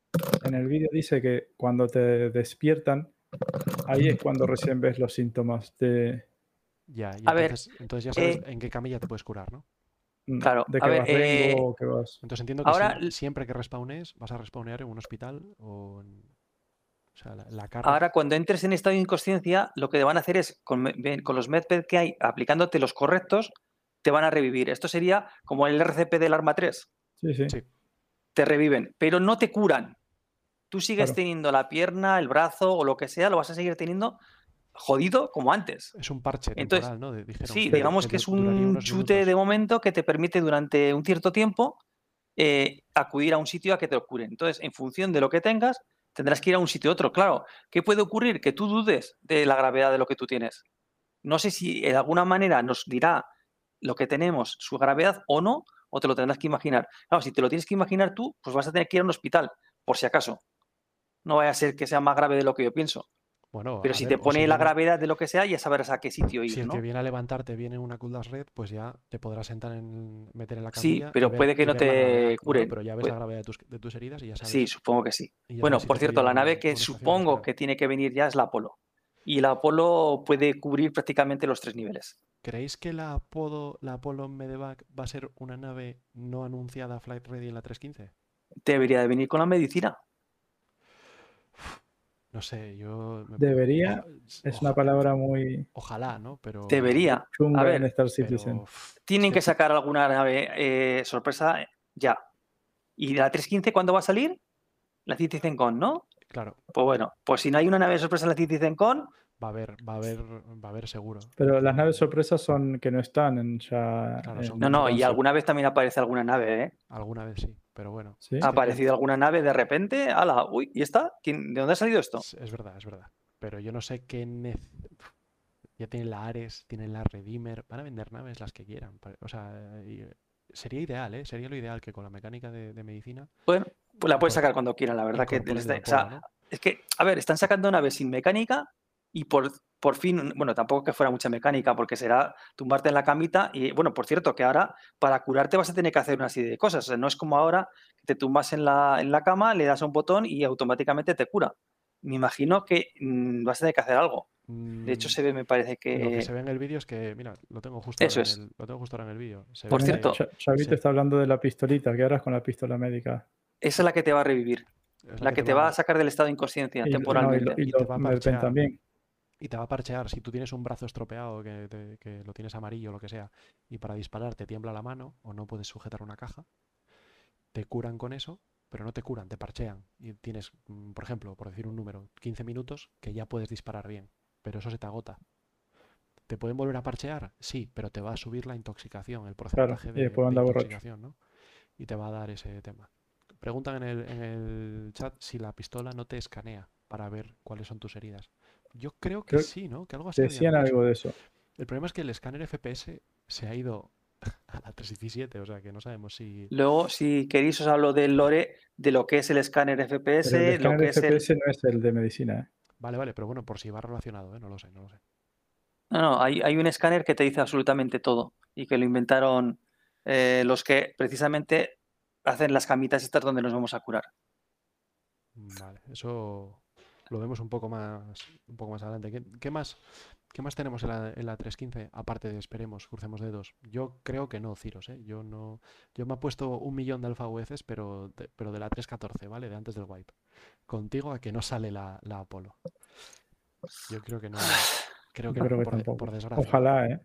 en el vídeo dice que cuando te despiertan, ahí es cuando recién ves los síntomas de, Ya, y A ver, entonces, entonces ya sabes eh, en qué camilla te puedes curar, ¿no? mm, Claro, de a que ver, vas rengo eh, o que vas. Entonces entiendo que Ahora siempre que respawnes vas a respawnear en un hospital o en... O sea, la, la carga... Ahora, cuando entres en estado de inconsciencia, lo que te van a hacer es, con, con los medped que hay, aplicándote los correctos, te van a revivir. Esto sería como el RCP del Arma 3. Sí, sí. Sí. Te reviven, pero no te curan. Tú sigues Claro. teniendo la pierna, el brazo o lo que sea, lo vas a seguir teniendo jodido como antes. Es un parche Entonces, temporal, ¿no? De- dijeron Sí, que- digamos que es un chute minutos. de momento que te permite durante un cierto tiempo eh, acudir a un sitio a que te lo curen. Entonces, en función de lo que tengas, tendrás que ir a un sitio a otro. Claro, ¿qué puede ocurrir? Que tú dudes de la gravedad de lo que tú tienes. No sé si de alguna manera nos dirá lo que tenemos, su gravedad o no, o te lo tendrás que imaginar. Claro, si te lo tienes que imaginar tú, pues vas a tener que ir a un hospital, por si acaso. No vaya a ser que sea más grave de lo que yo pienso. Bueno, Pero si ver, te pone si la viene- gravedad de lo que sea, ya sabrás a qué sitio Si ir, el ¿no? que viene a levantarte viene en una Kuldas Red, pues ya te podrás sentar en meter en la Sí, camilla. y pero ver- puede que no te curen, pero ya ves puede- la gravedad de tus, de tus heridas y ya sabes. Sí, supongo que sí. Bueno, si por cierto, la nave que supongo que tiene que venir ya es la Apolo. Y la Apolo puede cubrir prácticamente los tres niveles. ¿Creéis que la Apollo, la Apollo Medevac va a ser una nave no anunciada Flight Ready en la 315? Debería de venir con la medicina. No sé, yo... me- Debería Es una palabra muy Ojalá, ¿no? Pero... Debería. A ver, en Star Citizen. Tienen es que sacar alguna nave eh, sorpresa ya. ¿Y la 315 cuándo va a salir? La Citizen Con, ¿no? Claro, Pues bueno, pues si no hay una nave sorpresa en la Citizen Con, va a haber, va a haber, va a haber seguro. Pero las naves sorpresas son que no están en ya. Claro, en no, no, y alguna vez también aparece alguna nave, ¿eh? Alguna vez sí, pero bueno. Sí. Ha aparecido alguna nave de repente, ala, uy, ¿y está? ¿Quién- ¿De dónde ha salido esto? Es, es verdad, es verdad. Pero yo no sé qué... Ya tienen la Ares, tienen la Redeemer, van a vender naves las que quieran. O sea, y- sería ideal, ¿eh? Sería lo ideal que con la mecánica de, de medicina... Bueno, pues la puedes Incorpor- sacar cuando quieran, la verdad que o sea, es que, a ver, están sacando naves sin mecánica y por, por fin, bueno, tampoco que fuera mucha mecánica, porque será tumbarte en la camita y, bueno, por cierto, que ahora para curarte vas a tener que hacer una serie de cosas. O sea, no es como ahora que te tumbas en la, en la cama, le das a un botón y automáticamente te cura. Me imagino que mm, vas a tener que hacer algo. De hecho, Mm, se ve, me parece Lo que... que se ve en el vídeo es que, mira, lo tengo justo Eso ahora en es. el, lo tengo justo ahora en el vídeo. Por ve que- cierto, Chavito sí. está hablando de la pistolita. ¿Qué harás con la pistola médica? Esa es la que te va a revivir, la que te va a sacar del estado de inconsciencia Y, no, y temporalmente. lo- y Y te va a también. Y te va a parchear. Si tú tienes un brazo estropeado, que, te- que lo tienes amarillo o lo que sea, y para disparar te tiembla la mano o no puedes sujetar una caja, te curan con eso, pero no te curan, te parchean. Y tienes, mm, por ejemplo, por decir un número, 15 minutos que ya puedes disparar bien, pero eso se te agota. ¿Te pueden volver a parchear? Sí, pero te va a subir la intoxicación, el porcentaje de, de intoxicación, ¿no? Y te va a dar ese tema. Preguntan en el, en el chat si la pistola no te escanea para ver cuáles son tus heridas. Yo creo que Creo- sí, ¿no? Que algo así Decían algo de eso. El problema es que el escáner FPS se ha ido a la 317, o sea que no sabemos si... Luego, si queréis, os hablo del lore de lo que es el escáner FPS, Pero el lo escáner que es el... FPS no es el de medicina. ¿eh? Vale, vale, pero bueno, por si va relacionado, ¿eh? No lo sé, no lo sé. No, no, hay, hay un escáner que te dice absolutamente todo y que lo inventaron eh, los que precisamente hacen las camitas estas donde nos vamos a curar. Vale, eso lo vemos un poco más, un poco más adelante. ¿Qué, qué más, qué más tenemos en la, en la 315? Aparte de esperemos, crucemos dedos. Yo creo que no, Ciros, ¿eh? Yo no, yo me he puesto un millón de alfa UFs, pero de, pero de la 314, ¿vale? De antes del wipe. Contigo a que no sale la, la Apolo. Yo creo que no. Creo que, Yo creo que por, de- tampoco. por desgracia. Ojalá, ¿eh?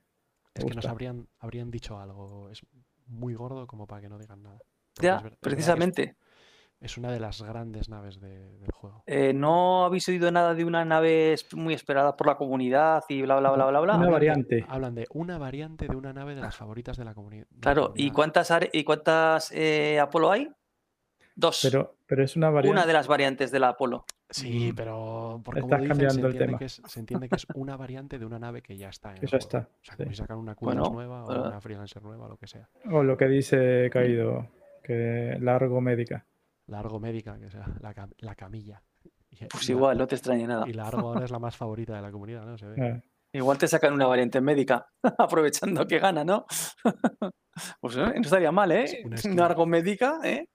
Es que nos habrían, habrían dicho algo. Es muy gordo como para que no digan nada. Porque Ya, es verdad es- precisamente. Es, una de las grandes naves de- del juego. Eh, ¿No habéis oído nada de una nave muy esperada por la comunidad y bla, bla, bla, bla, bla? Una variante. Hablan de una variante de una nave de las favoritas de la, comuni- de la Claro, ¿y comunidad. cuántas, are- y cuántas eh, Apolo hay? Dos. Pero, pero es una variante. Una de las variantes de la Apolo. Sí, Mm. pero por Estás lo dicen, se cambiando el entiende, tema. que es, se entiende que es una variante de una nave que ya está en Que el juego. está, O sea, sí. si sacan una Bueno, Kudas nueva o eh, una Freelancer nueva, lo que sea. O lo que dice Caído, que largo médica. La Argo médica, que sea la, cam- la camilla. Y, Pues y la- igual, no te extrañe nada. Y la Argo ahora es la más favorita de la comunidad, ¿no? Se ve. Igual te sacan una variante médica, aprovechando que gana, ¿no? pues eh, no estaría mal, ¿eh? Una skin. Una argo médica, ¿eh?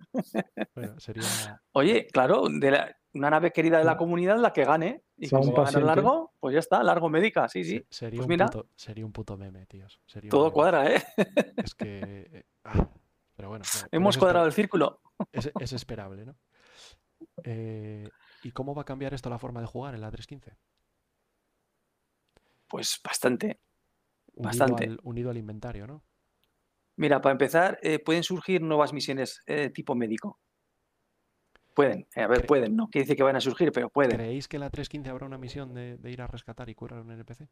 Bueno, sería. Oye, claro, de la- una nave querida de la comunidad, la que gane. Y como un gana largo, pues ya está, largo médica, sí, sí. se- sería, Pues un mira. puto, sería un puto meme, tíos. Sería Todo meme. cuadra, ¿eh? Es que. eh, ah, pero bueno. no, Hemos cuadrado el círculo. Es, es esperable, ¿no? Eh, ¿Y cómo va a cambiar esto la forma de jugar en la 3.15? Pues bastante. Unido Bastante. al, unido al inventario, ¿no? Mira, para empezar, eh, pueden surgir nuevas misiones eh, tipo médico. Pueden, a ver, pueden, no quiere decir que van a surgir, pero pueden. ¿Creéis que en la 3.15 habrá una misión de, de ir a rescatar y curar a un NPC?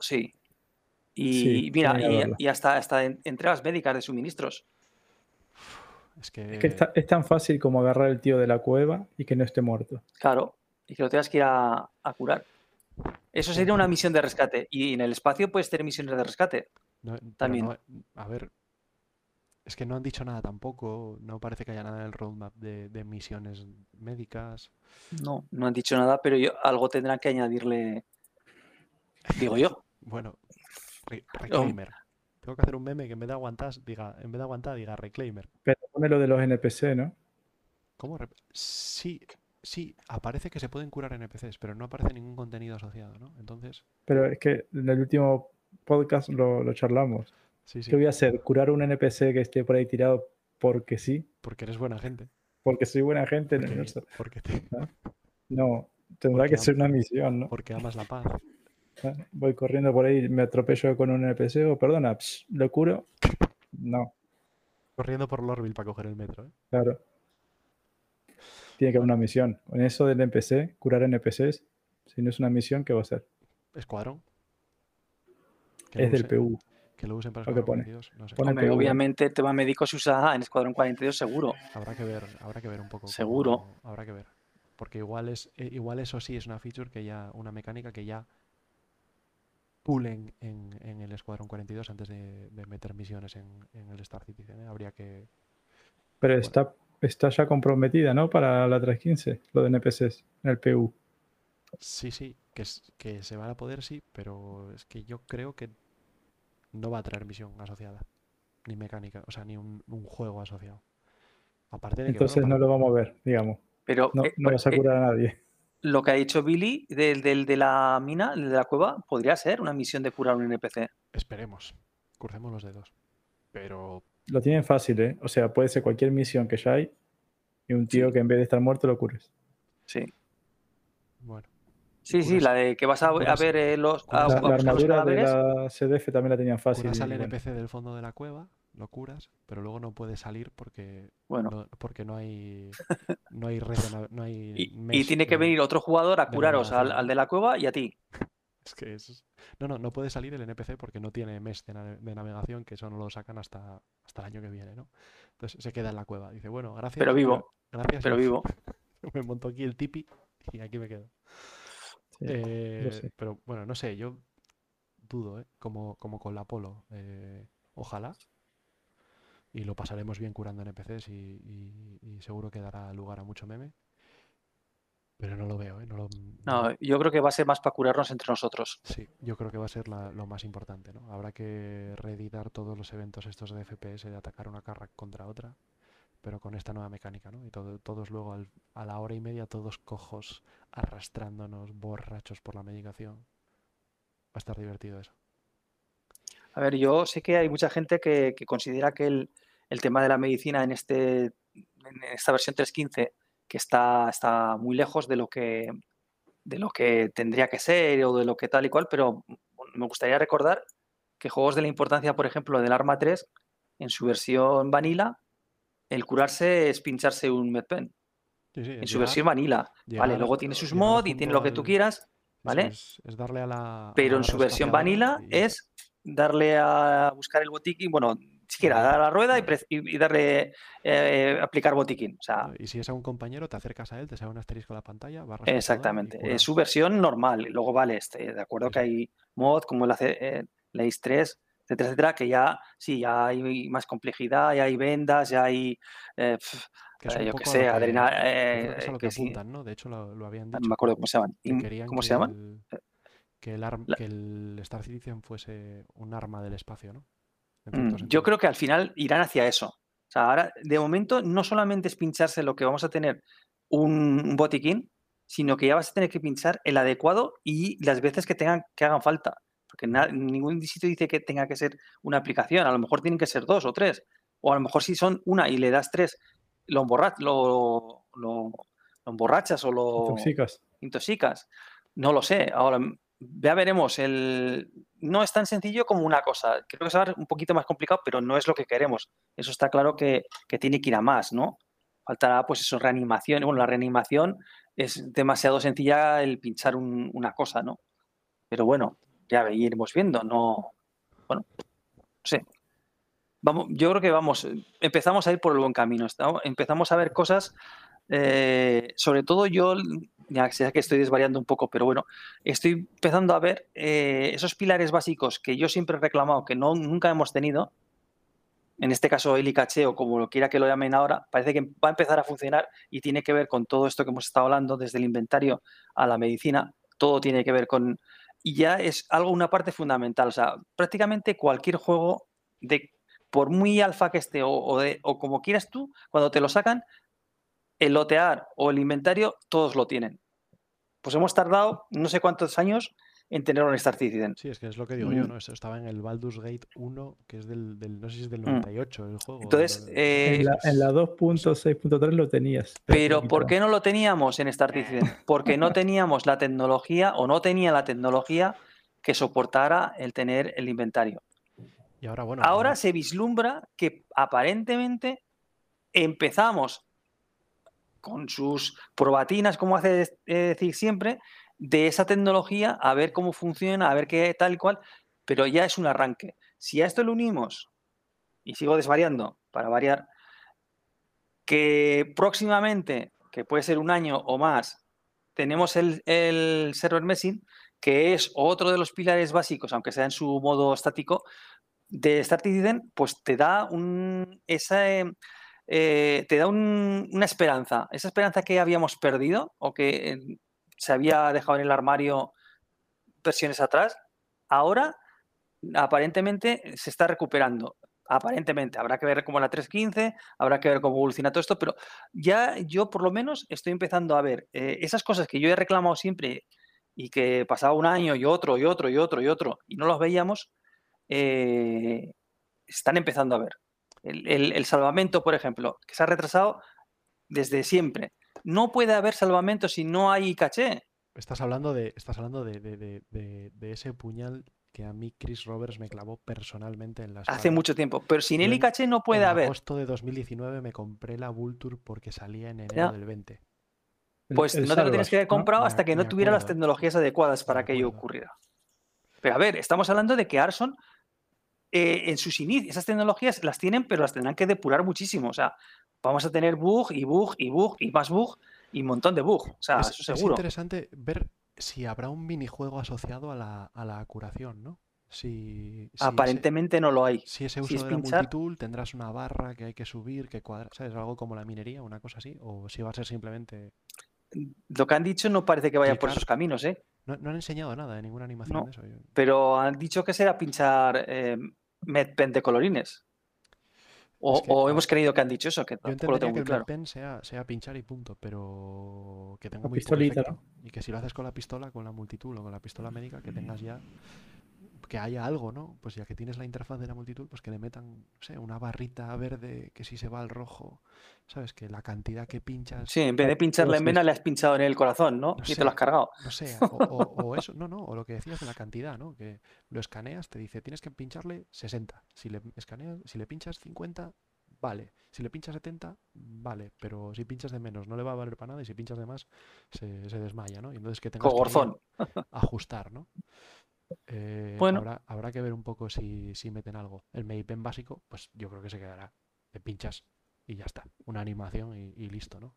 Sí. Y Sí, mira, y, hasta, hasta en- entregas médicas de suministros. Es que. Es que está- es tan fácil como agarrar el tío de la cueva y que no esté muerto. Claro, y que lo tengas que ir a, a curar. Eso sería una misión de rescate. Y en el espacio puedes tener misiones de rescate. no- también. no- a ver. Es que no han dicho nada tampoco. No parece que haya nada en el roadmap de, de misiones médicas. No, no han dicho nada, pero yo, algo tendrán que añadirle. Digo yo. Bueno, re- reclaimer. Tengo que hacer un meme que en vez de aguantar, diga, en vez de aguantar, diga reclaimer. Pero pone lo de los NPC, ¿no? ¿Cómo? Sí, sí, aparece que se pueden curar NPCs, pero no aparece ningún contenido asociado, ¿no? Entonces, Pero es que en el último podcast lo, lo charlamos. sí, sí, ¿Qué voy a hacer? ¿Curar un NPC que esté por ahí tirado porque sí? porque eres buena gente. Porque soy buena gente. No sé. porque, te- No, tendrá Porque que ser una misión, ¿no? porque amas la paz. Voy corriendo por ahí, me atropello con un NPC o perdona, ps, ¿lo curo? No, Corriendo por Lorville para coger el metro, ¿eh? claro. Tiene que haber una misión. Con eso del NPC, curar NPCs, si no es una misión, ¿qué va a ser? Escuadrón. Es del PU. Que lo usen para Lo que Escuadrón pone. 42, no sé. Pone Hombre, obviamente el tema médico se usa en Escuadrón 42 seguro. Habrá que ver, habrá que ver un poco. cómo- Seguro. habrá que ver. Porque igual es, eh, igual eso sí es una feature que ya, una mecánica que ya pulen en, en el Escuadrón 42 antes de, de meter misiones en, en el Star Citizen. ¿eh? Habría que. Pero está, está ya comprometida, ¿no? Para la 315, lo de NPCs en el PU. Sí, sí, que, se van a poder, sí, pero es que yo creo que no va a traer misión asociada. Ni mecánica, o sea, ni un, un juego asociado. Aparte de que. Entonces bueno, no lo vamos a ver, digamos. Pero No, eh, no vas a eh, curar a nadie. Lo que ha dicho Billy del, del- de la mina, el de la cueva, podría ser una misión de curar un NPC. Esperemos. Crucemos los dedos. Pero Lo tienen fácil, ¿eh? O sea, puede ser cualquier misión que ya hay y un tío Sí. que en vez de estar muerto lo cures. Sí. bueno. Sí, sí, la de que vas a, ver eh, los, a, La, a la buscar los armadura de la CDF también la tenían fácil. Curas al bueno. NPC del fondo de la cueva, lo curas, pero luego no puedes salir porque Bueno, no, porque no hay no hay red no hay y, tiene que de- venir otro jugador a curaros al, al de la cueva y a ti. es que es- no no no puede salir el NPC porque no tiene mesh de, nave- de navegación que eso no lo sacan hasta hasta el año que viene no entonces se queda en la cueva dice bueno gracias Pero vivo, gracias pero vivo. me monto aquí el tipi y aquí me quedo Sí, Eh, sé. pero bueno, no sé, yo dudo, ¿eh? Como, como con la Polo. eh, ojalá. Y lo pasaremos bien curando NPCs y, y- y seguro que dará lugar a mucho meme. Pero no lo veo, ¿eh? No lo, No, yo creo que va a ser más para curarnos entre nosotros. Sí, yo creo que va a ser la- lo más importante, ¿no? Habrá que reeditar todos los eventos estos de FPS de atacar una carra contra otra, pero con esta nueva mecánica, ¿no? Y todo- todos luego al- a la hora y media, todos cojos, arrastrándonos, borrachos por la medicación. Va a estar divertido eso. A ver, yo sé que hay mucha gente que, que considera que el, el tema de la medicina en, este, en esta versión 3.15 que está, está muy lejos de lo que de lo que tendría que ser o de lo que tal y cual, pero me gustaría recordar que juegos de la importancia, por ejemplo, del Arma 3, en su versión vanilla, el curarse es pincharse un medpen. Sí, sí, En su versión vanilla. llegar- Vale, luego tiene sus mods y tiene lo que tú quieras, ¿vale? Es, es darle a la. a pero la en su versión vanilla y- es darle a buscar el botiquín, bueno, siquiera dar a la rueda y, darle eh, aplicar botiquín. O sea, Y si es a un compañero, te acercas a él, te sale un asterisco en la pantalla, barra exactamente. Es curamos. su versión normal. Luego, vale, este, de acuerdo Sí, que hay mod como C- eh, la X3, etcétera, etcétera, que ya sí, ya hay más complejidad, ya hay vendas, ya hay, eh, Que es eh, un yo qué poco a sé, que- adrena, yo creo que es a eh, lo que que sí, apuntan, ¿no? De hecho, lo, lo habían no dicho. me acuerdo cómo se llaman. que ¿Cómo se llaman? el- que el, arm- La- que el Star Citizen fuese un arma del espacio, ¿no? Mm, Yo creo que al final irán hacia eso. O sea, ahora, de momento, no solamente es pincharse lo que vamos a tener un, un botiquín, sino que ya vas a tener que pinchar el adecuado y las veces que tengan que hagan falta. Porque na- ningún sitio dice que tenga que ser una aplicación. A lo mejor tienen que ser dos o tres. O a lo mejor si son una y le das tres, lo, emborra- lo, lo- lo emborrachas o lo Intoxicas. intoxicas. No lo sé. Ahora ya veremos. El... No es tan sencillo como una cosa. Creo que es un poquito más complicado, pero no es lo que queremos. Eso está claro que, que tiene que ir a más, ¿no? Faltará, pues eso, reanimación. Bueno, la reanimación es demasiado sencilla el pinchar un- una cosa, ¿no? Pero bueno, ya iremos viendo. No. Bueno, no sé. Vamos, yo creo que vamos, empezamos a ir por el buen camino. empezamos a ver cosas eh, sobre todo yo, ya que estoy desvariando un poco, pero bueno, estoy empezando a ver eh, esos pilares básicos que yo siempre he reclamado que no, nunca hemos tenido. En este caso, el ICAché o como lo quiera que lo llamen ahora, parece que va a empezar a funcionar y tiene que ver con todo esto que hemos estado hablando, desde el inventario a la medicina, todo tiene que ver con... Y ya es algo, una parte fundamental. O sea, prácticamente cualquier juego, de, por muy alfa que esté o, o de, o como quieras tú, cuando te lo sacan, el lotear o el inventario, todos lo tienen. Pues hemos tardado no sé cuántos años en tenerlo en Star Citizen. Sí, es que es lo que digo yo, Mm. ¿no? Eso estaba en el Baldur's Gate 1, que es del, del- no sé si es del Mm. 98 el juego. Entonces, del- eh, En la, en la 2.6.3 lo tenías. Pero ¿por qué no lo teníamos en Star Citizen? Porque no teníamos la tecnología o no tenía la tecnología que soportara el tener el inventario. Y ahora, bueno, Ahora se vislumbra que aparentemente empezamos con sus probatinas, como hace eh, decir siempre, de esa tecnología, a ver cómo funciona, a ver qué tal cual, pero ya es un arranque. Si a esto le unimos, y sigo desvariando para variar, que próximamente, que puede ser un año o más, tenemos el, el server messing, que es otro de los pilares básicos, aunque sea en su modo estático, de Star Citizen, pues te da un, esa, eh, te da un- una esperanza. Esa esperanza que habíamos perdido o que eh, se había dejado en el armario versiones atrás, ahora aparentemente se está recuperando. Aparentemente, habrá que ver cómo la 3.15, habrá que ver cómo evoluciona todo esto, pero ya yo por lo menos estoy empezando a ver eh, esas cosas que yo he reclamado siempre y que pasaba un año y otro y otro y otro y otro y no los veíamos, están empezando a ver. El, el- el salvamento, por ejemplo, que se ha retrasado desde siempre. No puede haber salvamento si no hay caché. Estás hablando de, estás hablando de, de- de- de- de ese puñal que a mí Chris Roberts me clavó personalmente en la Hace mucho tiempo. Pero sin él y en- caché no puede en haber. agosto de 2019 me compré la Vulture porque salía en enero Ya. del 20. El- Pues el no te lo tienes que haber comprado hasta que no tuviera las tecnologías adecuadas para que ello ocurriera. Pero a ver, estamos hablando de que Arson eh, en sus inicios, esas tecnologías las tienen, pero las tendrán que depurar muchísimo. O sea, vamos a tener bug y bug y bug y más bug y un montón de bug. O sea, es, eso es seguro. interesante ver si habrá un minijuego asociado a la, a la curación, ¿no? Si, si ese- Aparentemente no lo hay. Si ese Si uso es de la pinchar- multitool tendrás una barra que hay que subir, que cuadrar, ¿sabes? Algo como la minería, una cosa así, o si va a ser simplemente... Lo que han dicho no parece que vaya por esos caminos, ¿eh? No, no han enseñado nada de ninguna animación No. de eso. Pero han dicho que será pinchar eh, medpen de colorines. O, Es que, o hemos creído que han dicho eso, que Yo tampoco lo entendería tengo que muy el claro. medpen sea, sea pinchar y punto, pero que tenga La muy pistolita, efecto. Y que si lo haces con la pistola, con la multitool o con la pistola médica, que tengas ya que haya algo, ¿no? Pues ya que tienes la interfaz de la multitool, pues que le metan, no sé, una barrita verde que si se va al rojo, ¿sabes? Que la cantidad que pinchas Sí, en vez de pincharle en vena, le has pinchado en el corazón, ¿no? No y te lo has cargado. No sé, o, o- o eso, no, no, o lo que decías de la cantidad, ¿no? Que lo escaneas, te dice, tienes que pincharle 60. Si le escaneas, si le pinchas 50, vale. Si le pinchas 70, vale. Pero si pinchas de menos, no le va a valer para nada. Y si pinchas de más, se, se desmaya, ¿no? Y entonces que tengas que Cogorzón. ajustar, ¿no? Eh, Bueno. habrá, habrá que ver un poco si, si meten algo. El Pen básico, pues yo creo que se quedará. Le pinchas y ya está. Una animación y, y listo, ¿no?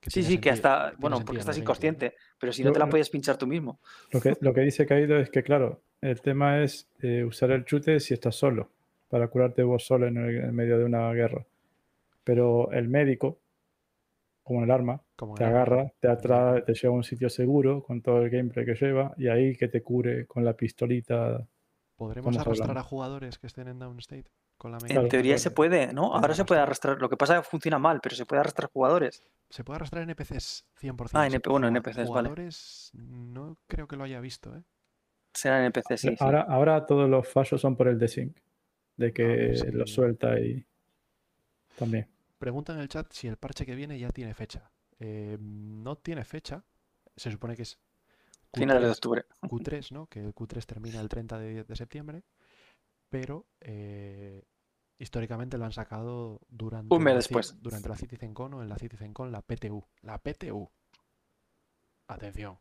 Que Sí, sí, que hasta, bueno, porque estás inconsciente, pero si no te la puedes pinchar tú mismo. Lo que, lo que dice Caído es que, claro, el tema es eh, usar el chute si estás solo, para curarte vos solo en, el- en medio de una guerra. Pero el médico como en el arma, Como te el arma, agarra, te atrae, te lleva a un sitio seguro con todo el gameplay que lleva y ahí que te cure con la pistolita. ¿Podremos arrastrar hablando. a jugadores que estén en Downstate con la En teoría se puede, ¿no? Ahora se puede arrastrar. Lo que pasa es que funciona mal, pero se puede arrastrar jugadores. Se puede arrastrar NPCs 100%. Ah, NP bueno, NPCs, vale. No creo que lo haya visto, ¿eh? Será en NPC, sí. sí. Ahora, ahora todos los fallos son por el desync, de que pues lo suelta y también. Pregunta en el chat si el parche que viene ya tiene fecha. Eh, no tiene fecha. Se supone que es Finales de Q3, octubre. Q3, ¿no? Que el Q3 termina el 30 de, de septiembre. Pero eh, históricamente lo han sacado durante, Un mes la después. durante la CitizenCon o en la CitizenCon, la PTU. La PTU. Atención.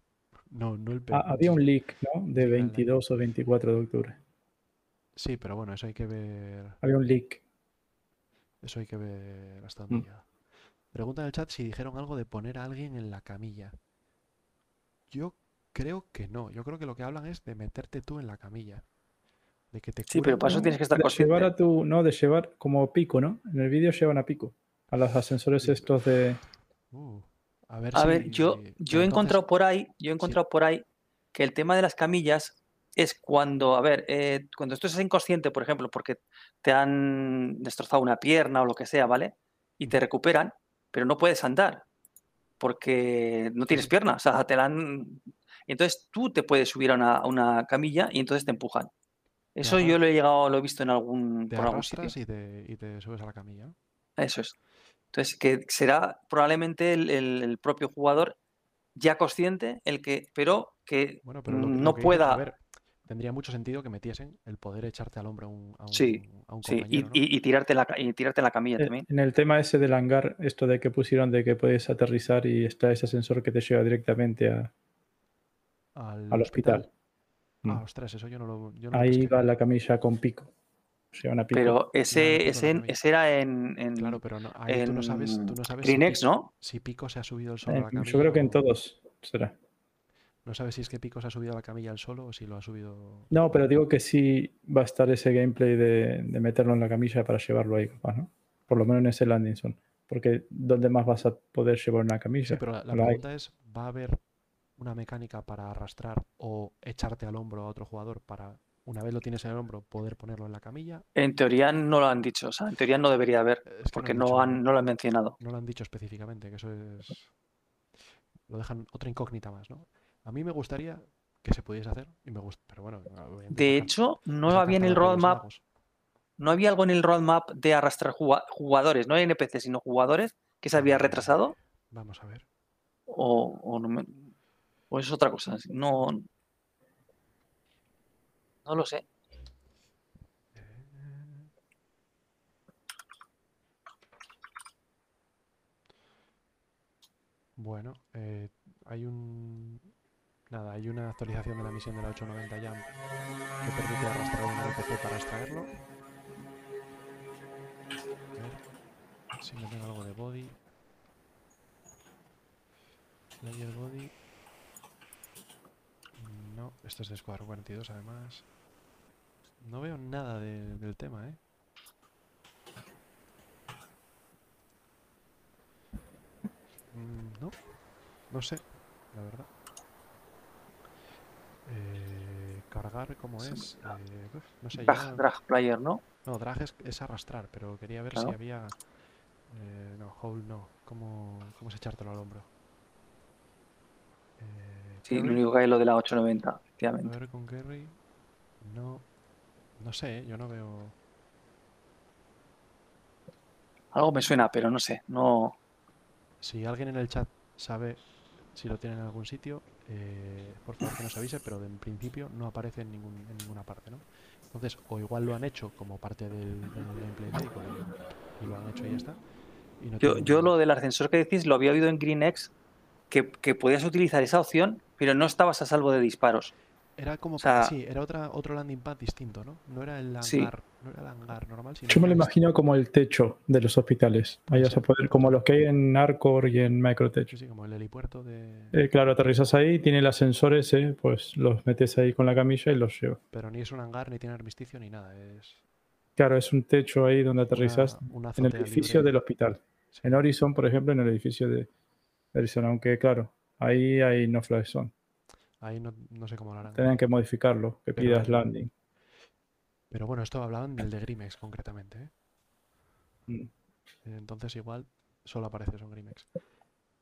No, no el Ah, había un leak, ¿no? De Sí, vale. 22 o 24 de octubre. Sí, pero bueno, eso hay que ver. Había un leak. Eso hay que ver hasta dónde Mm. llega. Pregunta en el chat si dijeron algo de poner a alguien en la camilla. Yo creo que no. Yo creo que lo que hablan es de meterte tú en la camilla. De que te Sí, pero para eso tienes que estar de llevar consciente. a tu, no, de llevar como pico, ¿no? En el vídeo llevan a pico. A los ascensores Sí, estos de. Uh, a ver A si. ver, yo, yo he encontrado por ahí, yo he encontrado por ahí que el tema de las camillas es cuando, a ver, eh, cuando tú estás inconsciente, por ejemplo, porque te han destrozado una pierna o lo que sea, ¿vale? Y te recuperan, pero no puedes andar porque no tienes pierna, o sea, te la han... Entonces tú te puedes subir a una, a una camilla y entonces te empujan. Eso yo lo he llegado, lo he visto en algún, Te por algún sitio. y te, y te subes a la camilla. Eso es. Entonces, que será probablemente el, el- el propio jugador ya consciente, el que, pero que Bueno, pero lo, que- lo no dices, pueda. a ver, tendría mucho sentido que metiesen el poder echarte al hombro a un, a un, Sí, a un sí, y, compañero, ¿no? y- y tirarte la, y tirarte en la camilla Eh, también. En el tema ese del hangar, esto de que pusieron de que puedes aterrizar y está ese ascensor que te lleva directamente a- Al, al hospital. Ah, Mm. ostras, eso yo no lo. Yo no Ahí va la camilla con pico. Llevan a pico. Pero ese, ese, ese era en, en, Claro, pero no, ahí tú no sabes, tú no sabes Greenex, si, Pico, ¿no? si Pico se ha subido el solo Eh, a la camilla. yo creo que en todos será. No sabes si es que Pico se ha subido a la camilla el solo o si lo ha subido. No, pero digo que sí va a estar ese gameplay de, de meterlo en la camilla para llevarlo ahí, capaz, ¿no? Por lo menos en ese landing zone. Porque ¿dónde más vas a poder llevar una camilla? Sí, pero la, la No hay. pregunta es: ¿va a haber una mecánica para arrastrar o echarte al hombro a otro jugador para, una vez lo tienes en el hombro, poder ponerlo en la camilla? En teoría no lo han dicho, o sea, en teoría no debería haber, Es que porque han no, dicho- han, no lo han mencionado. no lo han dicho específicamente, que eso es. Lo dejan otra incógnita más, ¿no? A mí me gustaría que se pudiese hacer, y me gusta, pero bueno. De hecho, no había en el roadmap, no había algo en el roadmap de arrastrar juga- jugadores, no NPC, sino jugadores, que se había retrasado, Vamos a ver. o, o no me- o es otra cosa. No, no lo sé. Bueno, eh, hay un. Nada, hay una actualización de la misión de la 890 Jam que permite arrastrar un NPC para extraerlo. A ver si me tengo algo de body. Player body. No, esto es de Squadron 42 además. No veo nada de- del tema, ¿eh? Mm, No, no sé, la verdad. Eh, cargar, ¿cómo es? Eh, uf, no sé, Drag, ya... drag player, ¿no? No, drag es, es arrastrar, pero quería ver si había... eh, no, hold no. ¿Cómo, ¿Cómo es echártelo al hombro? Eh, Sí, lo único que hay es lo de la 890, a efectivamente. ver con carry. No... No sé, ¿eh? yo no veo... Algo me suena, pero no sé. No. Si alguien en el chat sabe si lo tiene en algún sitio, eh, por favor que nos avise, pero en principio no aparece en, ningún, en ninguna parte, ¿no? Entonces, o igual lo han hecho como parte del, gameplay médico y, y lo han hecho y ya está. y no Yo, yo lo del ascensor que decís lo había oído en GreenX, que, que podías utilizar esa opción, pero no estabas a salvo de disparos. Era como, o sea- sí, era otra, otro landing pad distinto, ¿no? No era el Sí. Hangar, no era el hangar normal, sino Yo me lo imagino como el techo de los hospitales. Ahí vas a poder, como los que hay en Arcor y en Microtech. Sí, sí, como el helipuerto de... Eh, claro, aterrizas ahí, tiene el ascensor ese, pues los metes ahí con la camilla y los llevas. Pero ni es un hangar, ni tiene armisticio, ni nada. Es Claro, es un techo ahí donde aterrizas una, una en el edificio libre. del hospital. En Horizon, por ejemplo, en el edificio de Horizon, aunque claro, ahí hay no fly zone. Ahí no, no sé cómo lo harán. Tenían que modificarlo, que Pero- pidas landing. Pero bueno, esto hablaban del de Grimex concretamente. ¿eh? Mm. Entonces igual solo aparece eso en Grimex.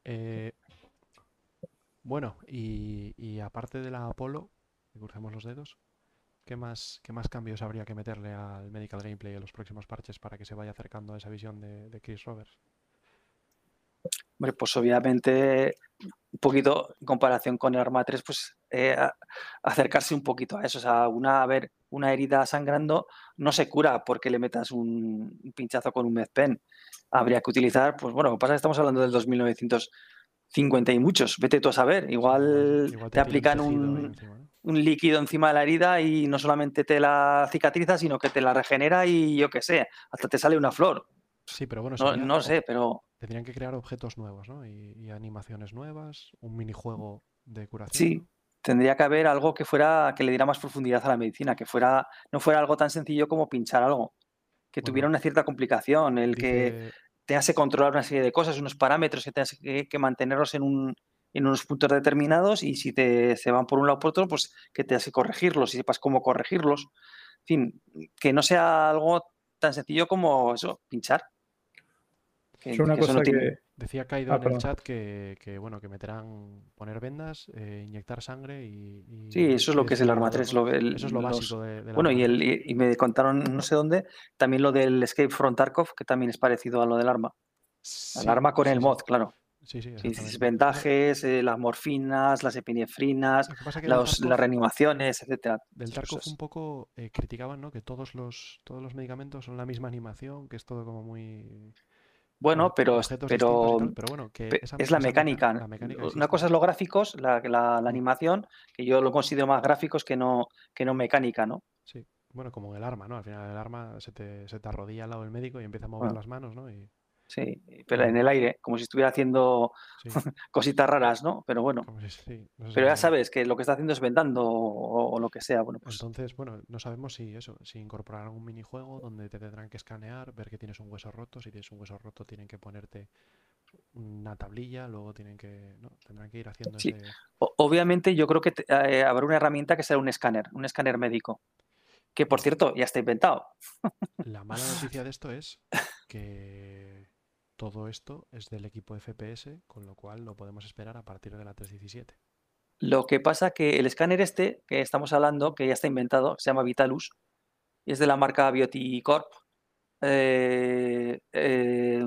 Eh, bueno, y, y aparte de la Apollo, que crucemos los dedos, ¿qué más, qué más cambios habría que meterle al Medical Gameplay en los próximos parches para que se vaya acercando a esa visión de, de Chris Roberts? Hombre, pues obviamente un poquito en comparación con el Arma 3, pues eh, acercarse un poquito a eso. O sea, una, a ver, una herida sangrando no se cura porque le metas un, pinchazo con un medpen. Habría que utilizar, pues bueno, lo que pasa es que estamos hablando del 2950 y muchos. Vete tú a saber. Igual, igual te aplican un, encima, ¿no? un líquido encima de la herida y no solamente te la cicatriza, sino que te la regenera y yo qué sé, hasta te sale una flor. Sí, pero bueno, No, no sé, pero tendrían que crear objetos nuevos, ¿no? Y, y animaciones nuevas, un minijuego de curación. Sí. Tendría que haber algo que fuera, que le diera más profundidad a la medicina, que fuera, no fuera algo tan sencillo como pinchar algo, que Bueno, tuviera una cierta complicación, el que tengas que controlar una serie de cosas, unos parámetros que tengas que, que mantenerlos en un en unos puntos determinados y si te se van por un lado o por otro, pues que tengas que corregirlos y sepas cómo corregirlos. En fin, que no sea algo tan sencillo como eso, pinchar. Que- Yo una que eso cosa no tiene- que, Decía Kaido Ah, en el perdón. chat que, que, bueno, que meterán poner vendas, eh, inyectar sangre y, y- Sí, eso es lo que es el arma desfibrilador, 3. ¿no? lo- el- Eso es lo los- básico de, del Bueno, arma, y, el, y, y me contaron no sé dónde también lo del Escape from Tarkov, que también es parecido a lo del arma. Sí, El arma con sí, el sí. mod, claro. Sí, sí, Sí, vendajes, eh, las morfinas, las epinefrinas, que los- Tarkov- las reanimaciones, etcétera. Del Tarkov un poco eh, criticaban, ¿no? Que todos los, todos los medicamentos son la misma animación, que es todo como muy... Bueno, pero, tal, bueno, que esa- es la mecánica. la mecánica Una cosa es los gráficos, la, la- la Mm. animación, que yo lo considero más gráficos que no, que no mecánica, ¿no? Sí, bueno, como el arma, ¿no? Al final el arma se te, se te arrodilla al lado del médico y empieza a mover Bueno. las manos, ¿no? Y, Sí, pero en el aire, como si estuviera haciendo sí, cositas raras, ¿no? Pero bueno, como si- sí, no sé pero ya sabes que lo que está haciendo es vendando o, o lo que sea. Bueno, pues Entonces, bueno, no sabemos si eso, si incorporarán un minijuego donde te tendrán que escanear, ver que tienes un hueso roto, si tienes un hueso roto tienen que ponerte una tablilla, luego tienen que, no, tendrán que ir haciendo Sí. ese... Obviamente, yo creo que te- eh, habrá una herramienta que será un escáner, un escáner médico. Que por cierto, ya está inventado. La mala noticia de esto es que todo esto es del equipo FPS, con lo cual lo podemos esperar a partir de la 3.17. Lo que pasa que el escáner este que estamos hablando, que ya está inventado, se llama Vitalus, es de la marca Bioticorp, eh, eh,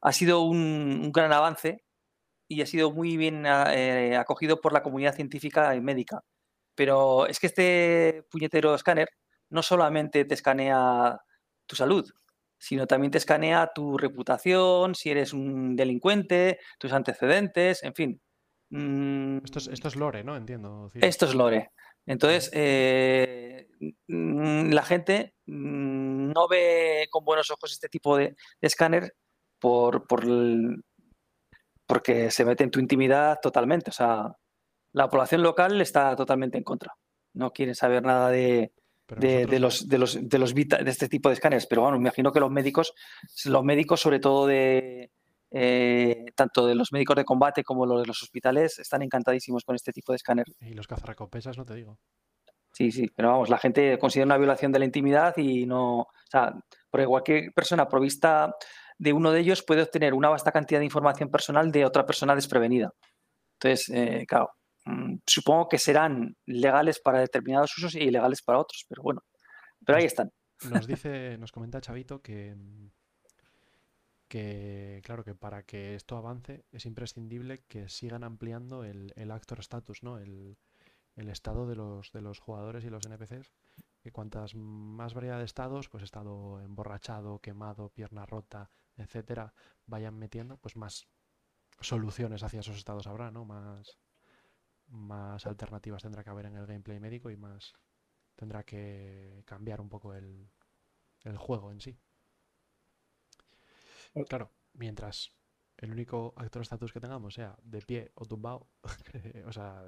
ha sido un, gran avance y ha sido muy bien eh, acogido por la comunidad científica y médica. Pero es que este puñetero escáner no solamente te escanea tu salud, sino también te escanea tu reputación, si eres un delincuente, tus antecedentes, en fin. Mm, Esto es, esto es lore, ¿no? Entiendo. Ciro. esto es lore. Entonces, eh, mm, la gente mm, no ve con buenos ojos este tipo de, de escáner por, por el- porque se mete en tu intimidad totalmente. O sea, la población local está totalmente en contra. No quieren saber nada de, de, los, de, los, de, los vita- de este tipo de escáneres. Pero bueno, me imagino que los médicos, los médicos sobre todo de eh, tanto de los médicos de combate como los de los hospitales, están encantadísimos con este tipo de escáner. Y los cazarrecompensas, no te digo. Sí, sí, pero vamos, la gente considera una violación de la intimidad y no, o sea, porque cualquier persona provista de uno de ellos puede obtener una vasta cantidad de información personal de otra persona desprevenida. Entonces, eh, claro, supongo que serán legales para determinados usos y ilegales para otros, pero bueno, pero ahí están. Nos dice, nos comenta Chavito que, mm, que, claro, que para que esto avance es imprescindible que sigan ampliando el, el actor status, ¿no? El, el estado de los, de los jugadores y los NPCs. Que cuantas más variedad de estados, pues estado emborrachado, quemado, pierna rota, etcétera, vayan metiendo, pues más soluciones hacia esos estados habrá, ¿no? Más, más alternativas tendrá que haber en el gameplay médico y más tendrá que cambiar un poco el, el juego en sí. Claro, mientras el único actor status que tengamos sea de pie o tumbado, o sea,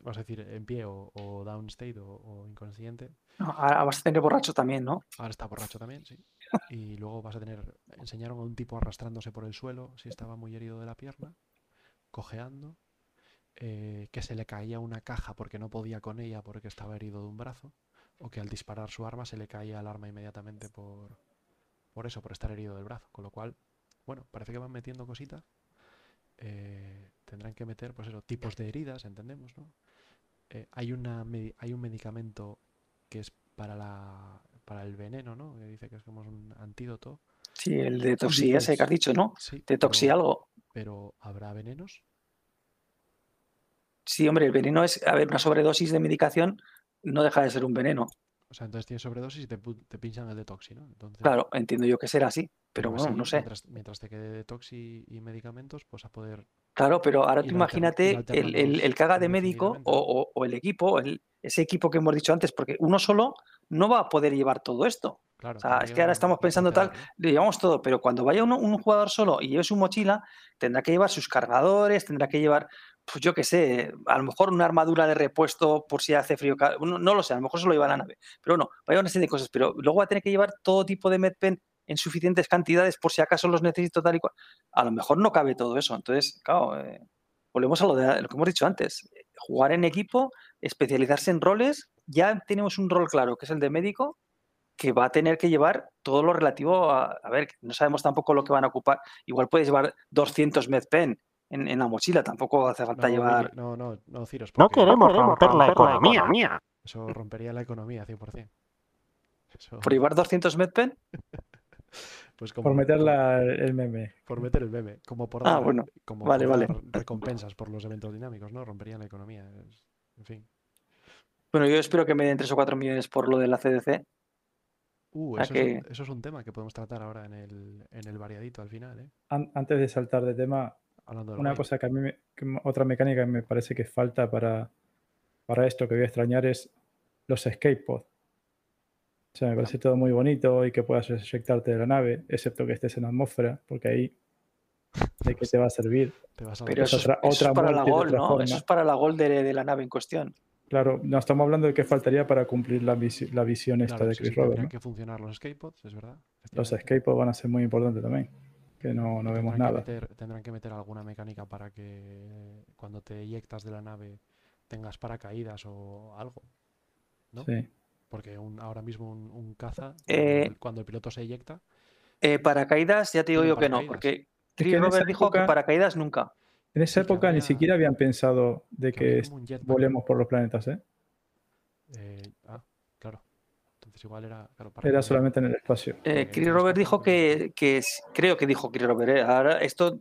vamos a decir en pie o, o downstate o, o inconsciente. No, ahora vas a tener borracho también, ¿no? Ahora está borracho también, sí. Y luego vas a tener. Enseñaron a un tipo arrastrándose por el suelo, si estaba muy herido de la pierna, cojeando, eh, que se le caía una caja porque no podía con ella porque estaba herido de un brazo, o que al disparar su arma se le caía el arma inmediatamente por, por eso, por estar herido del brazo. Con lo cual, bueno, parece que van metiendo cositas. Eh, tendrán que meter, pues eso, tipos de heridas, entendemos, ¿no? Eh, hay, una, hay un medicamento que es para, la, para el veneno, ¿no? Que dice que es como un antídoto. Sí, el de ese que has dicho, ¿no? Sí, De toxi pero- algo. Pero ¿habrá venenos? Sí, hombre, el veneno es, a ver, una sobredosis de medicación no deja de ser un veneno. O sea, entonces tienes sobredosis y te, pinchan el detoxi, ¿no? Entonces, Claro, entiendo yo que será así, pero bueno, así, no sé. Mientras, mientras te quede detoxi y medicamentos, pues a poder... Claro, pero ahora tú imagínate el, el, el haga de médico o, o- o el equipo, el- ese equipo que hemos dicho antes, porque uno solo no va a poder llevar todo esto. Claro, O sea, es que ahora estamos pensando tal, le llevamos todo, pero cuando vaya uno- un jugador solo y lleve su mochila, tendrá que llevar sus cargadores, tendrá que llevar, pues yo qué sé, a lo mejor una armadura de repuesto por si hace frío. No, no lo sé, a lo mejor se lo lleva a la nave, pero no, va a una serie de cosas, pero luego va a tener que llevar todo tipo de medpen en suficientes cantidades por si acaso los necesito tal y cual. A lo mejor no cabe todo eso, entonces, claro, eh, volvemos a lo, de, lo que hemos dicho antes, jugar en equipo, especializarse en roles, ya tenemos un rol claro, que es el de médico, que va a tener que llevar todo lo relativo a, a ver, no sabemos tampoco lo que van a ocupar. Igual puedes llevar 200 medpen en, en la mochila, tampoco hace falta No, llevar... No, no, no, Ciros, No queremos romper la economía. eso rompería la economía 100%. Eso, ¿Por llevar 200 medpen? pues como, Por meter la- el meme. por meter el meme, como por Ah, dar, bueno, como vale, por vale. dar recompensas por los eventos dinámicos, ¿no? Romperían la economía. es- en fin. Bueno, yo espero que me den 3 o 4 millones por lo de la CDC. Uh, Ah, eso, es un, que- eso es un tema que podemos tratar ahora en el, en el variadito al final, ¿eh? An- antes de saltar de tema, Hablando una guay. cosa que a mí, me- que otra mecánica que me parece que falta para, para esto que voy a extrañar es los escape pods. O sea, me parece todo muy bonito y que puedas eyectarte de la nave, excepto que estés en atmósfera, porque ahí de qué te va a servir. Te vas a Pero Es eso, es- otra- eso es otra para la gol, otra ¿no? forma. Eso es para la gol de, de la nave en cuestión. Claro, no estamos hablando de qué faltaría para cumplir la, visi- la visión esta Claro, de sí, Chris sí, Roberts. tendrían ¿no? que funcionar los escapepods, es verdad. Los escape pods van a ser muy importantes también, que no, no vemos Tendrán que nada. meter- tendrán que meter alguna mecánica para que cuando te eyectas de la nave tengas paracaídas o algo. ¿no? Sí. Porque un- ahora mismo un, un caza, Eh, cuando, el, piloto se eyecta, Eh, paracaídas, ya te digo yo que no, porque que Chris Robert dijo que paracaídas nunca. En esa época ni siquiera habían pensado de que que volemos por los planetas, ¿eh? eh, igual era. Claro, Era solamente en el espacio. Eh, Chris Robert dijo que, creo que dijo Chris Robert, eh, ahora esto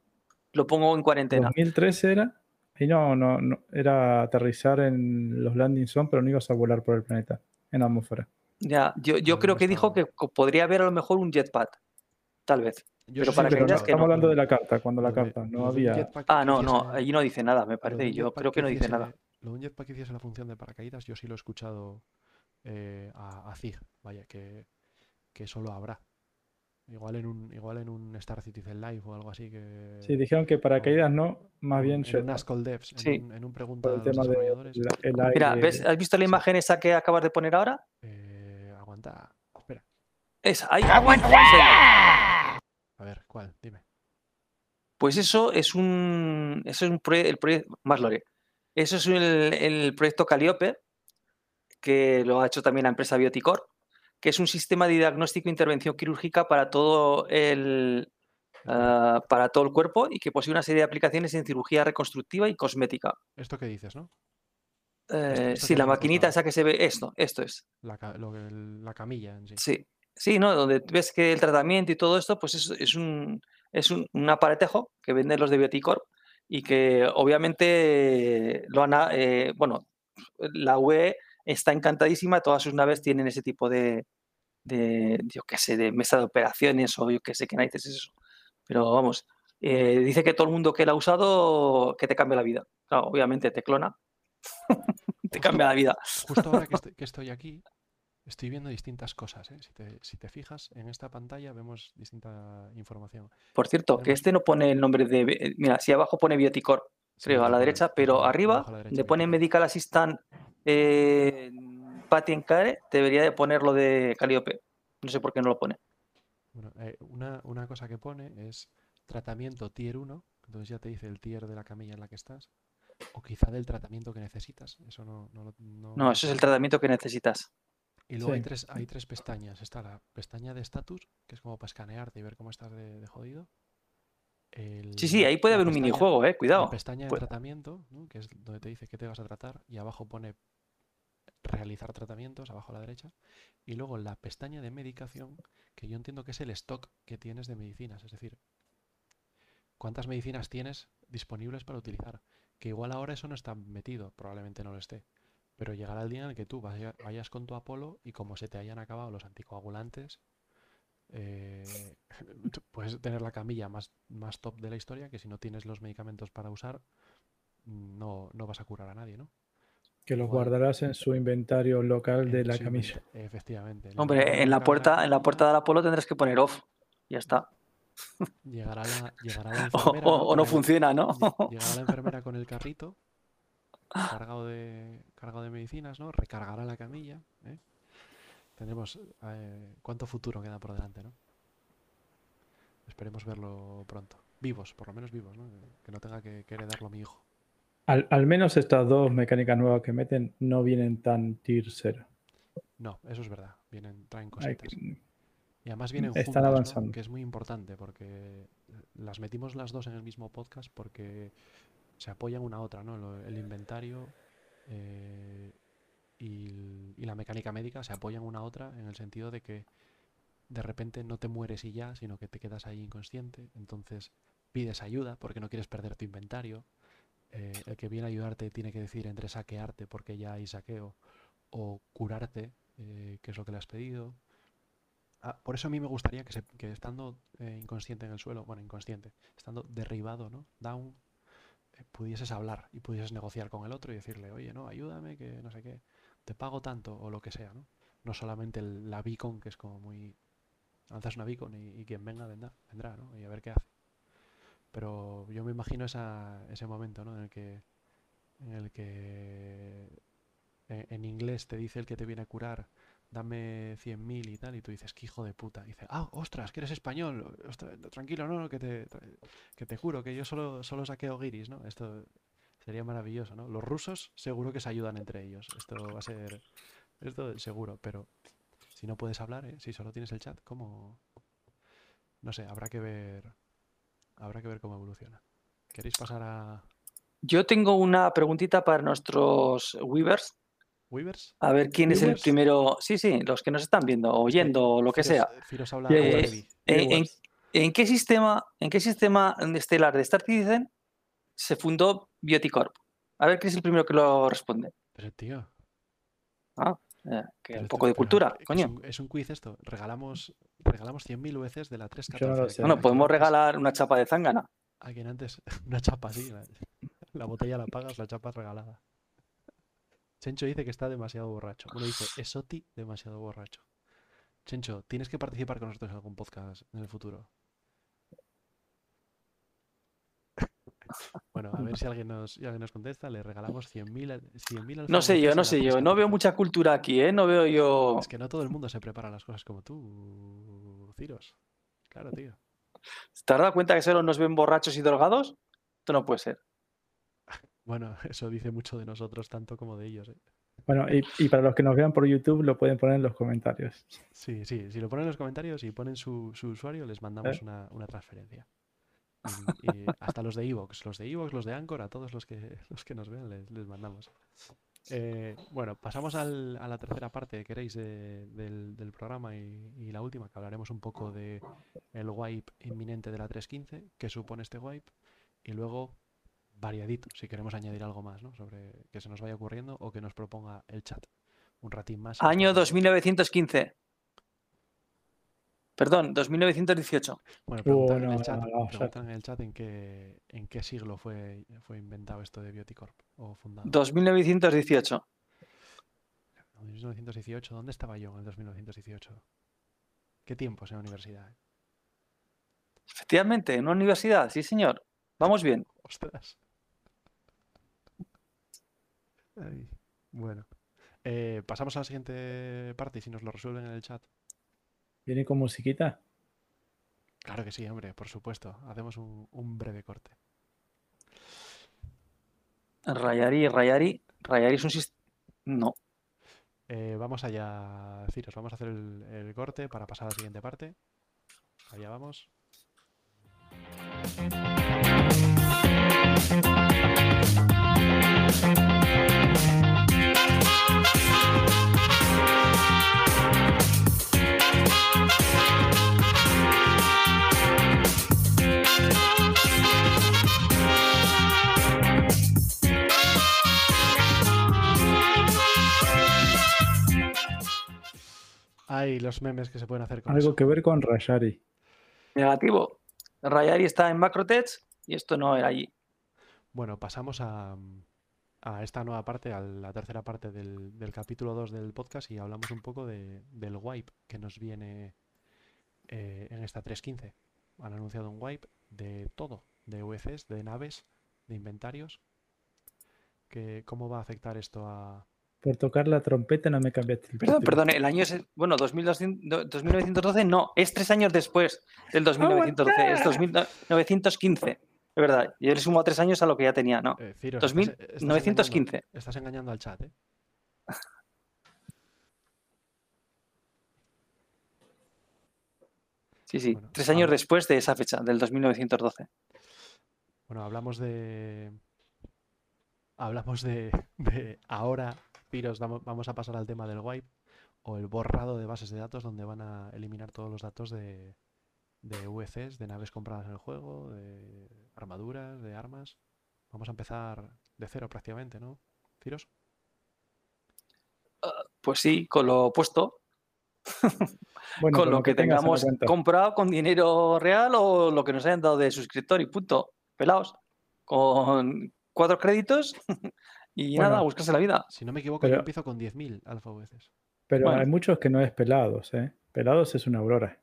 lo pongo en cuarentena. 2013 era, y no, no, no, era aterrizar en los landing zone, pero no ibas a volar por el planeta, en la atmósfera. Ya, yo, yo No, creo no que dijo que podría haber a lo mejor un jetpack, tal vez. Yo pero sí para que pero no, que estamos no. hablando de la carta, cuando la carta no había... Ah, no, no, allí no dice nada, me parece, yo creo que no dice nada. Lo de un jetpack que hiciese la función de paracaídas, yo sí lo he escuchado eh, a, a Zig, vaya, que, que eso lo habrá. Igual en un, igual en un Star Citizen Live o algo así que. Sí, dijeron que paracaídas no, más en- bien en un jetpack, Ascol Devs, en, Sí. un, en un pregunta a el los tema de desarrolladores. la- el Mira. ¿ves? ¿has visto la imagen esa que acabas de poner ahora? Eh, aguanta, espera. Esa, ahí. A ver, ¿cuál? Dime. Pues eso es un, eso es un proye- el proyecto, más Lore. Eso es el, el proyecto Caliope, que lo ha hecho también la empresa Bioticor, que es un sistema de diagnóstico e intervención quirúrgica para todo el, ah, para todo el cuerpo y que posee una serie de aplicaciones en cirugía reconstructiva y cosmética. Esto que dices, ¿no? Eh, esto sí, la maquinita esa que se ve, esto, esto es. La, lo el- la camilla en sí. Sí, sí, ¿no? Donde ves que el tratamiento y todo esto, pues es, es un, es un, un aparatejo que venden los de Bioticor y que obviamente lo han, eh, bueno, la UE está encantadísima, todas sus naves tienen ese tipo de, de yo qué sé, de mesa de operaciones o yo qué sé qué narices es eso. Pero vamos, eh, dice que todo el mundo que la ha usado, que te cambia la vida. Claro, obviamente te clona, te Justo- cambia la vida. Justo ahora que estoy, que estoy aquí, Estoy viendo distintas cosas, ¿eh? Si te, si te fijas, en esta pantalla vemos distinta información. Por cierto, que Tenemos- este no pone el nombre de. eh, Mira, si abajo pone Bioticorp, Sí, creo, a la derecha, pero arriba, la derecha, le pone. Medical Assistant eh, Patient Care, debería de poner lo de Calliope. No sé por qué no lo pone. Bueno, eh, una, una cosa que pone es tratamiento tier 1, entonces ya te dice el tier de la camilla en la que estás, o quizá del tratamiento que necesitas. Eso no, no, lo- no- No, eso es el tratamiento que necesitas. Y luego hay, tres, hay tres pestañas. Está la pestaña de estatus, que es como para escanearte y ver cómo estás de, de jodido. El- Sí, sí, ahí puede la haber un pestaña- minijuego, eh, La cuidado. pestaña de tratamiento, ¿no? que es donde te dice qué te vas a tratar, y abajo pone realizar tratamientos, abajo a la derecha. Y luego la pestaña de medicación, que yo entiendo que es el stock que tienes de medicinas, es decir, cuántas medicinas tienes disponibles para utilizar. Que igual ahora eso no está metido, probablemente no lo esté. Pero llegará el día en el que tú vaya- vayas con tu Apolo y como se te hayan acabado los anticoagulantes, eh, puedes tener la camilla más, más top de la historia, que si no tienes los medicamentos para usar, no, no vas a curar a nadie, ¿no? Que los guardarás en su inventario local de la camilla. Efectivamente. Hombre, en la puerta, en la puerta del Apolo tendrás que poner off. Ya está. Llegará la, llegará la O, enfermera, o- o Con no funciona, ¿no? lle- Llegará la enfermera con el carrito cargado de, cargado de medicinas, ¿no? Recargará la camilla. ¿eh? Tendremos eh, cuánto futuro queda por delante, ¿no? Esperemos verlo pronto. Vivos, por lo menos vivos, ¿no? Que no tenga que, que heredarlo mi hijo. Al, al menos estas dos mecánicas nuevas que meten no vienen tan tier 0. No, eso es verdad. Vienen, traen cositas. Y además vienen Están juntas. Que es muy importante porque las metimos las dos en el mismo podcast porque se apoyan una a otra, ¿no? El inventario eh, y, la mecánica médica se apoyan una a otra en el sentido de que de repente no te mueres y ya, sino que te quedas ahí inconsciente. Entonces pides ayuda porque no quieres perder tu inventario. Eh, el que viene a ayudarte tiene que decir entre saquearte porque ya hay saqueo o curarte, eh, que es lo que le has pedido. Ah, por eso a mí me gustaría que, se- que estando eh, inconsciente en el suelo, bueno, inconsciente, estando derribado, ¿no? Down, pudieses hablar y pudieses negociar con el otro y decirle, oye, no, ayúdame, que no sé qué, te pago tanto o lo que sea, ¿no? No solamente el- la beacon, que es como muy... Lanzas una beacon y, quien venga vendrá, vendrá, ¿no? Y a ver qué hace. Pero yo me imagino esa, ese momento, ¿no? En el que, en el que eh, en inglés te dice el que te viene a curar, dame 100.000 y tal, y tú dices, qué hijo de puta. Y dice, ah, ostras, que eres español. ostras, tranquilo, no, que te, que te juro que yo solo, solo saqueo guiris, ¿no? Esto sería maravilloso, ¿no? Los rusos seguro que se ayudan entre ellos. Esto va a ser, esto seguro, pero si no puedes hablar, ¿eh? si solo tienes el chat, ¿cómo? No sé, habrá que ver, habrá que ver cómo evoluciona. ¿Queréis pasar a Yo tengo una preguntita para nuestros Weavers. Weavers? A ver quién es el primero. Sí, sí, los que nos están viendo, oyendo, o lo que Firos- sea. Firos habla Viewers. heavy. ¿En, en- en qué sistema, en qué sistema estelar de Star Citizen se fundó Bioticorp? A ver quién es el primero que lo responde. Pero tío, Eh, que pero un poco de pero cultura, es coño. un- Es un, quiz esto. Regalamos, regalamos 100.000 veces de la 314. Yo no lo a sé. quien- Bueno, podemos regalar una chapa de zángana. A quien antes, una chapa así. La, la botella la pagas, la chapa es regalada. Chencho dice que está demasiado borracho. Bueno, dice Esoti demasiado borracho. Chencho, tienes que participar con nosotros en algún podcast en el futuro. Bueno, a ver si alguien nos, si alguien nos contesta. Le regalamos 100.000 al- 100.000 No sé yo, no sé yo. No 314. veo mucha cultura aquí, ¿eh? No veo yo. Es que no todo el mundo se prepara las cosas como tú, Ciros. Claro, tío. ¿Te has dado cuenta que solo nos ven borrachos y drogados? Esto no puede ser. Bueno, eso dice mucho de nosotros, tanto como de ellos. ¿eh? Bueno, y, y para los que nos vean por YouTube, lo pueden poner en los comentarios. Sí, sí, si lo ponen en los comentarios y ponen su, su usuario, les mandamos ¿Eh? una, una transferencia. Y, y hasta los de Evox, los de Evox, los de Anchor, a todos los que, los que nos vean les, les mandamos. Eh, bueno, pasamos al- a la tercera parte, queréis, de- del, del programa y, y la última, que hablaremos un poco de el wipe inminente de la 3.15, qué supone este wipe, y luego variadito, si queremos añadir algo más, ¿no? Sobre que se nos vaya ocurriendo o que nos proponga el chat. Un ratín más. Año después- 2915. Perdón, 2918. Bueno, preguntan, en, no, el chat, no, preguntan en el chat en qué, en qué siglo fue, fue inventado esto de Bioticorp o fundado. 2918. 1918, ¿dónde estaba yo en el 1918? ¿Qué tiempos en la universidad? eh? Efectivamente, en una universidad, sí, señor. Vamos bien. Ostras. Ay, bueno. Eh, pasamos a la siguiente parte y si nos lo resuelven en el chat. ¿Viene con musiquita? Claro que sí, hombre, por supuesto. Hacemos un, un breve corte. Rayari, Rayari. Rayari es un sistema. No. Eh, vamos allá, Ciros. Vamos a hacer el, el corte para pasar a la siguiente parte. Allá vamos. Ay, los memes que se pueden hacer con Algo eso. que ver con Rayari. Negativo. Rayari está en Macrotech y esto no era allí. Bueno, pasamos a, a esta nueva parte, a la tercera parte del, del capítulo 2 del podcast y hablamos un poco de- del wipe que nos viene eh, en esta 3.15. Han anunciado un wipe de todo, de VCs, de naves, de inventarios. Que, ¿Cómo va a afectar esto a... Por tocar la trompeta no me cambiaste el Perdón, título. perdón, el año es. Bueno, 2200 2912 no, es tres años después del 2912, es 2915. Es verdad, yo le sumo tres años a lo que ya tenía, ¿no? Eh, Ciro, 2000, estás- estás 915. engañando- Estás engañando al chat, ¿eh? Sí, sí, Bueno, tres años después de esa fecha, del 2912. Bueno, hablamos de. Hablamos de, de ahora, Piros, vamos, a pasar al tema del wipe o el borrado de bases de datos donde van a eliminar todos los datos de, de VCs, de naves compradas en el juego, de armaduras, de armas. Vamos a empezar de cero prácticamente, ¿no? Ciros. Pues sí, con lo opuesto, Bueno, con lo que la tengamos comprado con dinero real o lo que nos hayan dado de suscriptor y punto. Pelaos. Con cuatro créditos y Bueno. nada, buscarse la vida. Si no me equivoco, Pero- yo empiezo con 10.000 alfa VCs. Pero Bueno. hay muchos que no es pelados, ¿eh? Pelados es una aurora.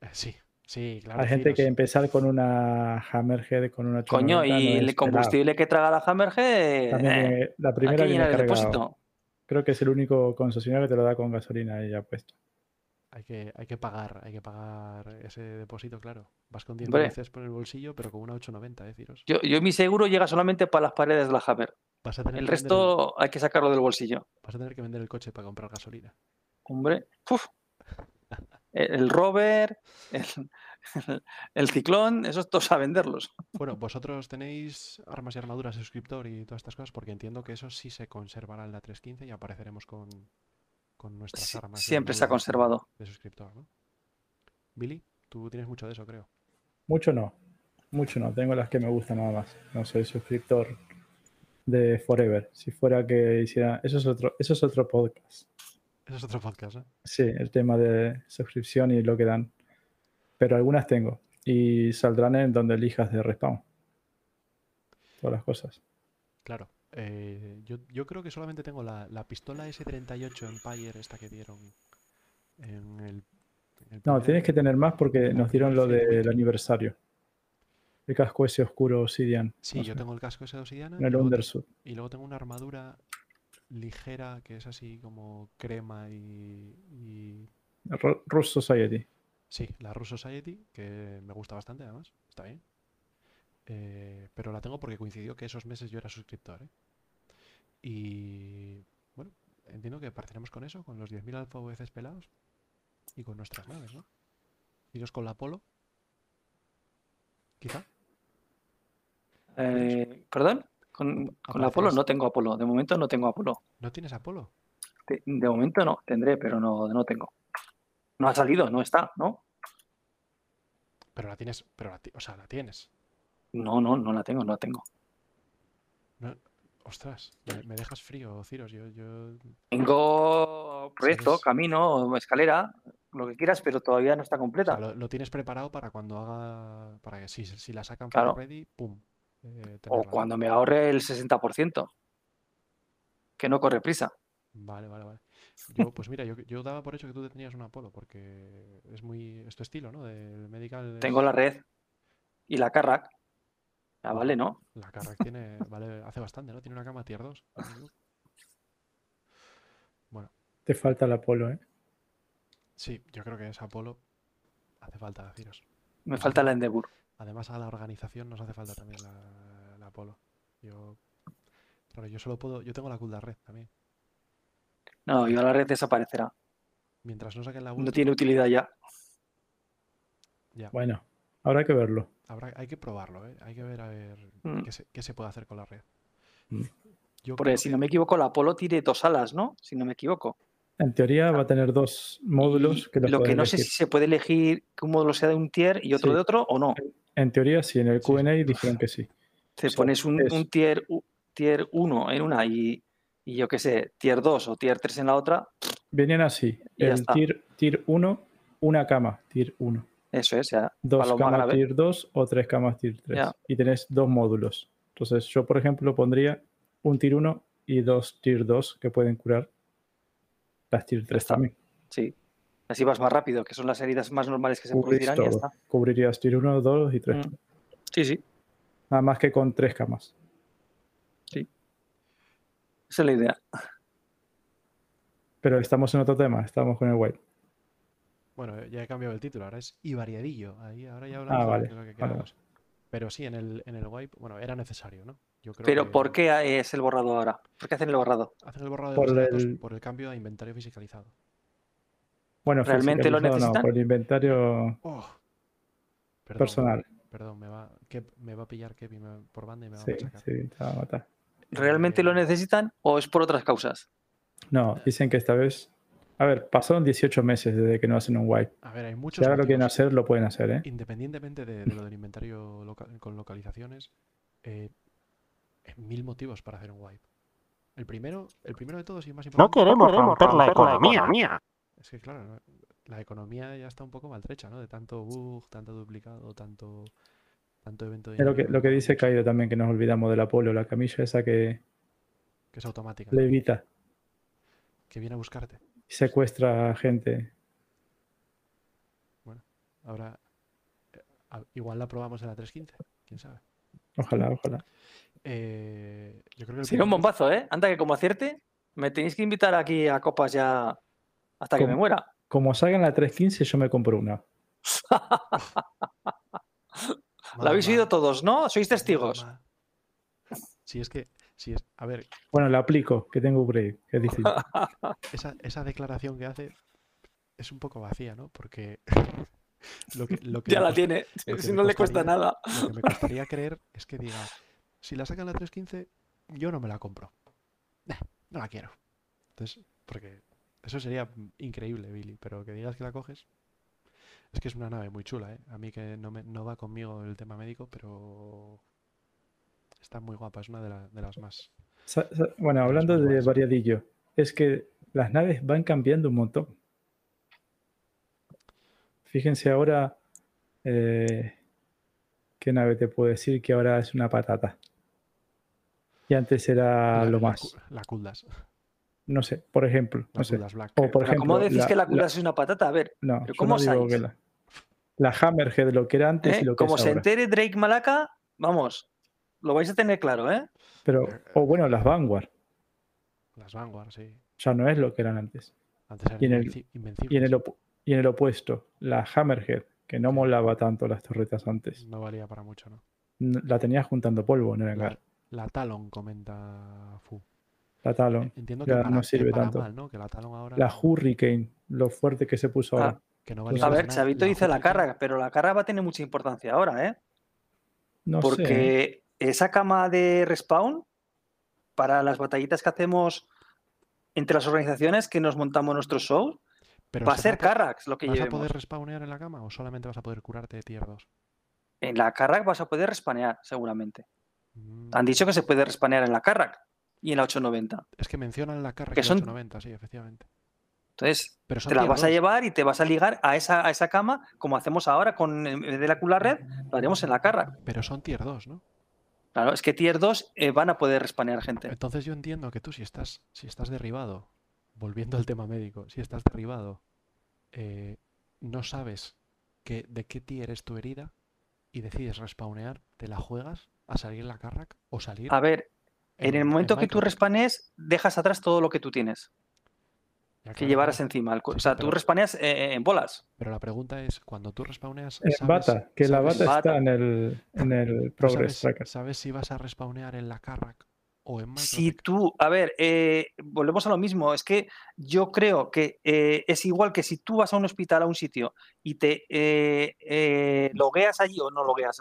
Eh, sí, sí, claro. hay gente que empezar con una Hammerhead, con una Coño, 890 y no el combustible que traga la Hammerhead. También eh, eh, la primera llenar el depósito. Creo que es el único concesionario que te lo da con gasolina ahí ya puesto. Hay que, hay que pagar, hay que pagar ese depósito, claro. Vas con 10 Hombre. veces por el bolsillo, pero con una 890, ¿eh, Ciros? Yo, yo mi seguro llega solamente para las paredes de la Hammer. Vas a tener El vender resto hay que sacarlo del bolsillo. Vas a tener que vender el coche para comprar gasolina. Hombre, uf. El, rover, el, el- el ciclón, esos todos a venderlos. Bueno, vosotros tenéis armas y armaduras de suscriptor y todas estas cosas, porque entiendo que eso sí se conservará en la 315 y apareceremos con, con nuestras Sí, armas. siempre armaduras de- conservado. De suscriptor, ¿no? Billy, tú tienes mucho de eso, creo. Mucho no. Mucho no. Tengo las que me gustan nada más. No soy suscriptor de Forever. Si fuera que hiciera. Eso es otro, eso es otro podcast. Eso es otro podcast, ¿eh? Sí, el tema de suscripción y lo que dan. Pero algunas tengo. Y saldrán en donde elijas de respawn. Todas las cosas. Claro. eh, yo, yo creo que solamente tengo la, la pistola S38 Empire, esta que dieron en el. en el No, tienes que tener más porque nos dieron lo del aniversario. El casco ese oscuro Obsidian. Sí, no yo sé, tengo el casco ese de obsidiana. En el undersuit. Y luego tengo una armadura ligera que es así como crema y, y- Ru- Rus Society. Sí, la Rus Society, que me gusta bastante además, está bien. Eh, pero la tengo porque coincidió que esos meses yo era suscriptor. ¿eh? Y bueno, entiendo que partiremos con eso, con los 10.000 alfa VCs pelados y con nuestras naves, ¿no? Iros con la Apolo. Quizá. Eh, ¿Perdón? Con, Apolo no tengo Apolo. De momento no tengo Apolo. ¿No tienes Apolo? De, de momento no, tendré, pero no, no tengo. No ha salido, no está, ¿no? Pero la tienes, pero la o sea, la tienes. No, no, no la tengo, no la tengo. Ostras, me, me dejas frío, Ciros. Yo, yo Tengo proyecto, Sabes- camino, escalera, lo que quieras, pero todavía no está O completa. sea, lo, lo tienes preparado para cuando haga. Para que si, si la sacan Claro. para ready, ¡pum! Eh, o cuando me ahorre el 60%, que no corre prisa. Vale, vale, vale. Yo, pues mira, yo, yo daba por hecho que tú tenías un Apolo, porque es muy. Es tu estilo, ¿no? Del medical. Tengo es- la red y la Carrack. Ah, vale, ¿no? La Carrack tiene. Vale, hace bastante, ¿no? Tiene una cama tier 2. si no me equivoco. Bueno, Te falta el Apolo, ¿eh? sí, yo creo que es Apolo. Hace falta deciros. Me falta la Endeavour. Además, a la organización nos hace falta también la, la Apolo. Yo. Claro, yo solo puedo. Yo tengo la Coolda Red también. No, yo la red desaparecerá. Mientras no saquen la No última, tiene utilidad ya. ya. Bueno, habrá que verlo. Habrá, hay que probarlo, ¿eh? Hay que ver a ver Mm. qué, se, qué se puede hacer con la red. Mm. Yo Porque si que- no me equivoco, la Apolo tiene dos alas, ¿no? Si no me equivoco. En teoría va a tener dos módulos que los lo que no sé elegir. si se puede elegir que un módulo sea de un tier y otro Sí. de otro o no. En teoría sí, en el Sí. Q&A dijeron que sí. Te O sea, pones un, es- un tier, u- tier 1 en una y, y yo qué sé, tier 2 o tier 3 en la otra. Venían así. El tier, tier 1, una cama, tier 1. Eso es, ya. Dos camas tier 2 o tres camas tier 3. Ya. Y tenés dos módulos. Entonces yo, por ejemplo, pondría un tier 1 y dos tier 2 que pueden curar las tier 3 está. también. Sí. Así vas más rápido, que son las heridas más normales que se Cubrís producirán y ya todo. está. Cubrirías tier 1, 2 y 3. Mm. Sí, sí. Nada más que con tres camas. Esa es la idea. Pero estamos en otro tema, estamos con el white. Bueno, ya he cambiado el título, ahora es Ibariadillo. Ahí ahora ya hablamos Ah, de lo vale, que- lo que vale, queramos. Pero sí, en el, en el wipe, bueno, era necesario, ¿no? Yo creo Pero que ¿por qué es el borrado ahora? ¿Por qué hacen el borrado? Hacen el borrado de Por los datos el- por el cambio a inventario fiscalizado. Bueno, ¿Realmente lo fiscalizado no, necesitan? por el inventario Oh, perdón, personal. Perdón, me va, que, me va a pillar Kevin me- por banda y me va Sí, a machacar. sí, te va a matar. ¿Realmente lo Eh, necesitan o es por otras causas? No, dicen que esta vez. A ver, pasaron 18 meses desde que no hacen un wipe. A ver, hay Si muchos ahora lo quieren hacer, lo pueden hacer, ¿eh? Independientemente de, de lo del inventario con localizaciones, eh, mil motivos para hacer un wipe. El primero, el primero de todos y más No importante queremos romper la economía. es que, claro, no- la economía ya está un poco maltrecha, ¿no? De tanto bug, tanto duplicado, tanto, tanto evento de lo que, lo que dice Kaido también, que nos olvidamos del Apolo, la camilla esa que que es automática, le evita que viene a buscarte. secuestra a gente. Ahora, eh, igual la probamos en la 315, quién sabe. Ojalá, ojalá. Eh, yo creo que el Sería un bombazo, ¿eh? Anda que como acierte, me tenéis que invitar aquí a copas ya hasta que me muera. Como salgan la 315, yo me compro una. Lo habéis oído todos, ¿no? Sois testigos. Si es que, si es, a ver, Bueno, la aplico, que tengo upgrade, que es esa, esa declaración que hace es un poco vacía, ¿no? Porque lo que, lo que Ya me la costa- tiene. Si no le cuesta nada. Lo que me costaría creer es que diga, si la sacan la 315, yo no me la compro. No la quiero. Entonces, porque eso sería increíble, Billy, pero que digas que la coges. Es que es una nave muy chula, ¿eh? A mí que no, me, no va conmigo el tema médico, pero está muy guapa, es una de, la- de las más. Bueno, hablando de variadillo, es que las naves van cambiando un montón. Fíjense ahora, eh, ¿qué nave te puedo decir que ahora es una patata? Y antes era la- lo más. La Kuldas. No sé, por ejemplo. La No sé. Kuldas Black. O por Pero ¿Cómo ejemplo, decís que la cura es una patata? A ver, No, ¿Pero yo cómo no digo que la, la Hammerhead, lo que era antes ¿eh? y lo que como es se ahora. entere Drake Malaca, vamos, lo vais a tener claro, ¿eh? Pero, o bueno, las Vanguard, Las Vanguard, sí. ya no es lo que eran antes. Antes eran Y en el-. Y en el, op- y en el opuesto, la Hammerhead, que no molaba tanto las torretas antes. No valía para mucho, ¿no? La tenías juntando polvo en el La. La Talon, comenta Fu. La Talon. Entiendo Ya que para, no que sirve para tanto. mal, ¿no? Que la Talon ahora La no- Hurricane, lo fuerte que se puso Ah, ahora. que no Pues valía A ver, nada. Chavito dice la carga, pero la carga va a tener mucha importancia ahora, ¿eh? No sé. ¿eh? Porque esa cama de respawn, para las batallitas que hacemos entre las organizaciones que nos montamos nuestros shows, Pero va a se ser Carrax lo que ¿Vas a poder respawnear en la cama o solamente vas a poder curarte de tier 2? En la Carrack vas a poder respanear, seguramente. Mm, Han dicho que se puede respanear en la Carrack y en la 890. Es que mencionan la carga que son- 890, sí, efectivamente. Entonces, Pero te la vas a 2. llevar y te vas a ligar a esa, a esa cama, como hacemos ahora con en vez de la Cula Red, lo haremos en la Carrack. Pero son tier 2, ¿no? Claro, es que Tier 2 eh, van a poder respanear gente. Entonces yo entiendo que tú si estás, si estás derribado volviendo al tema médico, si estás derribado, eh, no sabes que, de qué tier es tu herida y decides respawnear, te la juegas a salir en la Carrack o salir A ver, en el momento que tú respanes, dejas atrás todo lo que tú tienes, Ya, que claro, llevaras claro. encima. O sea, pero- tú respaneas eh, en bolas. Pero la pregunta es, cuando tú respawneas, En ¿sabes- bata, que la bata Bata. está en el, en el Progress sabes, Tracker. sabes si vas a respawnear en la Carrack o en Si tú, a ver, eh, volvemos a lo mismo, es que yo creo que eh, es igual que si tú vas a un hospital, a un sitio, y te eh, eh, logueas allí o no logueas,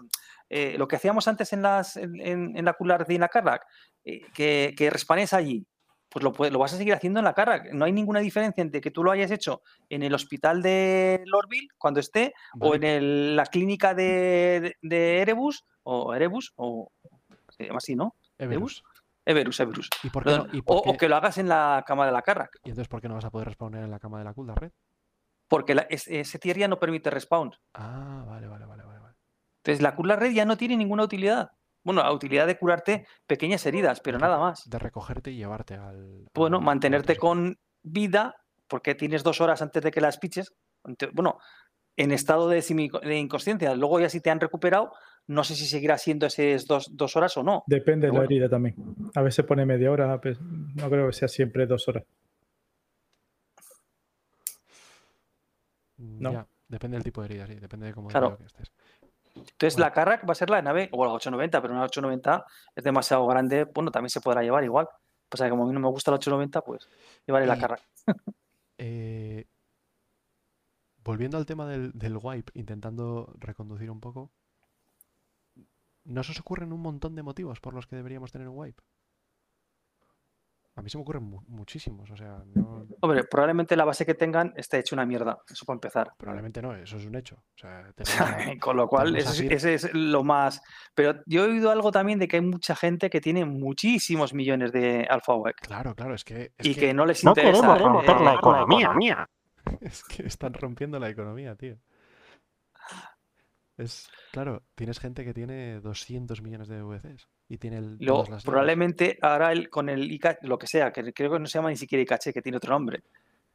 eh, lo que hacíamos antes en, las, en, en- en la Cular y en la Carrack, que, que respanes allí, pues lo, vas a seguir haciendo en la Carrack. No hay ninguna diferencia entre que tú lo hayas hecho en el hospital de Lorville, cuando esté, o en el- la clínica de, de, de Erebus, o Erebus, o se llama así, ¿no? Everus. Everus, Everus. ¿Y por qué no? Perdón, ¿Y, por o, que lo hagas en la cama de la Carrack, y entonces por qué no vas a poder respawnear en la cama de la Kulda Red? porque la- es- ese tier ya no permite respawn. Ah, vale, vale, vale, vale. Entonces la Cooler Red ya no tiene ninguna utilidad. Bueno, la utilidad de curarte pequeñas heridas, pero De nada más. De recogerte y llevarte al. Bueno, al- mantenerte con vida, porque tienes dos horas antes de que las piches. Bueno, en estado de, de inconsciencia. Luego ya si te han recuperado, no sé si seguirá siendo esas dos, dos horas o no. Depende de la bueno. herida también. A veces pone media hora, pues, no creo que sea siempre dos horas. Mm, No. Ya, depende del tipo de herida, sí, depende de cómo Claro. que estés. Entonces Bueno. la Carrack va a ser la nave, o la 890, pero una 890 es demasiado grande. Bueno, también se podrá llevar igual. Pues que como a mí no me gusta la 890, pues llevaré la Carrack. Eh, volviendo al tema del, del wipe, intentando reconducir un poco, ¿no se os ocurren un montón de motivos por los que deberíamos tener un wipe? A mí se me ocurren mu- muchísimos, o sea, no- Hombre, probablemente la base que tengan esté hecha una mierda. Eso para empezar. probablemente no, eso es un hecho. O sea, tenemos a- Con lo cual, ese, es- Fir- ese es lo más. Pero yo he oído algo también de que hay mucha gente que tiene muchísimos millones de Alpha WEC Claro, claro, es que, es y que, que no les No interesa. queremos romper eh, la economía. mía. es que están rompiendo la economía, tío. Es, claro, tienes gente que tiene 200 millones de VCs y tiene el, Luego, las probablemente ahora el, con el ICA, lo que sea, que creo que no se llama ni siquiera ICAche, que tiene otro nombre.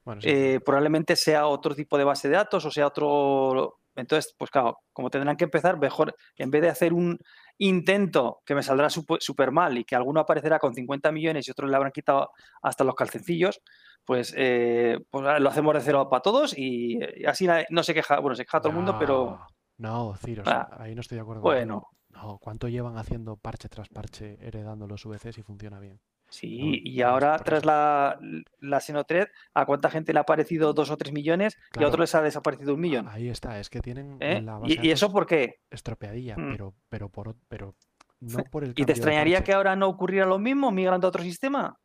Bueno, sí, eh, probablemente sea otro tipo de base de datos o sea otro. Entonces, pues claro, como tendrán que empezar, mejor, en vez de hacer un intento que me saldrá súper mal y que alguno aparecerá con 50 millones y otros le habrán quitado hasta los calcencillos, pues, eh, pues lo hacemos de cero para todos y, y así no se queja, bueno, se queja todo el mundo, pero No, Ciros, Ah, ahí no estoy de acuerdo. contigo. bueno, No, ¿cuánto llevan haciendo parche tras parche, heredando los VCs y funciona bien? sí. No, y ahora, tras la, la Xenotred, ¿a cuánta gente le ha aparecido dos o tres millones y a otros les ha desaparecido un millón? Ahí está, es que tienen ¿eh? la base ¿Y, eso por qué? estropeadilla, Mm. pero, pero, por, pero no por el ¿Y te extrañaría que ahora no ocurriera lo mismo migrando a otro sistema?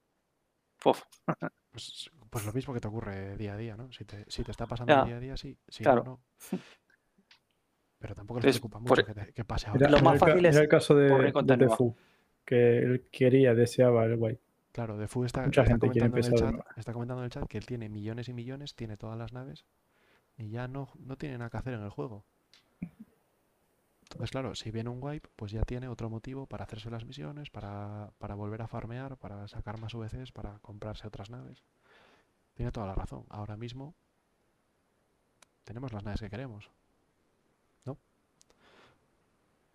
Pues, pues lo mismo que te ocurre día a día, ¿no? Si te, si te está pasando Ya, día a día, sí. Si claro. no, no. Pero tampoco les preocupa por- mucho que, te- que pase ahora. Lo más fácil es el caso de, de. Defu, que él quería, deseaba el guay. Claro, de Fu está, Mucha está gente quiere comentando en el chat, está comentando en el chat que él tiene millones y millones, tiene todas las naves y ya no, no tiene nada que hacer en el juego. Entonces, claro, si viene un wipe, pues ya tiene otro motivo para hacerse las misiones, para, para volver a farmear, para sacar más VCs, para comprarse otras naves. Tiene toda la razón. Ahora mismo tenemos las naves que queremos.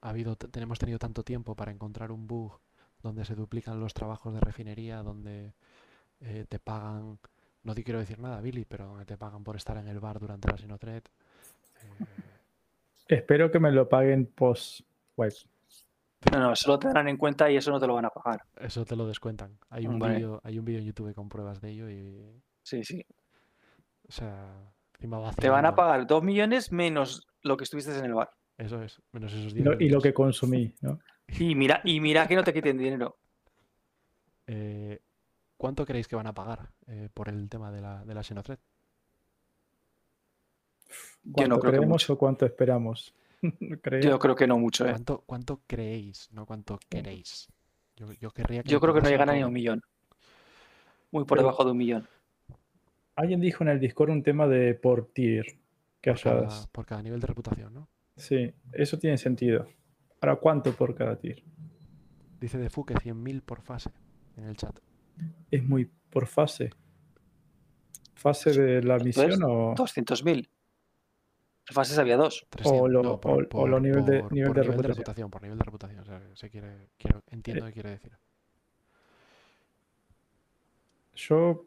Ha habido, tenemos tenido tanto tiempo para encontrar un bug donde se duplican los trabajos de refinería, donde eh, te pagan, no te quiero decir nada, Billy, pero donde te pagan por estar en el bar durante la Sinotred. Eh, Espero que me lo paguen post wipe. No, no, eso lo tendrán en cuenta y eso no te lo van a pagar. eso te lo descuentan. Hay un Hombre. vídeo, hay un vídeo en YouTube con pruebas de ello y, Sí, sí. o sea, encima Te van a pagar dos millones menos lo que estuviste en el bar. Eso es, menos esos Y 10 lo, y lo que consumí, ¿no? Y mira, y mira que no te quiten dinero. Eh, ¿Cuánto creéis que van a pagar eh, por el tema de la, de la Xenotred? ¿Cuánto creo que creemos o cuánto esperamos? Creo. Yo creo que no mucho, ¿eh? ¿Cuánto, cuánto creéis, no cuánto queréis? Yo, yo querría que Yo me creo que no llegan a ni a un millón. Muy por Pero- debajo de un millón. Alguien dijo en el Discord un tema de por tier. Que por cada, por cada nivel de reputación, ¿no? Sí, eso tiene sentido. Ahora, ¿cuánto por cada tier? Dice de Fu que 100.000 por fase en el chat. Es muy por fase. fase de la misión o, 200.000. En fases había dos. 300, lo- no, o- o lo nivel de- nivel por de reputación. reputación. Por nivel de reputación. o sea, se quiere, quiero- entiendo Eh, qué quiere decir. yo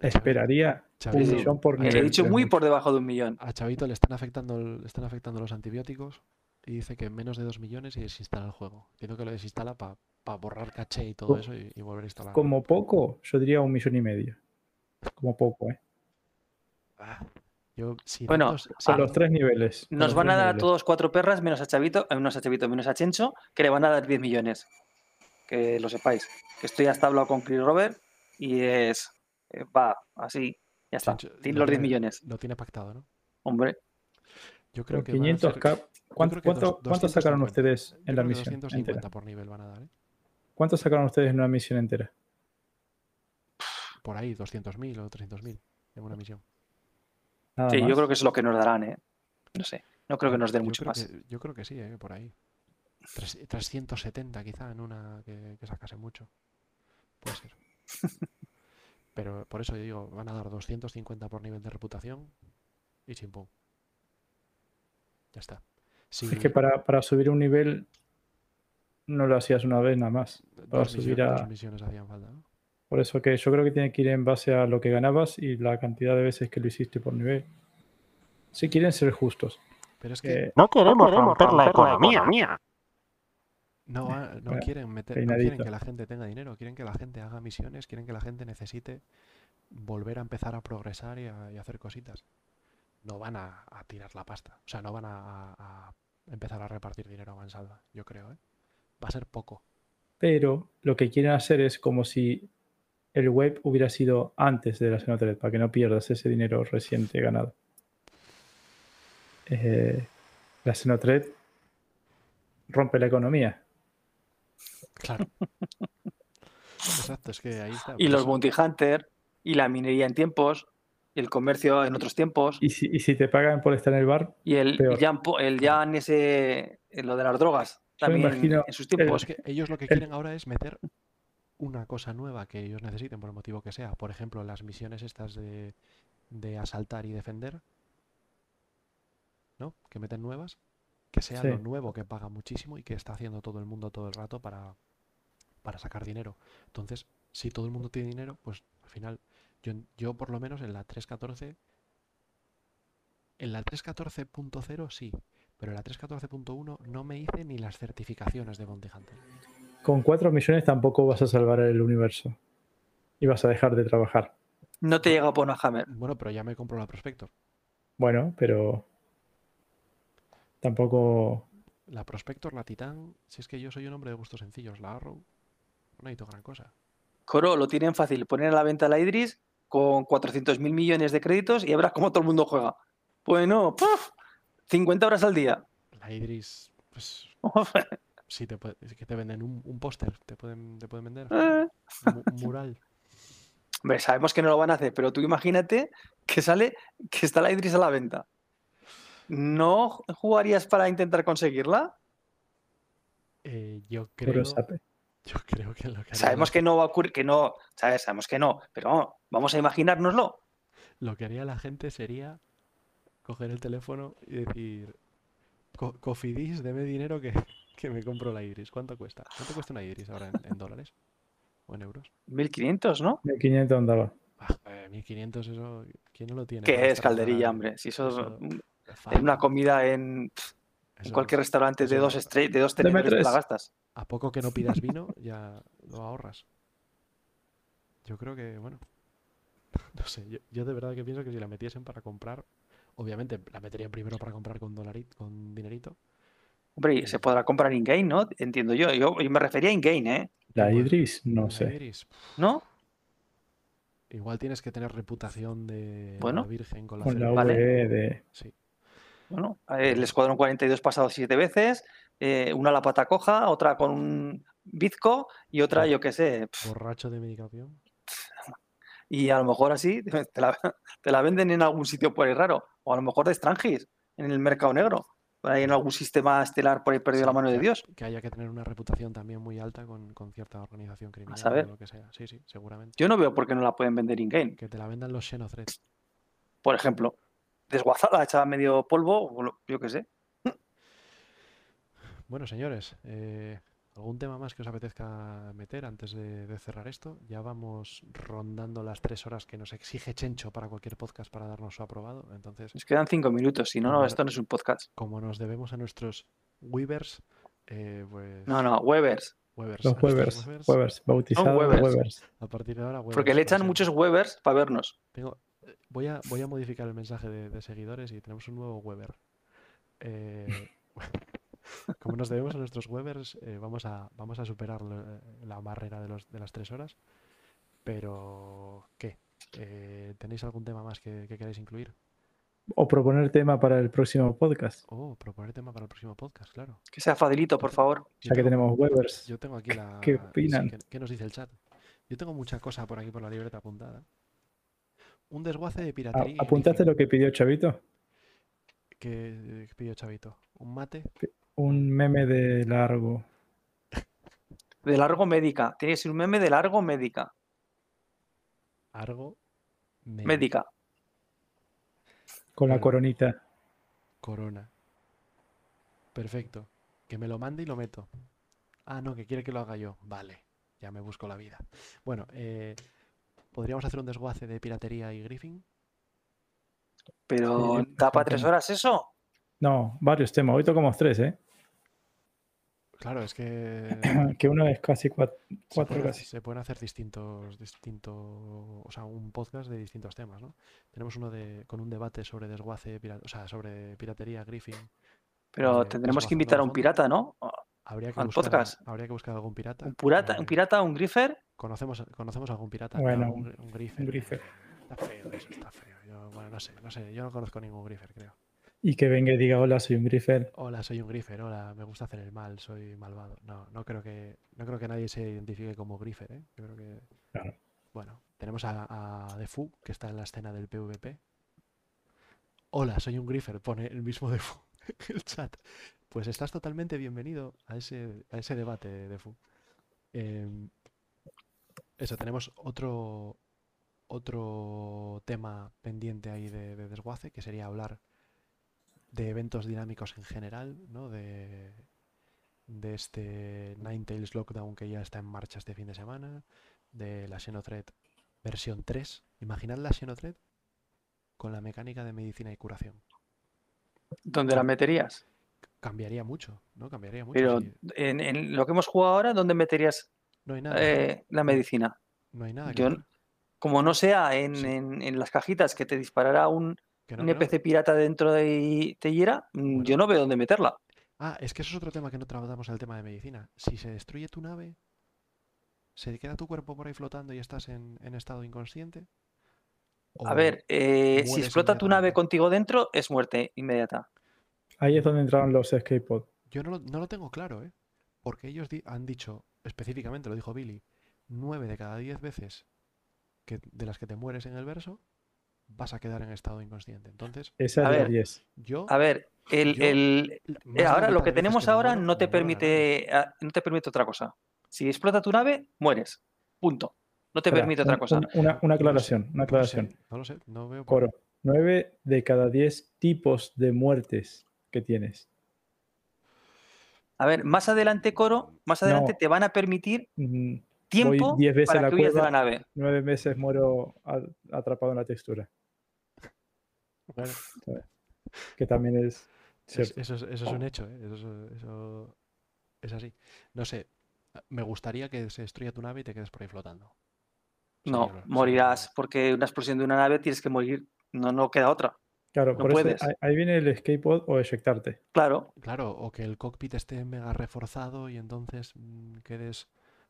esperaría un Chavito, millón por a Eh, He dicho muy mucho. por debajo de un millón. a Chavito le están afectando, le están afectando los antibióticos y dice que menos de 2 millones y desinstala el juego. Entiendo que lo desinstala para borrar caché y todo eso y, y volver a instalar. Como poco, yo diría un millón y medio. Como poco, ¿eh? Ah, yo, si Bueno, datos- si- los tres niveles. Nos van a dar a todos cuatro perras, menos a Chavito, eh, menos a Chavito, menos a Chencho, que le van a dar 10 millones. Que lo sepáis. Que estoy hasta hablado con Chris Robert y es. eh, va, así. Ya está. Tiene los 10 tiene- millones. Lo tiene pactado, ¿no? Hombre, Yo creo que van a 500 ser- cap. ¿Cuánto, creo que cuánto- dos- cuánto sacaron 250. ustedes en la misión 250 entera? por nivel van a dar, ¿eh? ¿Cuánto sacaron ustedes en una misión entera? Por ahí, 200.000 o 300.000 en una misión. Nada sí, más. yo creo que es lo que nos darán, ¿eh? No sé. No creo que nos den Yo mucho creo más. que- yo creo que sí, ¿eh? por ahí. Tres- 370 quizá en una que, que sacase mucho. Puede ser. Pero por eso yo digo, van a dar 250 por nivel de reputación y chimpum. Ya está. Si Es que para, para subir un nivel no lo hacías una vez nada más. para dos, subir misiones, a- dos misiones hacían falta, ¿no? Por eso que yo creo que tiene que ir en base a lo que ganabas y la cantidad de veces que lo hiciste por nivel. Si quieren ser justos. Pero es que Eh, No queremos romper la economía. No, no bueno, quieren meter, no quieren que la gente tenga dinero, quieren que la gente haga misiones, quieren que la gente necesite volver a empezar a progresar y a, y a hacer cositas. No van a, a tirar la pasta, o sea, no van a, a- a empezar a repartir dinero a mansalva, yo creo, ¿eh? Va a ser poco. pero lo que quieren hacer es como si el web hubiera sido antes de la Xenothread, para que no pierdas ese dinero reciente ganado. Eh, la Xenothread rompe la economía. Claro. Exacto, es que ahí está. Y por los Bounty Hunter, y la minería en tiempos, y el comercio en otros tiempos, Y si, y si te pagan por estar en el bar, y el, peor. Jan, el Jan ese, eh, lo de las drogas, también imagino en sus el- tiempos. es que ellos lo que el- quieren ahora es meter una cosa nueva que ellos necesiten por el motivo que sea. Por ejemplo, las misiones estas de, de asaltar y defender, ¿no? Que meten nuevas. Que sea lo nuevo que paga muchísimo y que está haciendo todo el mundo todo el rato para, para sacar dinero. Entonces, si todo el mundo tiene dinero, pues al final, yo, yo por lo menos en la 3.14, en la 3.14.0 sí, pero en la 3.14.1 no me hice ni las certificaciones de Bounty Hunter. con 4 millones tampoco vas a salvar el universo. Y vas a dejar de trabajar. No te llega por una Hammer. Bueno, pero ya me compro la Prospector. Bueno, pero tampoco La Prospector, la Titan, si es que yo soy un hombre de gustos sencillos, la Arrow, no necesito gran cosa. Coro lo tienen fácil. Poner a la venta la Idris con 400 mil millones de créditos y verás cómo todo el mundo juega. Bueno, ¡puf! 50 horas al día. La Idris, pues sí, te puede- es que te venden un, un póster, te pueden, te pueden vender. Eh. Un, mu- un mural. Hombre, sabemos que no lo van a hacer, pero tú imagínate que sale, que está la Idris a la venta. ¿No jugarías para intentar conseguirla? Eh, yo creo, sape. Yo creo que lo que haría Sabemos la- que no va a ocurrir, que no, ¿sabes? Sabemos que no, pero vamos, vamos a imaginárnoslo. lo que haría la gente sería coger el teléfono y decir, "Co- Cofidis, deme dinero que, que me compro la Iris. ¿Cuánto cuesta? ¿Cuánto cuesta una Iris ahora en, en dólares? ¿O en euros? 1500, ¿no? 1500 andaba. Ah, eh, 1500 eso, ¿quién no lo tiene? Que para es calderilla, hombre. Si eso, Eso- en una comida en, en cualquier restaurante de dos estrellas, de dos tenedores, te la gastas. A poco que no pidas vino, ya lo ahorras. Yo creo que, bueno, no sé, yo, yo de verdad que pienso que si la metiesen para comprar, obviamente la meterían primero para comprar con dolarit, con dinerito. Hombre, y se podrá comprar in-game, ¿no? Entiendo yo. yo. yo me refería a in-game, ¿eh? La Idris, no la sé. Iris, pf, ¿No? igual tienes que tener reputación de Bueno, la Virgen con la Con la de. Sí, Bueno, el Escuadrón 42 pasado siete veces, eh, una la pata coja, otra con un bizco y otra, yo qué sé. borracho de medicación. Y a lo mejor así te la, te la venden en algún sitio por ahí raro. O a lo mejor de Strangis, en el mercado negro. Por ahí en algún sistema estelar por ahí perdido Sí, la mano de Dios. Que haya que tener una reputación también muy alta con, con cierta organización criminal saber. o lo que sea. Sí, sí, seguramente. Yo no veo por qué no la pueden vender in-game. Que te la vendan los Xenothreads. Por ejemplo, desguazada, echada medio polvo, yo qué sé. Bueno, señores, eh, ¿algún tema más que os apetezca meter antes de, de cerrar esto? Ya vamos rondando las tres horas que nos exige Chencho para cualquier podcast para darnos su aprobado. Entonces, Nos quedan cinco minutos, si no, no, esto no es un podcast. como nos debemos a nuestros Weavers, eh, pues. No, no, Webers. Webers, Los Webers, Webers, Webers, bautizados Webers. Webers. A partir de ahora, Porque Webers le para echan muchos Webers para vernos. Tengo- eh, voy, a, voy a modificar el mensaje de, de seguidores y tenemos un nuevo Weber. Eh, como nos debemos a nuestros Webers, eh, vamos, a, vamos a superar lo- la barrera de, los, de las tres horas. Pero, ¿qué? Eh, ¿Tenéis algún tema más que, que queráis incluir? O proponer tema para el próximo podcast. Oh, proponer tema para el próximo podcast, claro. Que sea facilito, por favor. Ya que tengo- tenemos Webers. Yo tengo aquí la. ¿Qué sí, opinan? ¿qué, qué nos dice el chat? Yo tengo mucha cosa por aquí por la libreta apuntada. Un desguace de piratería. ¿Apuntaste lo que pidió Chavito? que que pidió Chavito. Un mate. Un meme de largo. De largo médica. Tiene que ser un meme de largo médica. Argo. me- Médica. Con la coronita. Corona. Perfecto. Que me lo mande y lo meto. Ah, no, que quiere que lo haga yo. Vale, ya me busco la vida. Bueno, eh, ¿podríamos hacer un desguace de piratería y griffing? Pero, Sí, ¿da para tres horas eso? No, varios temas. Hoy tocamos tres, ¿eh? Claro, es que Que uno es casi cuat- se cuatro, pueden, casi. se pueden hacer distintos, distintos, o sea, un podcast de distintos temas, ¿no? Tenemos uno de, con un debate sobre desguace, pira- o sea, sobre piratería, griffing. Pero Eh, tendremos que invitar a un pirata, ¿no? Habría que buscar, podcast. habría que buscar algún pirata. Un, pirata, Eh, un pirata, un griffer. Conocemos, conocemos algún pirata. Bueno, gri- un griffer. Un griffer. Está feo eso, está feo. Yo, bueno, no sé, no sé. Yo no conozco ningún griffer, creo. Y que venga y diga, hola, soy un griffer. Hola, soy un griffer. Hola, me gusta hacer el mal, soy malvado. No, no creo que, no creo que nadie se identifique como griffer, ¿eh? Yo creo que. Claro. Bueno, tenemos a, a Defu, que está en la escena del PvP. Hola, soy un griffer, pone el mismo Defu en el chat. Pues estás totalmente bienvenido a ese, a ese debate, Defu. Em, eso, tenemos otro, otro tema pendiente ahí de, de desguace, que sería hablar de eventos dinámicos en general, ¿no? De, de este Ninetales Lockdown que ya está en marcha este fin de semana, de la Xenothread versión 3. Imaginad la Xenothread con la mecánica de medicina y curación. ¿Dónde la meterías? Cambiaría mucho, ¿no? Cambiaría mucho. Pero en, en lo que hemos jugado ahora, ¿dónde meterías no hay nada. eh, la medicina? no hay nada que Yo, hacer, como no sea en, Sí. en- en las cajitas que te disparará un, que no, un que no. NPC pirata dentro de y te hiera, mm, Bueno. yo no veo dónde meterla. Ah, es que eso es otro tema que no tratamos en el tema de medicina. Si se destruye tu nave, ¿se queda tu cuerpo por ahí flotando y estás en, en estado inconsciente? A ¿O ver, eh, si explota tu nave contigo dentro, es muerte inmediata. Ahí es donde entraron los escape pods. Yo no lo, no lo tengo claro, ¿eh? Porque ellos di- han dicho, específicamente lo dijo Billy, nueve de cada diez veces que, de las que te mueres en el verso, vas a quedar en estado inconsciente. Entonces, Esa A es de ver. 10. yo... A ver, el, Yo- el- ahora lo que tenemos ahora muero, no te a permite, ah, no te permite otra cosa. Si explota tu nave, mueres. Punto. No te Espera, permite otra un- cosa. un- Una, una aclaración, una no lo sé, aclaración. No lo sé, no veo por Coro. 9 de cada 10 tipos de muertes que tienes. A ver, más adelante, Coro, más adelante No. te van a permitir tiempo 10 veces a para la que huyas de la nave. Nueve veces muero atrapado en la textura. Bueno, Que también es eso, es, eso es un hecho, ¿eh? Eso, es- eso es así. No sé, me gustaría que se destruya tu nave y te quedes por ahí flotando. No, morirás porque una explosión de una nave tienes que morir. No, no queda otra. Claro, no por eso puedes. ahí, ahí viene el escape pod o eyectarte. Claro, Claro, o que el cockpit esté mega reforzado y entonces mm, quedes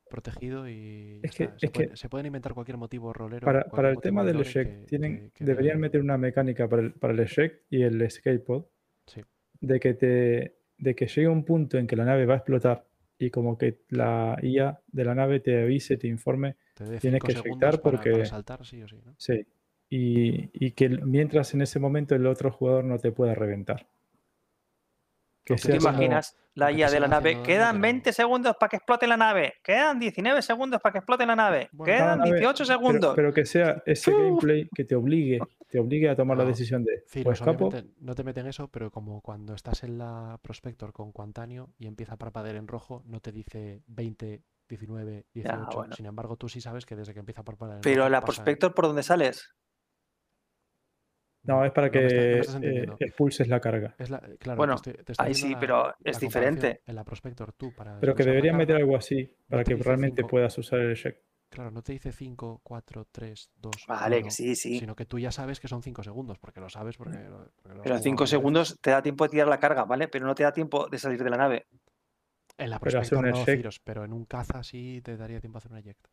protegido y Es que- está. Se, que- pueden inventar cualquier motivo rolero. Para, el tema del que- tienen, que- deberían meter una mecánica para el, para el eject y el escape pod Sí. de que te de que llegue un punto en que la nave va a explotar y como que la IA de la nave te avise, te informe, te tienes que eyectar para porque- saltar, sí o sí, ¿no? sí, y, y que mientras en ese momento el otro jugador no te pueda reventar. Que ¿Te imaginas la IA de la nave? Quedan pero- 20 segundos para que explote la nave. Quedan 19 segundos para que explote la nave. Bueno, Quedan a ver, 18 pero- segundos. Pero, que sea ese gameplay que te obligue, te obligue a tomar la decisión de, Ciros, pues no te meten eso, pero como cuando estás en la Prospector con Quantanio y empieza a parpadear en rojo, no te dice 20, 19, 18. bueno. Sin embargo, tú sí sabes que desde que empieza a parpadear en Pero la Prospector, ¿por dónde sales? No, es para no me que está- no me estás eh, expulses la carga. Es la- claro, te Bueno, estoy- te estoy ahí sí, la- pero es diferente. En la Prospector tú para Pero que deberían meter algo así para te que realmente cinco. puedas usar el check. Claro, no te dice 5, 4, 3, 2, Vale, que sí, sí. sino que tú ya sabes que son 5 segundos, porque lo sabes porque, lo- porque Pero jugado en 5 varias segundos te da tiempo de tirar la carga, ¿vale? Pero no te da tiempo de salir de la nave. En la Pero Prospector un no, Ciros, pero en un caza sí te daría tiempo a hacer un eject.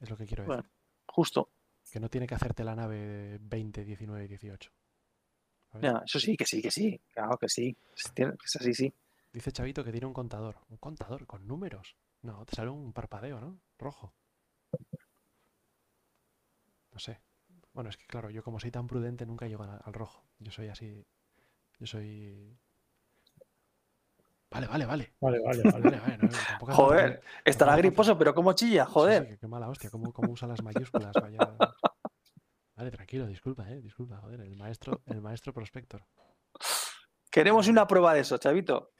Es lo que quiero decir. Bueno. Justo. Que no tiene que hacerte la nave 20, 19 y 18. ¿sabes? Ya, eso sí, que sí, que sí. Claro que sí. Es así, sí. Dice Chavito que tiene un contador. ¿Un contador con números? No, te sale un parpadeo, ¿no? Rojo. No sé. Bueno, es que claro, yo como soy tan prudente nunca llego al, al rojo. Yo soy así. Yo soy. Vale, vale, vale. Vale, vale, vale. Vale, vale, no, tampoco Joder, estará griposo, pero ¿cómo chilla? Sí, sí, Joder. que qué mala hostia, cómo, cómo usa las mayúsculas, vaya. Vale, tranquilo, disculpa, eh, disculpa, joder, el maestro, el maestro prospector. Queremos una prueba de eso, chavito.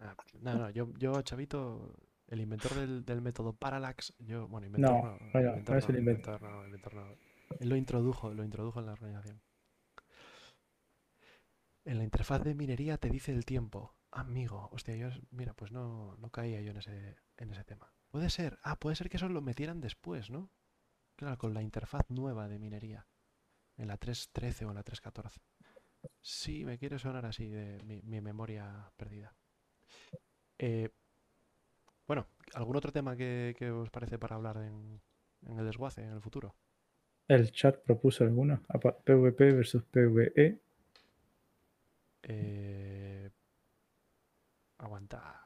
Ah, no, no, yo, yo, Chavito, el inventor del, del método Parallax, yo, bueno, inventor No, no, vaya, inventor no es el inventor. inventor no, inventor no. Él lo introdujo, lo introdujo en la organización. En la interfaz de minería te dice el tiempo. Amigo, hostia, yo, mira, pues no, no caía yo en ese, en ese tema. Puede ser, ah, puede ser que eso lo metieran después, ¿no? Claro, con la interfaz nueva de minería. En la 3.13 o en la 3.14. Sí, me quiere sonar así de mi, mi memoria perdida. Eh, bueno, ¿algún otro tema que, que os parece para hablar en, en el desguace, en el futuro? El chat propuso alguna. PvP versus. PvE. Eh, aguanta.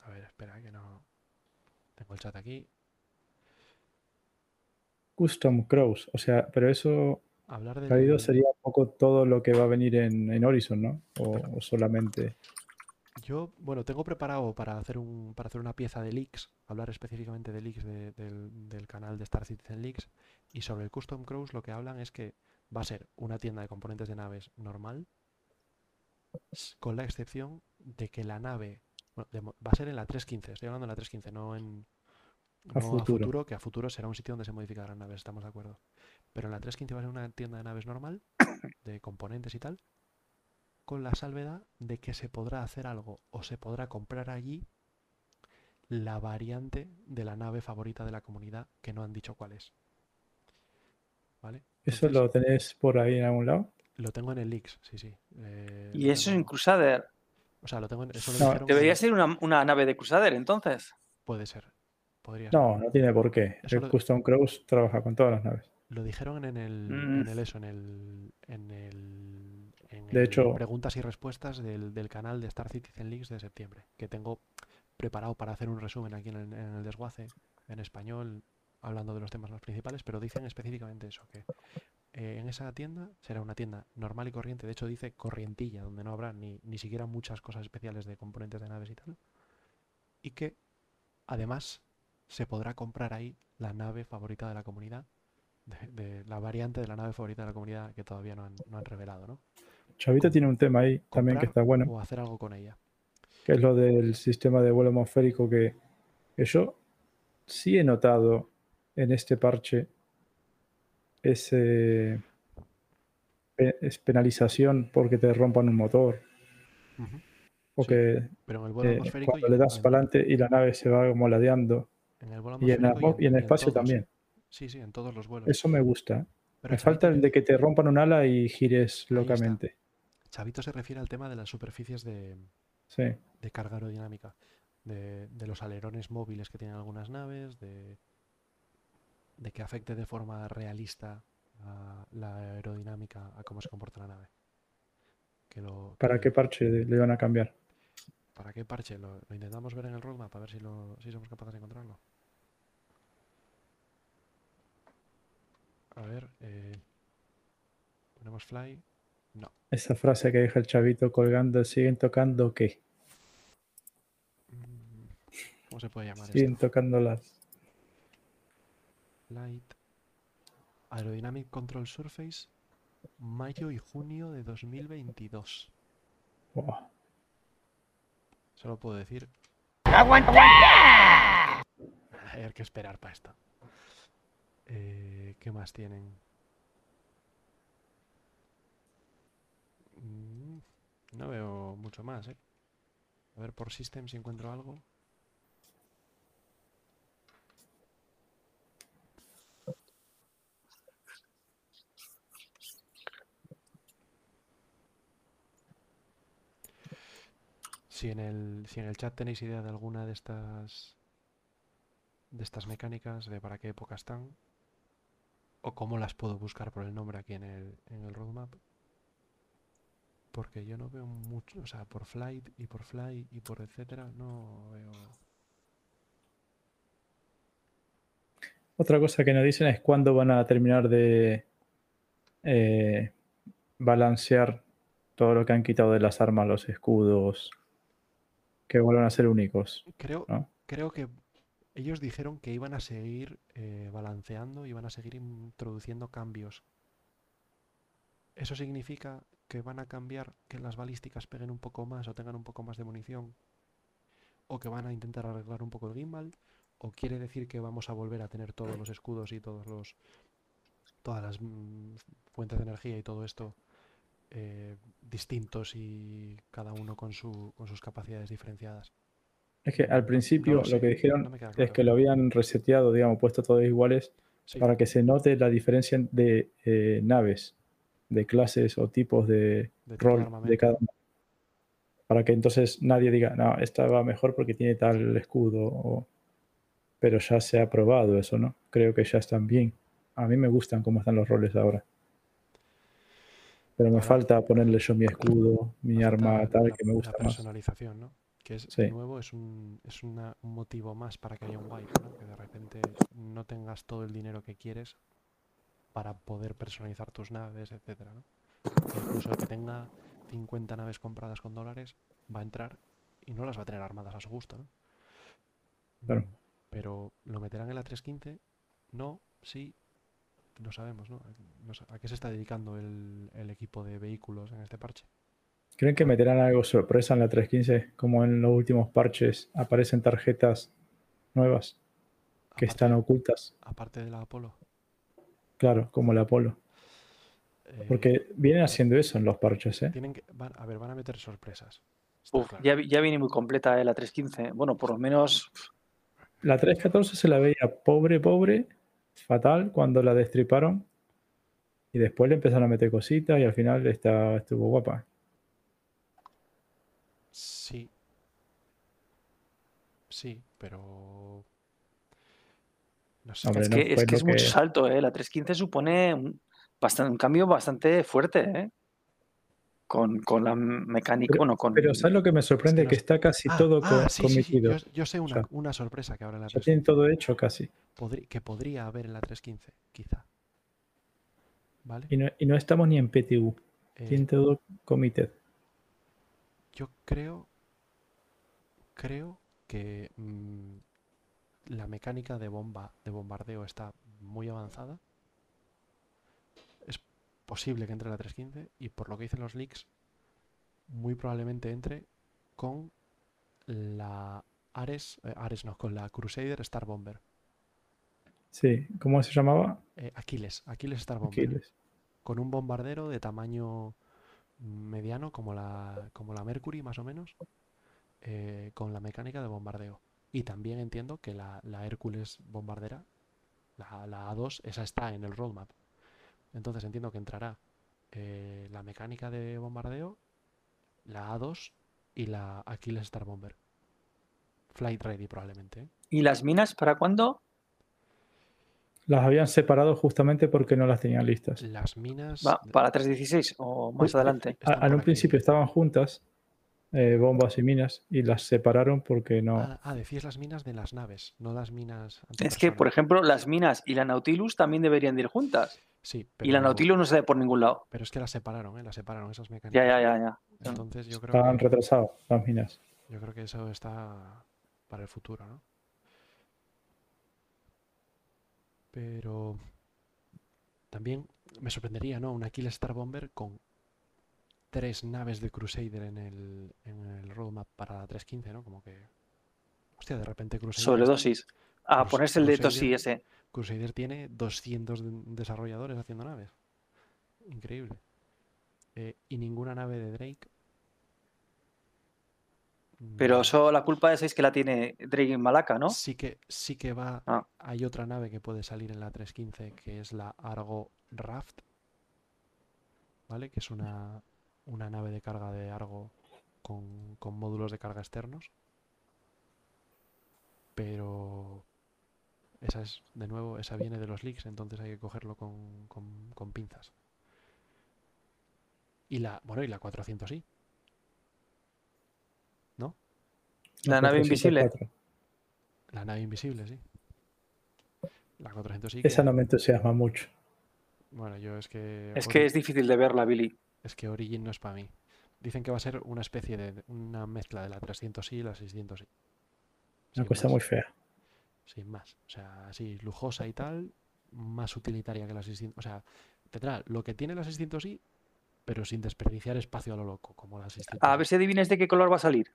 A ver, espera, que no. Tengo el chat aquí. Custom Crows. O sea, pero eso Hablar del. traído sería un poco todo lo que va a venir en, en Horizon, ¿no? O, o solamente. Yo, bueno, tengo preparado para hacer un, para hacer una pieza de leaks, hablar específicamente de leaks de- del, del canal de Star Citizen Leaks. Y sobre el Custom Crows lo que hablan es que va a ser una tienda de componentes de naves normal, con la excepción de que la nave bueno, de mo- va a ser en la 3.15, estoy hablando de la 3.15, no en A no futuro. que a futuro será un sitio donde se modificarán naves, estamos de acuerdo. Pero en la 3.15 va a ser una tienda de naves normal, de componentes y tal, con la salvedad de que se podrá hacer algo o se podrá comprar allí la variante de la nave favorita de la comunidad que no han dicho cuál es. ¿Vale? ¿Eso Entonces, lo tenés por ahí en algún lado? lo tengo en el leaks, sí, sí. eh, Y eso en tengo- Crusader. O sea, lo tengo en, eso lo No, dijeron en Debería ser una, una nave de Crusader, entonces. Puede ser. Podría ser. No, no tiene por qué. Eso El lo- Custom Crows trabaja con todas las naves. Lo dijeron en el, Mm. en el eso, en el, en el, en De el hecho- preguntas y respuestas del, del canal de Star Citizen Leaks de septiembre, que tengo preparado para hacer un resumen aquí en el, en el desguace, en español, hablando de los temas más principales, pero dicen específicamente eso, que eh, en esa tienda será una tienda normal y corriente, de hecho dice corrientilla, donde no habrá ni, ni siquiera muchas cosas especiales de componentes de naves y tal, y que además se podrá comprar ahí la nave favorita de la comunidad, de, de la variante de la nave favorita de la comunidad que todavía no han, no han revelado, ¿no? Chavito tiene un tema ahí también que está bueno, O hacer algo con ella. que es lo del sistema de vuelo atmosférico que, que yo sí he notado en este parche pe- es penalización porque te rompan un motor Ujú. o Sí, que Pero en el vuelo eh, cuando le das para adelante y la nave se va como ladeando en el vuelo y en, la y en el espacio también. Sí, sí, en todos los vuelos. Eso me gusta. ¿eh? Pero Me falta el de que te rompan un ala y gires está. locamente. Chavito se refiere al tema de las superficies de, Sí. de carga aerodinámica, de, de los alerones móviles que tienen algunas naves, de, de que afecte de forma realista a la aerodinámica a cómo se comporta la nave. Que lo, ¿Para qué parche le van a cambiar? ¿Para qué parche? Lo, lo intentamos ver en el roadmap a ver si, lo, si somos capaces de encontrarlo. A ver, eh, ponemos fly. Esa frase que deja el chavito colgando, ¿siguen tocando qué? Mm, ¿Cómo se puede llamar Siguen esto? tocando las. Light. Aerodynamic Control Surface. Mayo y junio de 2022. Buah. Solo puedo decir. ¡Aguanta! Hay que esperar para esto. Eh, ¿Qué más tienen? Mm, No veo mucho más, ¿eh? A ver por System si encuentro algo. Si en el, si en el chat tenéis idea de alguna de estas de estas mecánicas, de para qué época están, o cómo las puedo buscar por el nombre aquí en el, en el roadmap, porque yo no veo mucho, o sea, por flight y por fly y por etcétera, no veo. Otra cosa que nos dicen es cuándo van a terminar de eh, balancear todo lo que han quitado de las armas, los escudos, que vuelvan a ser únicos. Creo, ¿no? creo que ellos dijeron que iban a seguir eh, balanceando, iban a seguir introduciendo cambios. ¿Eso significa que van a cambiar que las balísticas peguen un poco más o tengan un poco más de munición? ¿O que van a intentar arreglar un poco el gimbal? ¿O quiere decir que vamos a volver a tener todos los escudos y todos los todas las mm, fuentes de energía y todo esto eh, distintos y cada uno con, su, con sus capacidades diferenciadas? Es que al principio lo que dijeron no es que lo habían reseteado, digamos, puesto todos iguales Sí, para que se note la diferencia de eh, naves, de clases o tipos de de rol de cada una. Para que entonces nadie diga, no, esta va mejor porque tiene tal escudo. o- Pero ya se ha probado eso, ¿no? Creo que ya están bien. A mí me gustan cómo están los roles ahora. Pero me falta ponerle yo mi escudo, mi Falta arma tal, la- que me la gusta más. personalización, ¿no? Que es, Sí. de nuevo, es un, es una- un motivo más para que haya un wipe, ¿no? Que de repente no tengas todo el dinero que quieres para poder personalizar tus naves, etcétera, ¿no? Incluso el que tenga 50 naves compradas con dólares va a entrar y no las va a tener armadas a su gusto, ¿no? Claro. Pero lo meterán en la 315, no, sí, no sabemos, ¿no? ¿A qué se está dedicando el, el equipo de vehículos en este parche? ¿Creen que meterán algo sorpresa en la 315? Como en los últimos parches aparecen tarjetas nuevas que Aparte- están ocultas. aparte de la Apolo. Claro, como el Apolo. Eh, Porque vienen haciendo eso en los parches, ¿eh? tienen que, van- a ver, van a meter sorpresas. Uf, claro. ya, ya viene muy completa eh, la 315. Bueno, por lo menos La 314 se la veía pobre, pobre, fatal cuando la destriparon. Y después le empezaron a meter cositas y al final está, estuvo guapa. Sí. Sí, pero. No sé. Hombre, es no que, es, fue que lo es mucho que- salto, ¿eh? La 315 supone un, bastan- un cambio bastante fuerte, ¿eh? Con, con la mecánica, Pero- bueno, con... Pero ¿sabes lo que me sorprende? no que sé. está casi Ah, todo ah, sí, sí, sí, cometido. Yo, yo sé una, sea, una sorpresa que habrá en la Ya 315. tienen todo hecho casi. podri- que podría haber en la 315, quizá. ¿Vale? Y no, y no estamos ni en PTU. Eh, Tienen todo committed. Yo creo, creo que mm, la mecánica de bomba, de bombardeo está muy avanzada. Posible que entre la 315 y por lo que dicen los leaks, muy probablemente entre con la Ares, eh, Ares no, con la Crusader Star Bomber. Sí, ¿cómo se llamaba? Eh, Aquiles, Aquiles Star Bomber. Aquiles. con un bombardero de tamaño mediano como la, como la Mercury más o menos, eh, con la mecánica de bombardeo. Y también entiendo que la, la Hércules bombardera, la, la A2, esa está en el roadmap. Entonces entiendo que entrará eh, la mecánica de bombardeo, la A2 y la Achilles Star Bomber. Flight ready probablemente. ¿eh? ¿Y las minas para cuándo? Las habían separado justamente porque no las tenían listas. Las minas... ¿Va ¿Para 316 o más Uy, adelante? En un principio estaban juntas, eh, bombas y minas, y las separaron porque no. Ah, ah, decís las minas de las naves, no las minas Es que, por ejemplo, las minas y la Nautilus también deberían de ir juntas. Sí, Y la pero- Nautilus no se ve por ningún lado. Pero es que las separaron, ¿eh? Las separaron esas Ya, mecánicas. ya, ya, ya. Entonces yo creo, Estaban que, retrasados las minas. yo creo que eso está para el futuro, ¿no? Pero también me sorprendería, ¿no? Una Kill Star Bomber con tres naves de Crusader en el, en el roadmap para la 315, ¿no? Como que... Hostia, de repente Crusader... Sobredosis. A Crus- ponerse el de. Tosi ese. Crusader tiene 200 de- desarrolladores haciendo naves. Increíble. Eh, y ninguna nave de Drake. Pero eso, la culpa de esa es que la tiene Drake en Malaca, ¿no? Sí que, sí que va. Ah. Hay otra nave que puede salir en la 315 que es la Argo Raft. ¿Vale? Que es una, una nave de carga de Argo con, con módulos de carga externos. Pero esa es, de nuevo, esa viene de los leaks, entonces hay que cogerlo con, con- con pinzas. Y la, bueno, y la 400 sí. La nave invisible. 404. La nave invisible, sí. La 400 sí. Esa que- no me entusiasma mucho. Bueno, yo es que. Es que es difícil de verla, Billy. es que Origin no es para mí. Dicen que va a ser una especie de. una mezcla de la 300 y la 600 sí. Una cosa más, muy fea. Sin más. O sea, así, lujosa y tal. Más utilitaria que la 600. O sea, tendrá lo que tiene la 600 i pero sin desperdiciar espacio a lo loco, como la 600. A ver si adivines de qué color va a salir.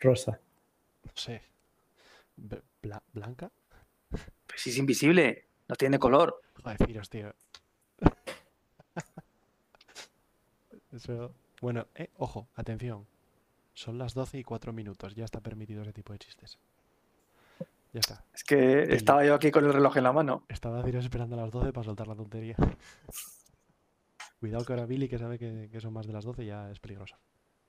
Rosa. No sé. Bl- bla- ¿Blanca? Pues si es invisible, no tiene color. Joder, deciros, tío. Eso. Bueno, eh, ojo, atención. Son las 12 y 4 minutos. Ya está permitido ese tipo de chistes. Ya está. Es que estaba yo aquí con el reloj en la mano. Estaba esperando a las 12 para soltar la tontería. Cuidado que ahora Billy, que sabe que, que son más de las 12, ya es peligroso.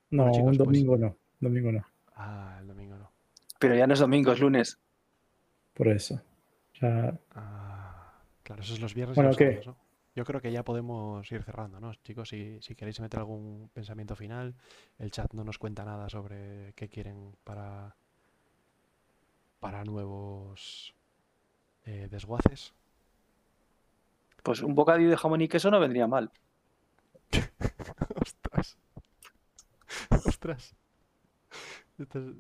No, Bueno, chicos, un pues- domingo no. Domingo no. Ah, el domingo no. Pero ya no es domingo, es lunes. Por eso. Ya, Ah, claro, esos son los viernes Bueno, y los ¿qué? sábados, ¿no? Yo creo que ya podemos ir cerrando, ¿no? Chicos, si, si queréis meter algún pensamiento final, el chat no nos cuenta nada sobre qué quieren para, para nuevos eh, desguaces. Pues un bocadillo de jamón y queso no vendría mal. Ostras. Ostras. Esto es-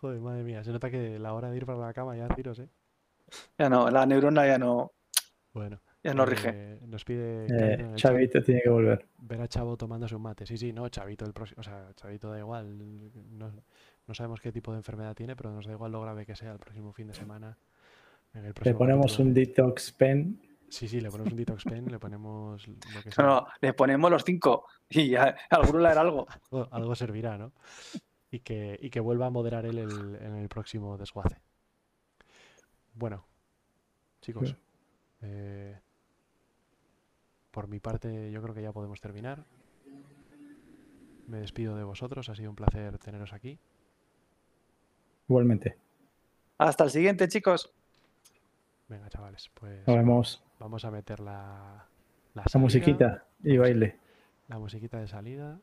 Joder, madre mía. Se nota que la hora de ir para la cama ya tiros, ¿eh? Ya no, la neurona ya no, Bueno. ya no rige. eh, nos pide eh, Chavito tiene que volver. ver a Chavo tomándose un mate. Sí, sí, no, Chavito el próximo. O sea, Chavito da igual. No, no sabemos qué tipo de enfermedad tiene, pero nos da igual lo grave que sea el próximo fin de semana. En el Le ponemos capítulo. un detox pen. Sí, sí, le ponemos un detox pen, le ponemos lo que No, sea. no, le ponemos los cinco y ya alguno le hará algo. Algo, algo servirá, ¿no? Y que, y que vuelva a moderar él el- en el próximo desguace. Bueno, chicos, Sí. eh, por mi parte yo creo que ya podemos terminar. Me despido de vosotros, ha sido un placer teneros aquí. Igualmente. Hasta el siguiente, chicos. Venga, chavales, pues Nos vemos. vamos a meter la, la La musiquita y baile. la musiquita de salida.